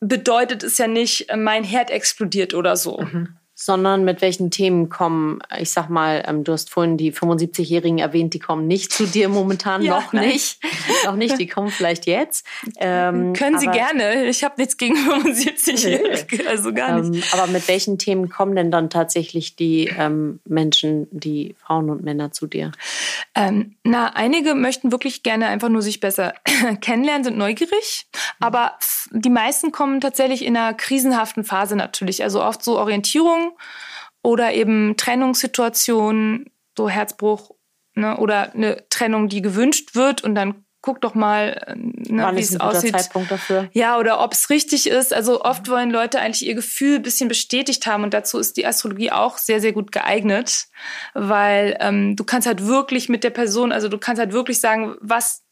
bedeutet es ja nicht, mein Herd explodiert oder so. Mhm sondern mit welchen Themen kommen, ich sag mal, ähm, du hast vorhin die 75-Jährigen erwähnt, die kommen nicht zu dir momentan, [laughs] ja, noch nein. nicht. [laughs] noch nicht, die kommen vielleicht jetzt. Ähm, [laughs] Können Sie gerne, ich habe nichts gegen 75-Jährige, also gar nicht. Ähm, aber mit welchen Themen kommen denn dann tatsächlich die ähm, Menschen, die Frauen und Männer zu dir? Ähm, na, einige möchten wirklich gerne einfach nur sich besser [clears throat] kennenlernen, sind neugierig, aber die meisten kommen tatsächlich in einer krisenhaften Phase natürlich, also oft so Orientierung oder eben Trennungssituationen, so Herzbruch ne, oder eine Trennung, die gewünscht wird und dann guck doch mal, ne, wie es aussieht. Zeitpunkt dafür? Ja, oder ob es richtig ist. Also oft wollen Leute eigentlich ihr Gefühl ein bisschen bestätigt haben und dazu ist die Astrologie auch sehr, sehr gut geeignet, weil ähm, du kannst halt wirklich mit der Person, also du kannst halt wirklich sagen, was,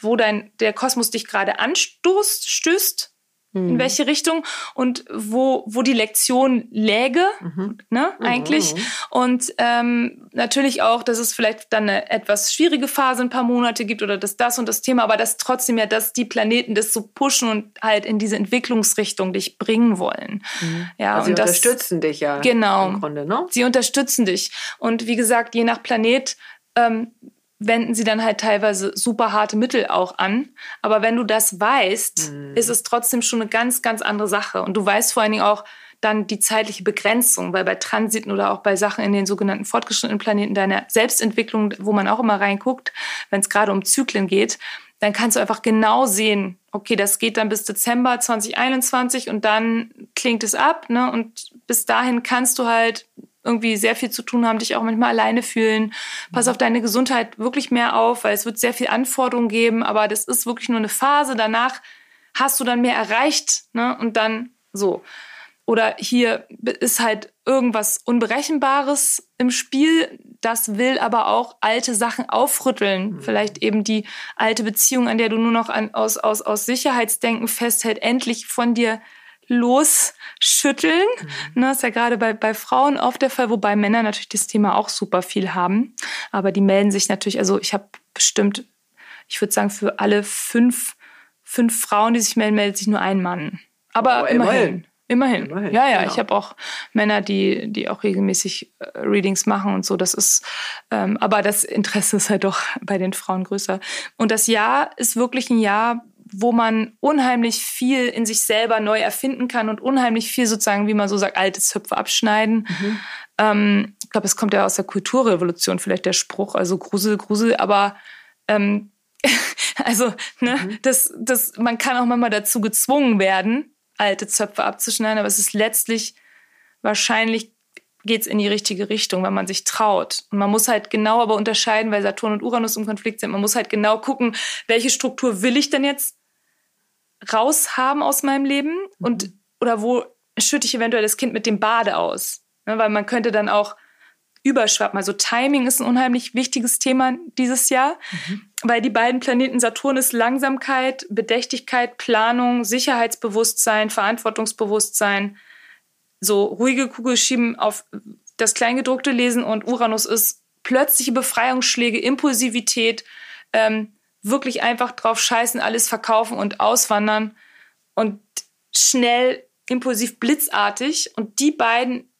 wo dein der Kosmos dich gerade anstoßt, stößt in welche Richtung und wo, wo die Lektion läge, mhm. ne, eigentlich. Mhm. Und ähm, natürlich auch, dass es vielleicht dann eine etwas schwierige Phase ein paar Monate gibt oder dass das und das Thema, aber dass trotzdem ja, dass die Planeten das so pushen und halt in diese Entwicklungsrichtung dich bringen wollen. Mhm. Ja, also und sie das, unterstützen dich ja. Genau. Im Grunde, ne? Sie unterstützen dich. Und wie gesagt, je nach Planet ähm, wenden sie dann halt teilweise super harte Mittel auch an. Aber wenn du das weißt, mhm. ist es trotzdem schon eine ganz, ganz andere Sache. Und du weißt vor allen Dingen auch dann die zeitliche Begrenzung, weil bei Transiten oder auch bei Sachen in den sogenannten fortgeschrittenen Planeten deiner Selbstentwicklung, wo man auch immer reinguckt, wenn es gerade um Zyklen geht, dann kannst du einfach genau sehen, okay, das geht dann bis Dezember 2021 und dann klingt es ab, ne? Und bis dahin kannst du halt irgendwie sehr viel zu tun haben, dich auch manchmal alleine fühlen. Pass auf deine Gesundheit wirklich mehr auf, weil es wird sehr viel Anforderungen geben, aber das ist wirklich nur eine Phase. Danach hast du dann mehr erreicht, ne? Und dann so. Oder hier ist halt irgendwas Unberechenbares im Spiel. Das will aber auch alte Sachen aufrütteln. Mhm. Vielleicht eben die alte Beziehung, an der du nur noch an, aus, aus, aus Sicherheitsdenken festhält, endlich von dir losschütteln. Mhm. Ne, ist ja gerade bei, bei Frauen oft der Fall, wobei Männer natürlich das Thema auch super viel haben. Aber die melden sich natürlich, also ich habe bestimmt, ich würde sagen, für alle fünf, fünf Frauen, die sich melden, meldet sich nur ein Mann. Aber oh, immerhin. Immerhin. immerhin. Ja, ja, genau. ich habe auch Männer, die, die auch regelmäßig äh, Readings machen und so. Das ist, ähm, aber das Interesse ist halt doch bei den Frauen größer. Und das Jahr ist wirklich ein Jahr, wo man unheimlich viel in sich selber neu erfinden kann und unheimlich viel sozusagen, wie man so sagt, alte Zöpfe abschneiden. Mhm. Ähm, ich glaube, es kommt ja aus der Kulturrevolution vielleicht der Spruch, also Grusel, Grusel, aber ähm, [laughs] also ne, mhm. das, das, man kann auch manchmal dazu gezwungen werden, alte Zöpfe abzuschneiden, aber es ist letztlich wahrscheinlich geht es in die richtige Richtung, wenn man sich traut. Und man muss halt genau aber unterscheiden, weil Saturn und Uranus im Konflikt sind. Man muss halt genau gucken, welche Struktur will ich denn jetzt raushaben aus meinem Leben mhm. und oder wo schütte ich eventuell das Kind mit dem Bade aus? Ne, weil man könnte dann auch überschwappen. Also Timing ist ein unheimlich wichtiges Thema dieses Jahr, mhm. weil die beiden Planeten Saturn ist Langsamkeit, Bedächtigkeit, Planung, Sicherheitsbewusstsein, Verantwortungsbewusstsein, so ruhige Kugel schieben auf das Kleingedruckte lesen und Uranus ist plötzliche Befreiungsschläge, Impulsivität, ähm, wirklich einfach drauf scheißen, alles verkaufen und auswandern und schnell, impulsiv, blitzartig. Und die beiden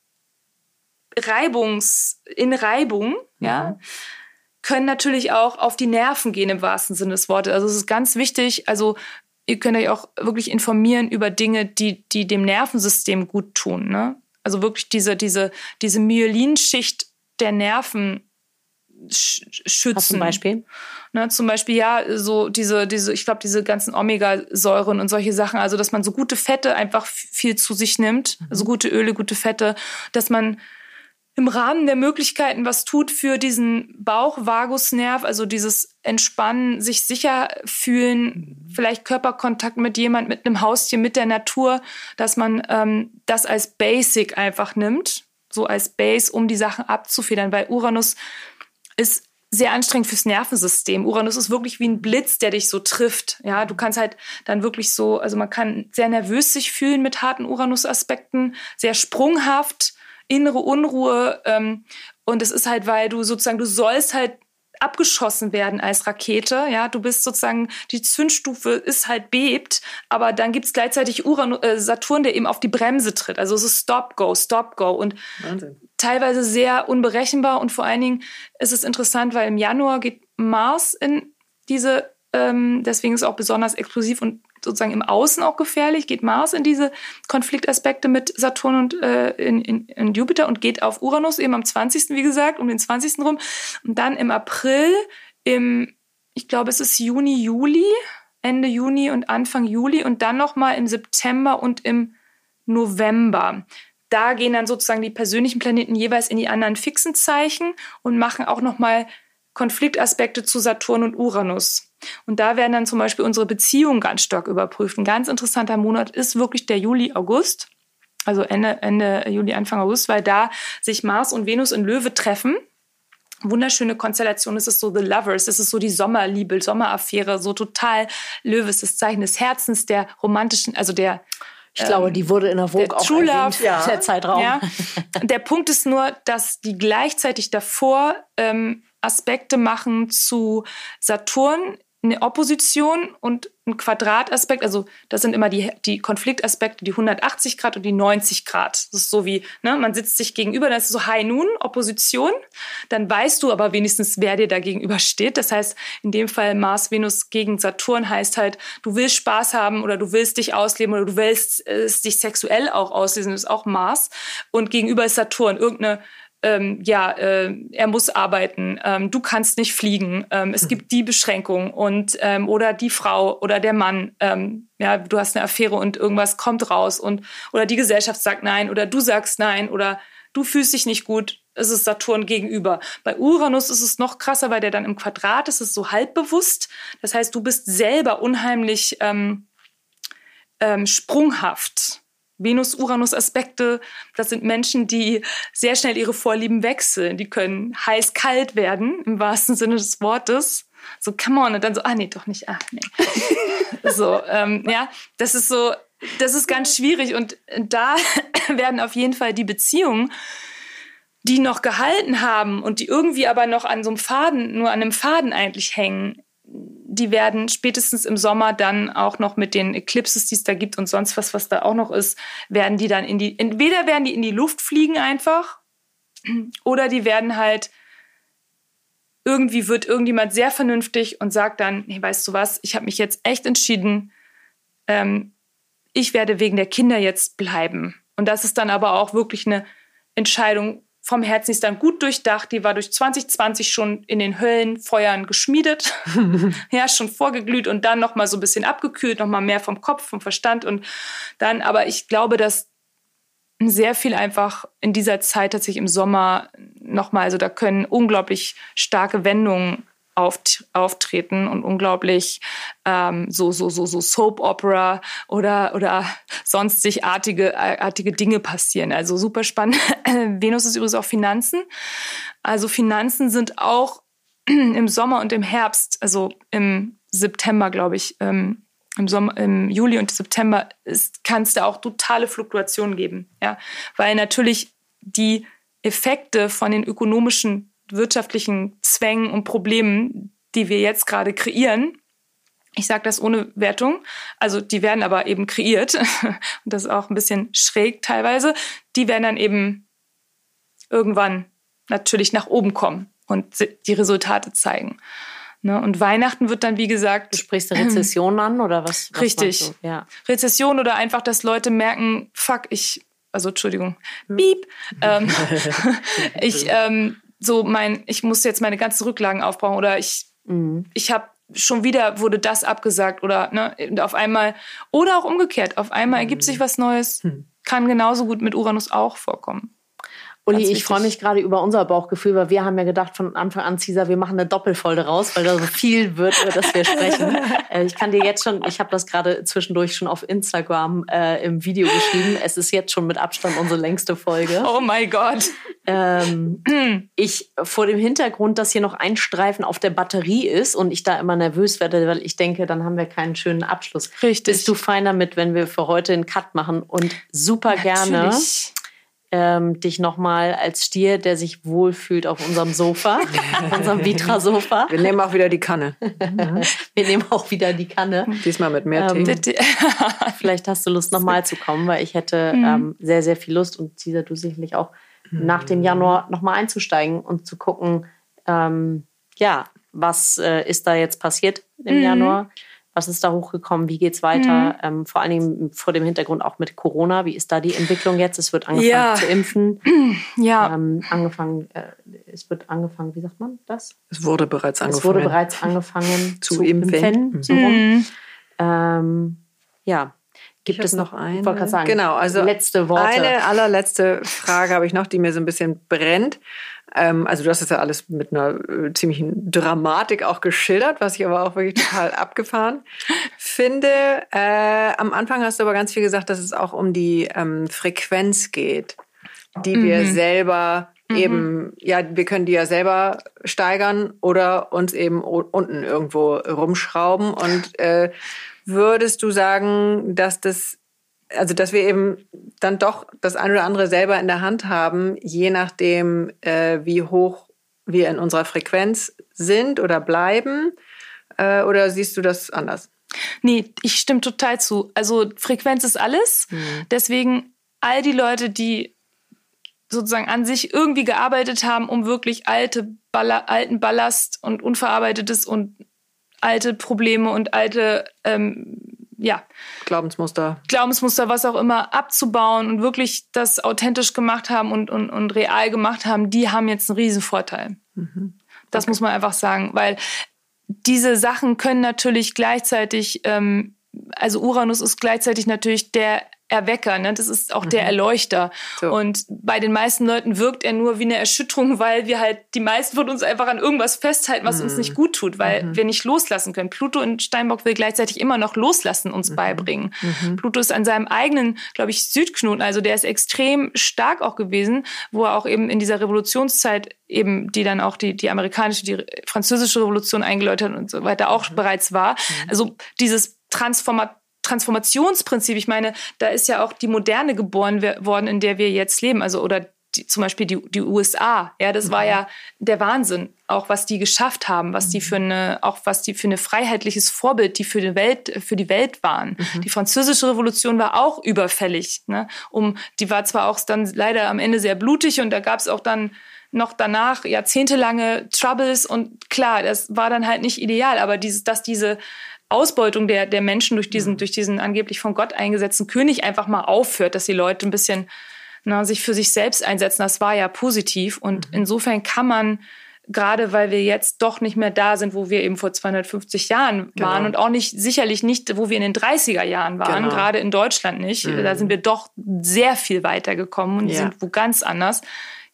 Reibungs, in Reibung, mhm. ja, können natürlich auch auf die Nerven gehen im wahrsten Sinne des Wortes. Also es ist ganz wichtig, also ihr könnt euch auch wirklich informieren über Dinge, die, die dem Nervensystem gut tun. Ne? Also wirklich diese, diese, diese Myelinschicht der Nerven schützen. Hast zum Beispiel? Ne, zum Beispiel ja, so diese, diese, ich glaube, diese ganzen Omega-Säuren und solche Sachen, also dass man so gute Fette einfach viel zu sich nimmt, mhm. also gute Öle, gute Fette, dass man im Rahmen der Möglichkeiten was tut für diesen Bauchvagusnerv, also dieses Entspannen, sich sicher fühlen, mhm. vielleicht Körperkontakt mit jemand, mit einem Haustier, mit der Natur, dass man ähm, das als Basic einfach nimmt, so als Base, um die Sachen abzufedern, weil Uranus ist sehr anstrengend fürs Nervensystem. Uranus ist wirklich wie ein Blitz, der dich so trifft. Ja, du kannst halt dann wirklich so, also man kann sehr nervös sich fühlen mit harten Uranus-Aspekten, sehr sprunghaft, innere Unruhe. Ähm, und es ist halt, weil du sozusagen, du sollst halt abgeschossen werden als Rakete. Ja, du bist sozusagen, die Zündstufe ist halt bebt, aber dann gibt es gleichzeitig Uran äh, Saturn, der eben auf die Bremse tritt. Also es ist Stop, Go, Stop, Go. Und Wahnsinn. teilweise sehr unberechenbar und vor allen Dingen ist es interessant, weil im Januar geht Mars in diese, ähm, deswegen ist es auch besonders explosiv und sozusagen im Außen auch gefährlich, geht Mars in diese Konfliktaspekte mit Saturn und äh, in, in, in Jupiter und geht auf Uranus eben am 20. wie gesagt, um den 20. rum. Und dann im April, im, ich glaube, es ist Juni, Juli, Ende Juni und Anfang Juli und dann nochmal im September und im November. Da gehen dann sozusagen die persönlichen Planeten jeweils in die anderen fixen Zeichen und machen auch nochmal Konfliktaspekte zu Saturn und Uranus. Und da werden dann zum Beispiel unsere Beziehungen ganz stark überprüft. Ein ganz interessanter Monat ist wirklich der Juli, August. Also Ende, Ende Juli, Anfang August, weil da sich Mars und Venus in Löwe treffen. wunderschöne Konstellation. Es ist so The Lovers, es ist so die Sommerliebe, Sommeraffäre, so total Löwe ist das Zeichen des Herzens, der romantischen, also der ich glaube, die wurde in der Vogue auch True Love, ja. der Zeitraum. Ja. [laughs] Der Punkt ist nur, dass die gleichzeitig davor ähm, Aspekte machen zu Saturn eine Opposition und ein Quadrataspekt, also das sind immer die, die Konfliktaspekte, die 180 Grad und die 90 Grad. Das ist so wie, ne, man sitzt sich gegenüber, das ist so High Noon, Opposition. Dann weißt du aber wenigstens, wer dir da gegenüber steht. Das heißt, in dem Fall Mars, Venus gegen Saturn heißt halt, du willst Spaß haben oder du willst dich ausleben oder du willst äh, dich sexuell auch auslesen, das ist auch Mars. Und gegenüber ist Saturn, irgendeine ähm, ja, äh, er muss arbeiten, ähm, du kannst nicht fliegen, ähm, es gibt die Beschränkung und ähm, oder die Frau oder der Mann, ähm, ja, du hast eine Affäre und irgendwas kommt raus und oder die Gesellschaft sagt nein oder du sagst nein oder du fühlst dich nicht gut, es ist Saturn gegenüber. Bei Uranus ist es noch krasser, weil der dann im Quadrat ist, ist so halbbewusst. Das heißt, du bist selber unheimlich ähm, ähm, sprunghaft. Venus-Uranus-Aspekte, das sind Menschen, die sehr schnell ihre Vorlieben wechseln. Die können heiß-kalt werden, im wahrsten Sinne des Wortes. So, come on, und dann so, ah, nee, doch nicht, ah, nee. [laughs] so, ähm, ja, das ist so, das ist ganz schwierig und da [laughs] werden auf jeden Fall die Beziehungen, die noch gehalten haben und die irgendwie aber noch an so einem Faden, nur an einem Faden eigentlich hängen, die werden spätestens im Sommer dann auch noch mit den Eclipses, die es da gibt und sonst was, was da auch noch ist, werden die dann in die, entweder werden die in die Luft fliegen einfach [clears throat] oder die werden halt irgendwie wird irgendjemand sehr vernünftig und sagt dann, hey, weißt du was, ich habe mich jetzt echt entschieden, ähm, ich werde wegen der Kinder jetzt bleiben. Und das ist dann aber auch wirklich eine Entscheidung vom Herzen ist dann gut durchdacht. Die war durch 2020 schon in den Höllenfeuern geschmiedet, [laughs] ja, schon vorgeglüht und dann noch mal so ein bisschen abgekühlt, noch mal mehr vom Kopf, vom Verstand und dann. Aber ich glaube, dass sehr viel einfach in dieser Zeit tatsächlich im Sommer noch mal, also da können unglaublich starke Wendungen auftreten und unglaublich ähm, so so so so Soap Opera oder oder sonstig artige artige Dinge passieren. Also super spannend. [laughs] Venus ist übrigens auch Finanzen. Also Finanzen sind auch [clears throat] im Sommer und im Herbst, also im September, glaube ich, ähm, im Sommer, im Juli und September kann es da auch totale Fluktuationen geben, ja, weil natürlich die Effekte von den ökonomischen wirtschaftlichen Zwängen und Problemen, die wir jetzt gerade kreieren, ich sage das ohne Wertung, also die werden aber eben kreiert [laughs] und das ist auch ein bisschen schräg teilweise, die werden dann eben irgendwann natürlich nach oben kommen und die Resultate zeigen. Ne? Und Weihnachten wird dann, wie gesagt. Du sprichst eine [clears throat] Rezession an oder was? was richtig. Ja. Rezession oder einfach, dass Leute merken, fuck, ich, also Entschuldigung, beep, ähm, [laughs] [laughs] ich, ähm, so mein, ich muss jetzt meine ganzen Rücklagen aufbauen oder ich, mhm. ich habe schon wieder wurde das abgesagt oder ne, auf einmal oder auch umgekehrt, auf einmal ergibt sich mhm. was Neues, hm. kann genauso gut mit Uranus auch vorkommen. Uli, ich freue mich gerade über unser Bauchgefühl, weil wir haben ja gedacht von Anfang an, Cesar, wir machen eine Doppelfolge raus, weil da so viel wird, über das wir sprechen. [laughs] äh, ich kann dir jetzt schon, ich habe das gerade zwischendurch schon auf Instagram äh, im Video geschrieben. Es ist jetzt schon mit Abstand unsere längste Folge. Oh mein Gott. Ähm, ich vor dem Hintergrund, dass hier noch ein Streifen auf der Batterie ist und ich da immer nervös werde, weil ich denke, dann haben wir keinen schönen Abschluss. Richtig. Bist du fein damit, wenn wir für heute einen Cut machen und super Natürlich. gerne ähm, dich nochmal als Stier, der sich wohlfühlt auf unserem Sofa, [laughs] unserem Vitra-Sofa. Wir nehmen auch wieder die Kanne. [laughs] Wir nehmen auch wieder die Kanne. Diesmal mit mehr ähm, Tee. [laughs] Vielleicht hast du Lust, nochmal zu kommen, weil ich hätte mhm. ähm, sehr, sehr viel Lust und Cesar, du sicherlich auch, mhm. nach dem Januar nochmal einzusteigen und zu gucken, ähm, ja, was äh, ist da jetzt passiert im mhm. Januar? Was ist da hochgekommen? Wie geht's weiter? Mhm. Ähm, vor allen Dingen vor dem Hintergrund auch mit Corona. Wie ist da die Entwicklung jetzt? Es wird angefangen ja. zu impfen. [clears throat] Ja. Ähm, angefangen, äh, es wird angefangen, wie sagt man das? Es wurde bereits angefangen. Es wurde bereits angefangen [laughs] zu, zu impfen. impfen mhm. so mhm. ähm, ja. Gibt es noch eine? Sagen, genau, also letzte Worte. Eine allerletzte Frage habe ich noch, die mir so ein bisschen brennt. Ähm, also du hast das ja alles mit einer äh, ziemlichen Dramatik auch geschildert, was ich aber auch wirklich total [laughs] abgefahren finde. Äh, am Anfang hast du aber ganz viel gesagt, dass es auch um die ähm, Frequenz geht, die mhm. wir selber mhm. eben, ja, wir können die ja selber steigern oder uns eben unten irgendwo rumschrauben. Und äh, würdest du sagen, dass das also dass wir eben dann doch das eine oder andere selber in der Hand haben, je nachdem, äh, wie hoch wir in unserer Frequenz sind oder bleiben? Äh, oder siehst du das anders? Nee, ich stimme total zu. Also Frequenz ist alles. Mhm. Deswegen all die Leute, die sozusagen an sich irgendwie gearbeitet haben, um wirklich alte Balla alten Ballast und unverarbeitetes und alte Probleme und alte ähm, ja Glaubensmuster Glaubensmuster was auch immer abzubauen und wirklich das authentisch gemacht haben und und, und real gemacht haben die haben jetzt einen riesen Vorteil mhm. das okay. muss man einfach sagen weil diese Sachen können natürlich gleichzeitig ähm, also Uranus ist gleichzeitig natürlich der Erwecker, ne? das ist auch mhm. der Erleuchter. So. Und bei den meisten Leuten wirkt er nur wie eine Erschütterung, weil wir halt die meisten von uns einfach an irgendwas festhalten, was mhm. uns nicht gut tut, weil mhm. wir nicht loslassen können. Pluto in Steinbock will gleichzeitig immer noch loslassen uns mhm. beibringen. Mhm. Pluto ist an seinem eigenen, glaube ich, Südknoten, also der ist extrem stark auch gewesen, wo er auch eben in dieser Revolutionszeit eben, die dann auch die, die amerikanische, die französische Revolution eingeläutet hat und so weiter auch mhm. bereits war. Also dieses Transformat Transformationsprinzip. Ich meine, da ist ja auch die Moderne geboren worden, in der wir jetzt leben. Also oder die, zum Beispiel die, die USA. Ja, das mhm. war ja der Wahnsinn, auch was die geschafft haben, was die mhm. für eine, auch was die für eine freiheitliches Vorbild, die für die Welt, für die Welt waren. Mhm. Die Französische Revolution war auch überfällig. Ne? Um, die war zwar auch dann leider am Ende sehr blutig und da gab es auch dann noch danach jahrzehntelange Troubles und klar, das war dann halt nicht ideal, aber dieses, dass diese Ausbeutung der, der Menschen durch diesen, mhm. durch diesen angeblich von Gott eingesetzten König einfach mal aufhört, dass die Leute ein bisschen na, sich für sich selbst einsetzen. Das war ja positiv. Und mhm. insofern kann man, gerade weil wir jetzt doch nicht mehr da sind, wo wir eben vor 250 Jahren genau. waren und auch nicht, sicherlich nicht, wo wir in den 30er Jahren waren, genau. gerade in Deutschland nicht. Mhm. Da sind wir doch sehr viel weitergekommen und ja. sind wo ganz anders,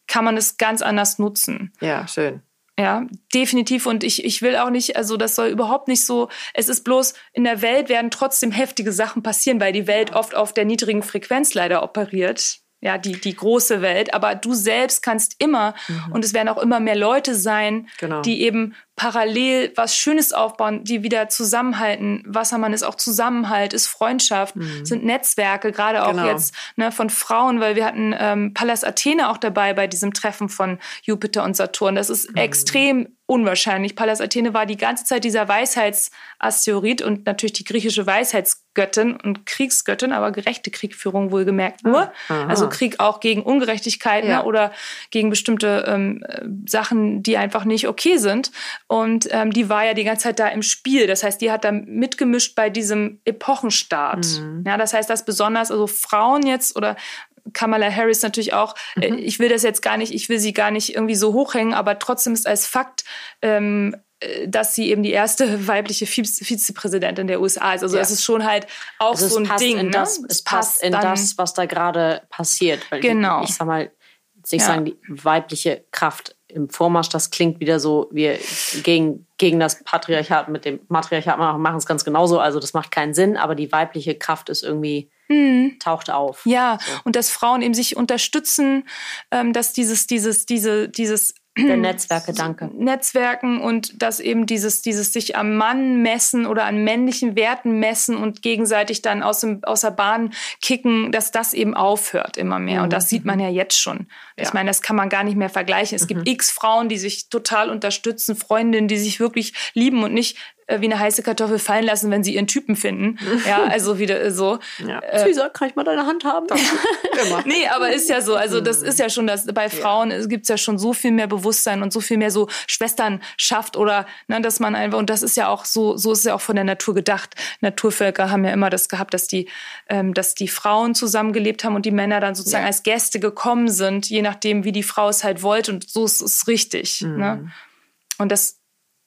kann man es ganz anders nutzen. Ja, schön. Ja, definitiv. Und ich, ich will auch nicht, also das soll überhaupt nicht so, es ist bloß, in der Welt werden trotzdem heftige Sachen passieren, weil die Welt oft auf der niedrigen Frequenz leider operiert ja, die, die große Welt, aber du selbst kannst immer, mhm. und es werden auch immer mehr Leute sein, genau. die eben parallel was Schönes aufbauen, die wieder zusammenhalten. Wassermann ist auch Zusammenhalt, ist Freundschaft, mhm. sind Netzwerke, gerade auch genau. jetzt ne, von Frauen, weil wir hatten ähm, Pallas Athene auch dabei bei diesem Treffen von Jupiter und Saturn. Das ist mhm. extrem unwahrscheinlich. Pallas Athene war die ganze Zeit dieser Weisheitsasteroid und natürlich die griechische Weisheitsgöttin und Kriegsgöttin, aber gerechte Kriegführung wohlgemerkt nur. Ah, also Krieg auch gegen Ungerechtigkeiten ja. oder gegen bestimmte ähm, Sachen, die einfach nicht okay sind. Und ähm, die war ja die ganze Zeit da im Spiel. Das heißt, die hat da mitgemischt bei diesem Epochenstart. Mhm. Ja, das heißt, dass besonders also Frauen jetzt oder Kamala Harris natürlich auch. Äh, mhm. Ich will das jetzt gar nicht, ich will sie gar nicht irgendwie so hochhängen, aber trotzdem ist als Fakt, ähm, äh, dass sie eben die erste [laughs] weibliche Vizepräsidentin der USA ist. Also ja. das ist schon halt auch also so ein Ding. In das, ne? Es passt in das, was da gerade passiert. Weil genau. Ich, ich sag mal, ich ja. sagen, die weibliche Kraft im Vormarsch, das klingt wieder so, wir gegen, gegen das Patriarchat mit dem Matriarchat machen es ganz genauso, also das macht keinen Sinn, aber die weibliche Kraft ist irgendwie, mhm. taucht auf. Ja, so. und dass Frauen eben sich unterstützen, ähm, dass dieses, dieses, diese, dieses [clears throat] der Netzwerke, danke. Netzwerken und dass eben dieses, dieses sich am Mann messen oder an männlichen Werten messen und gegenseitig dann aus, dem, aus der Bahn kicken, dass das eben aufhört immer mehr. Mhm. Und das sieht man ja jetzt schon. Ja. Ich meine, das kann man gar nicht mehr vergleichen. Es mhm. gibt x Frauen, die sich total unterstützen, Freundinnen, die sich wirklich lieben und nicht äh, wie eine heiße Kartoffel fallen lassen, wenn sie ihren Typen finden. Ja, [laughs] also wieder äh, so. Ja. Äh, kann ich mal deine Hand haben? [laughs] Immer. nee, aber ist ja so. Also das ist ja schon, dass bei Frauen ja. gibt es ja schon so viel mehr Bewusstsein und so viel mehr so Schwesternschaft oder ne, dass man einfach, und das ist ja auch so, so ist ja auch von der Natur gedacht. Naturvölker haben ja immer das gehabt, dass die, ähm, dass die Frauen zusammengelebt haben und die Männer dann sozusagen ja. als Gäste gekommen sind, je nachdem, wie die Frau es halt wollte. Und so ist es richtig. Mhm. Ne? Und das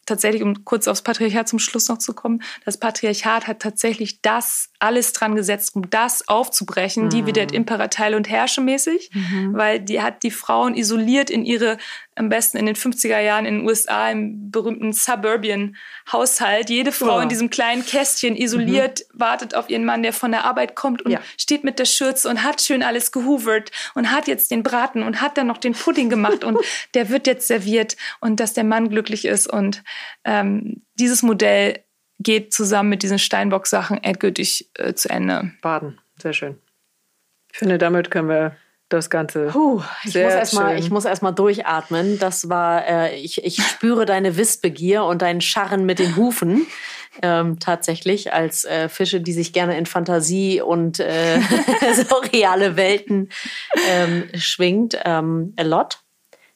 tatsächlich, um kurz aufs Patriarchat zum Schluss noch zu kommen, das Patriarchat hat tatsächlich das alles dran gesetzt, um das aufzubrechen. Mhm. Die wird Imperateil und Herrsche mäßig, mhm. weil die hat die Frauen isoliert in ihre, am besten in den 50er Jahren in den USA im berühmten Suburban Haushalt. Jede Frau oh. in diesem kleinen Kästchen isoliert, mhm. wartet auf ihren Mann, der von der Arbeit kommt und ja. steht mit der Schürze und hat schön alles gehoovert und hat jetzt den Braten und hat dann noch den Pudding gemacht und [laughs] der wird jetzt serviert und dass der Mann glücklich ist und ähm, dieses Modell geht zusammen mit diesen Steinbock-Sachen endgültig äh, zu Ende. Baden, sehr schön. Ich finde, damit können wir das Ganze. Puh, ich, sehr muss erst mal, ich muss erst mal durchatmen. Das war, äh, ich, ich spüre deine Wissbegier und dein Scharren mit den Hufen. Ähm, tatsächlich als äh, Fische, die sich gerne in Fantasie und äh, [laughs] so reale Welten ähm, schwingt. Ähm, a lot.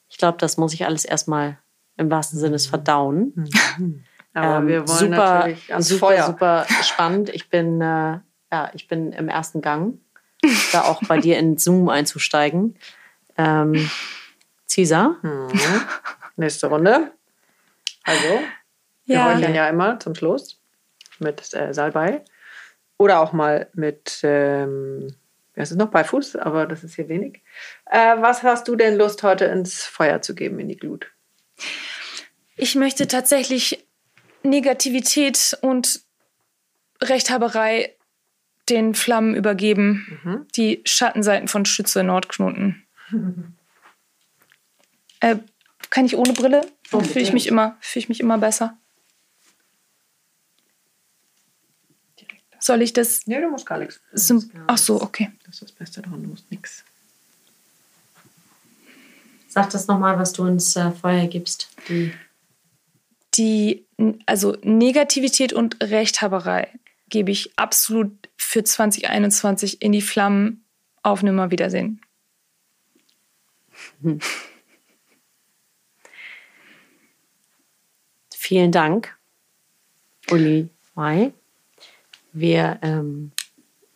Ich glaube, das muss ich alles erstmal im wahrsten Sinne verdauen. Mhm. Aber ähm, wir wollen super, natürlich ans super, Feuer. super spannend. Ich bin, äh, ja, ich bin im ersten Gang, da auch bei dir in Zoom einzusteigen. Ähm, Cesar. Mhm. Nächste Runde. Also, wir ja. heucheln ja immer zum Schluss mit äh, Salbei. Oder auch mal mit, ähm, es ist noch bei Fuß, aber das ist hier wenig. Äh, was hast du denn Lust, heute ins Feuer zu geben, in die Glut? Ich möchte tatsächlich Negativität und Rechthaberei den Flammen übergeben. Mhm. Die Schattenseiten von Schütze Nordknoten. [laughs] äh, kann ich ohne Brille? Oh, fühle ich mich immer, fühle ich mich immer besser. Soll ich das? Nee, du musst gar nichts. Ach so, okay. Das ist das Beste dran, du musst nichts. Sag das nochmal, was du ins äh, Feuer gibst. Die die, also Negativität und Rechthaberei gebe ich absolut für 2021 in die Flammen auf Nimmerwiedersehen. Hm. [laughs] Vielen Dank, Uli Mai. Wir, ähm,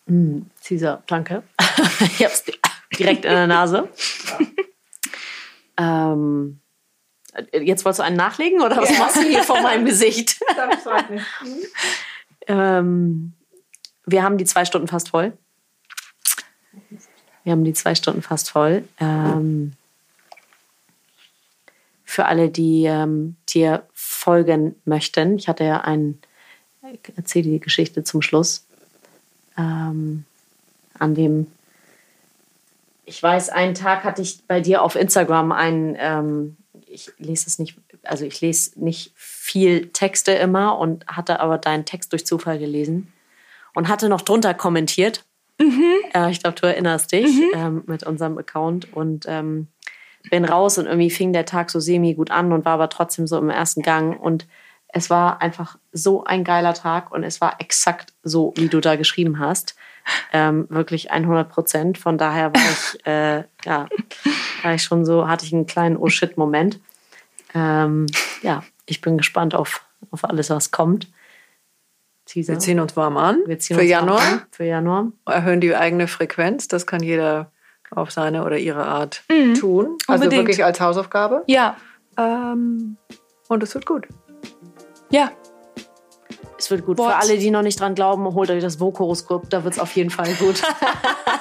mh, hm, Caesar, danke. [laughs] ich hab's direkt in der Nase. [laughs] ähm, Jetzt wolltest du einen nachlegen oder was machst du hier vor meinem Gesicht? [laughs] Das freut mich. ähm, wir haben die zwei Stunden fast voll. Wir haben die zwei Stunden fast voll. Ähm, für alle, die ähm, dir folgen möchten, ich hatte ja ein, ich erzähle die Geschichte zum Schluss, ähm, an dem, ich weiß, einen Tag hatte ich bei dir auf Instagram ein, ähm, ich lese es nicht, also ich lese nicht viel Texte immer und hatte aber deinen Text durch Zufall gelesen und hatte noch drunter kommentiert. Mhm. Äh, ich glaube, du erinnerst dich mhm. ähm, mit unserem Account und ähm, bin raus und irgendwie fing der Tag so semi gut an und war aber trotzdem so im ersten Gang und es war einfach so ein geiler Tag und es war exakt so, wie du da geschrieben hast. Ähm, wirklich 100 Prozent. Von daher war ich, [laughs] äh, ja, war ich schon so, hatte ich einen kleinen Oh shit Moment. Ähm, ja, ich bin gespannt auf, auf alles, was kommt. Teaser. Wir ziehen uns warm an. für uns Januar. An für Januar. Erhöhen die eigene Frequenz. Das kann jeder auf seine oder ihre Art mhm. tun. Also Unbedingt. wirklich als Hausaufgabe. Ja. Ähm, und es wird gut. Ja, es wird gut. What? Für alle, die noch nicht dran glauben, holt euch das Vogue-Horoskop, da wird es auf jeden Fall gut.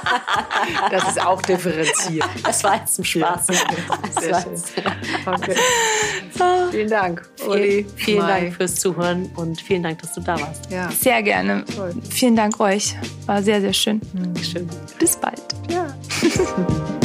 [laughs] das ist auch differenziert. Das war jetzt ein Spaß. Ja. Sehr schön. Okay. Vielen Dank, Uli. Vielen, vielen Dank fürs Zuhören und vielen Dank, dass du da warst. Ja. Sehr gerne. Toll. Vielen Dank euch. War sehr, sehr schön. Schön. Bis bald. Ja. [laughs]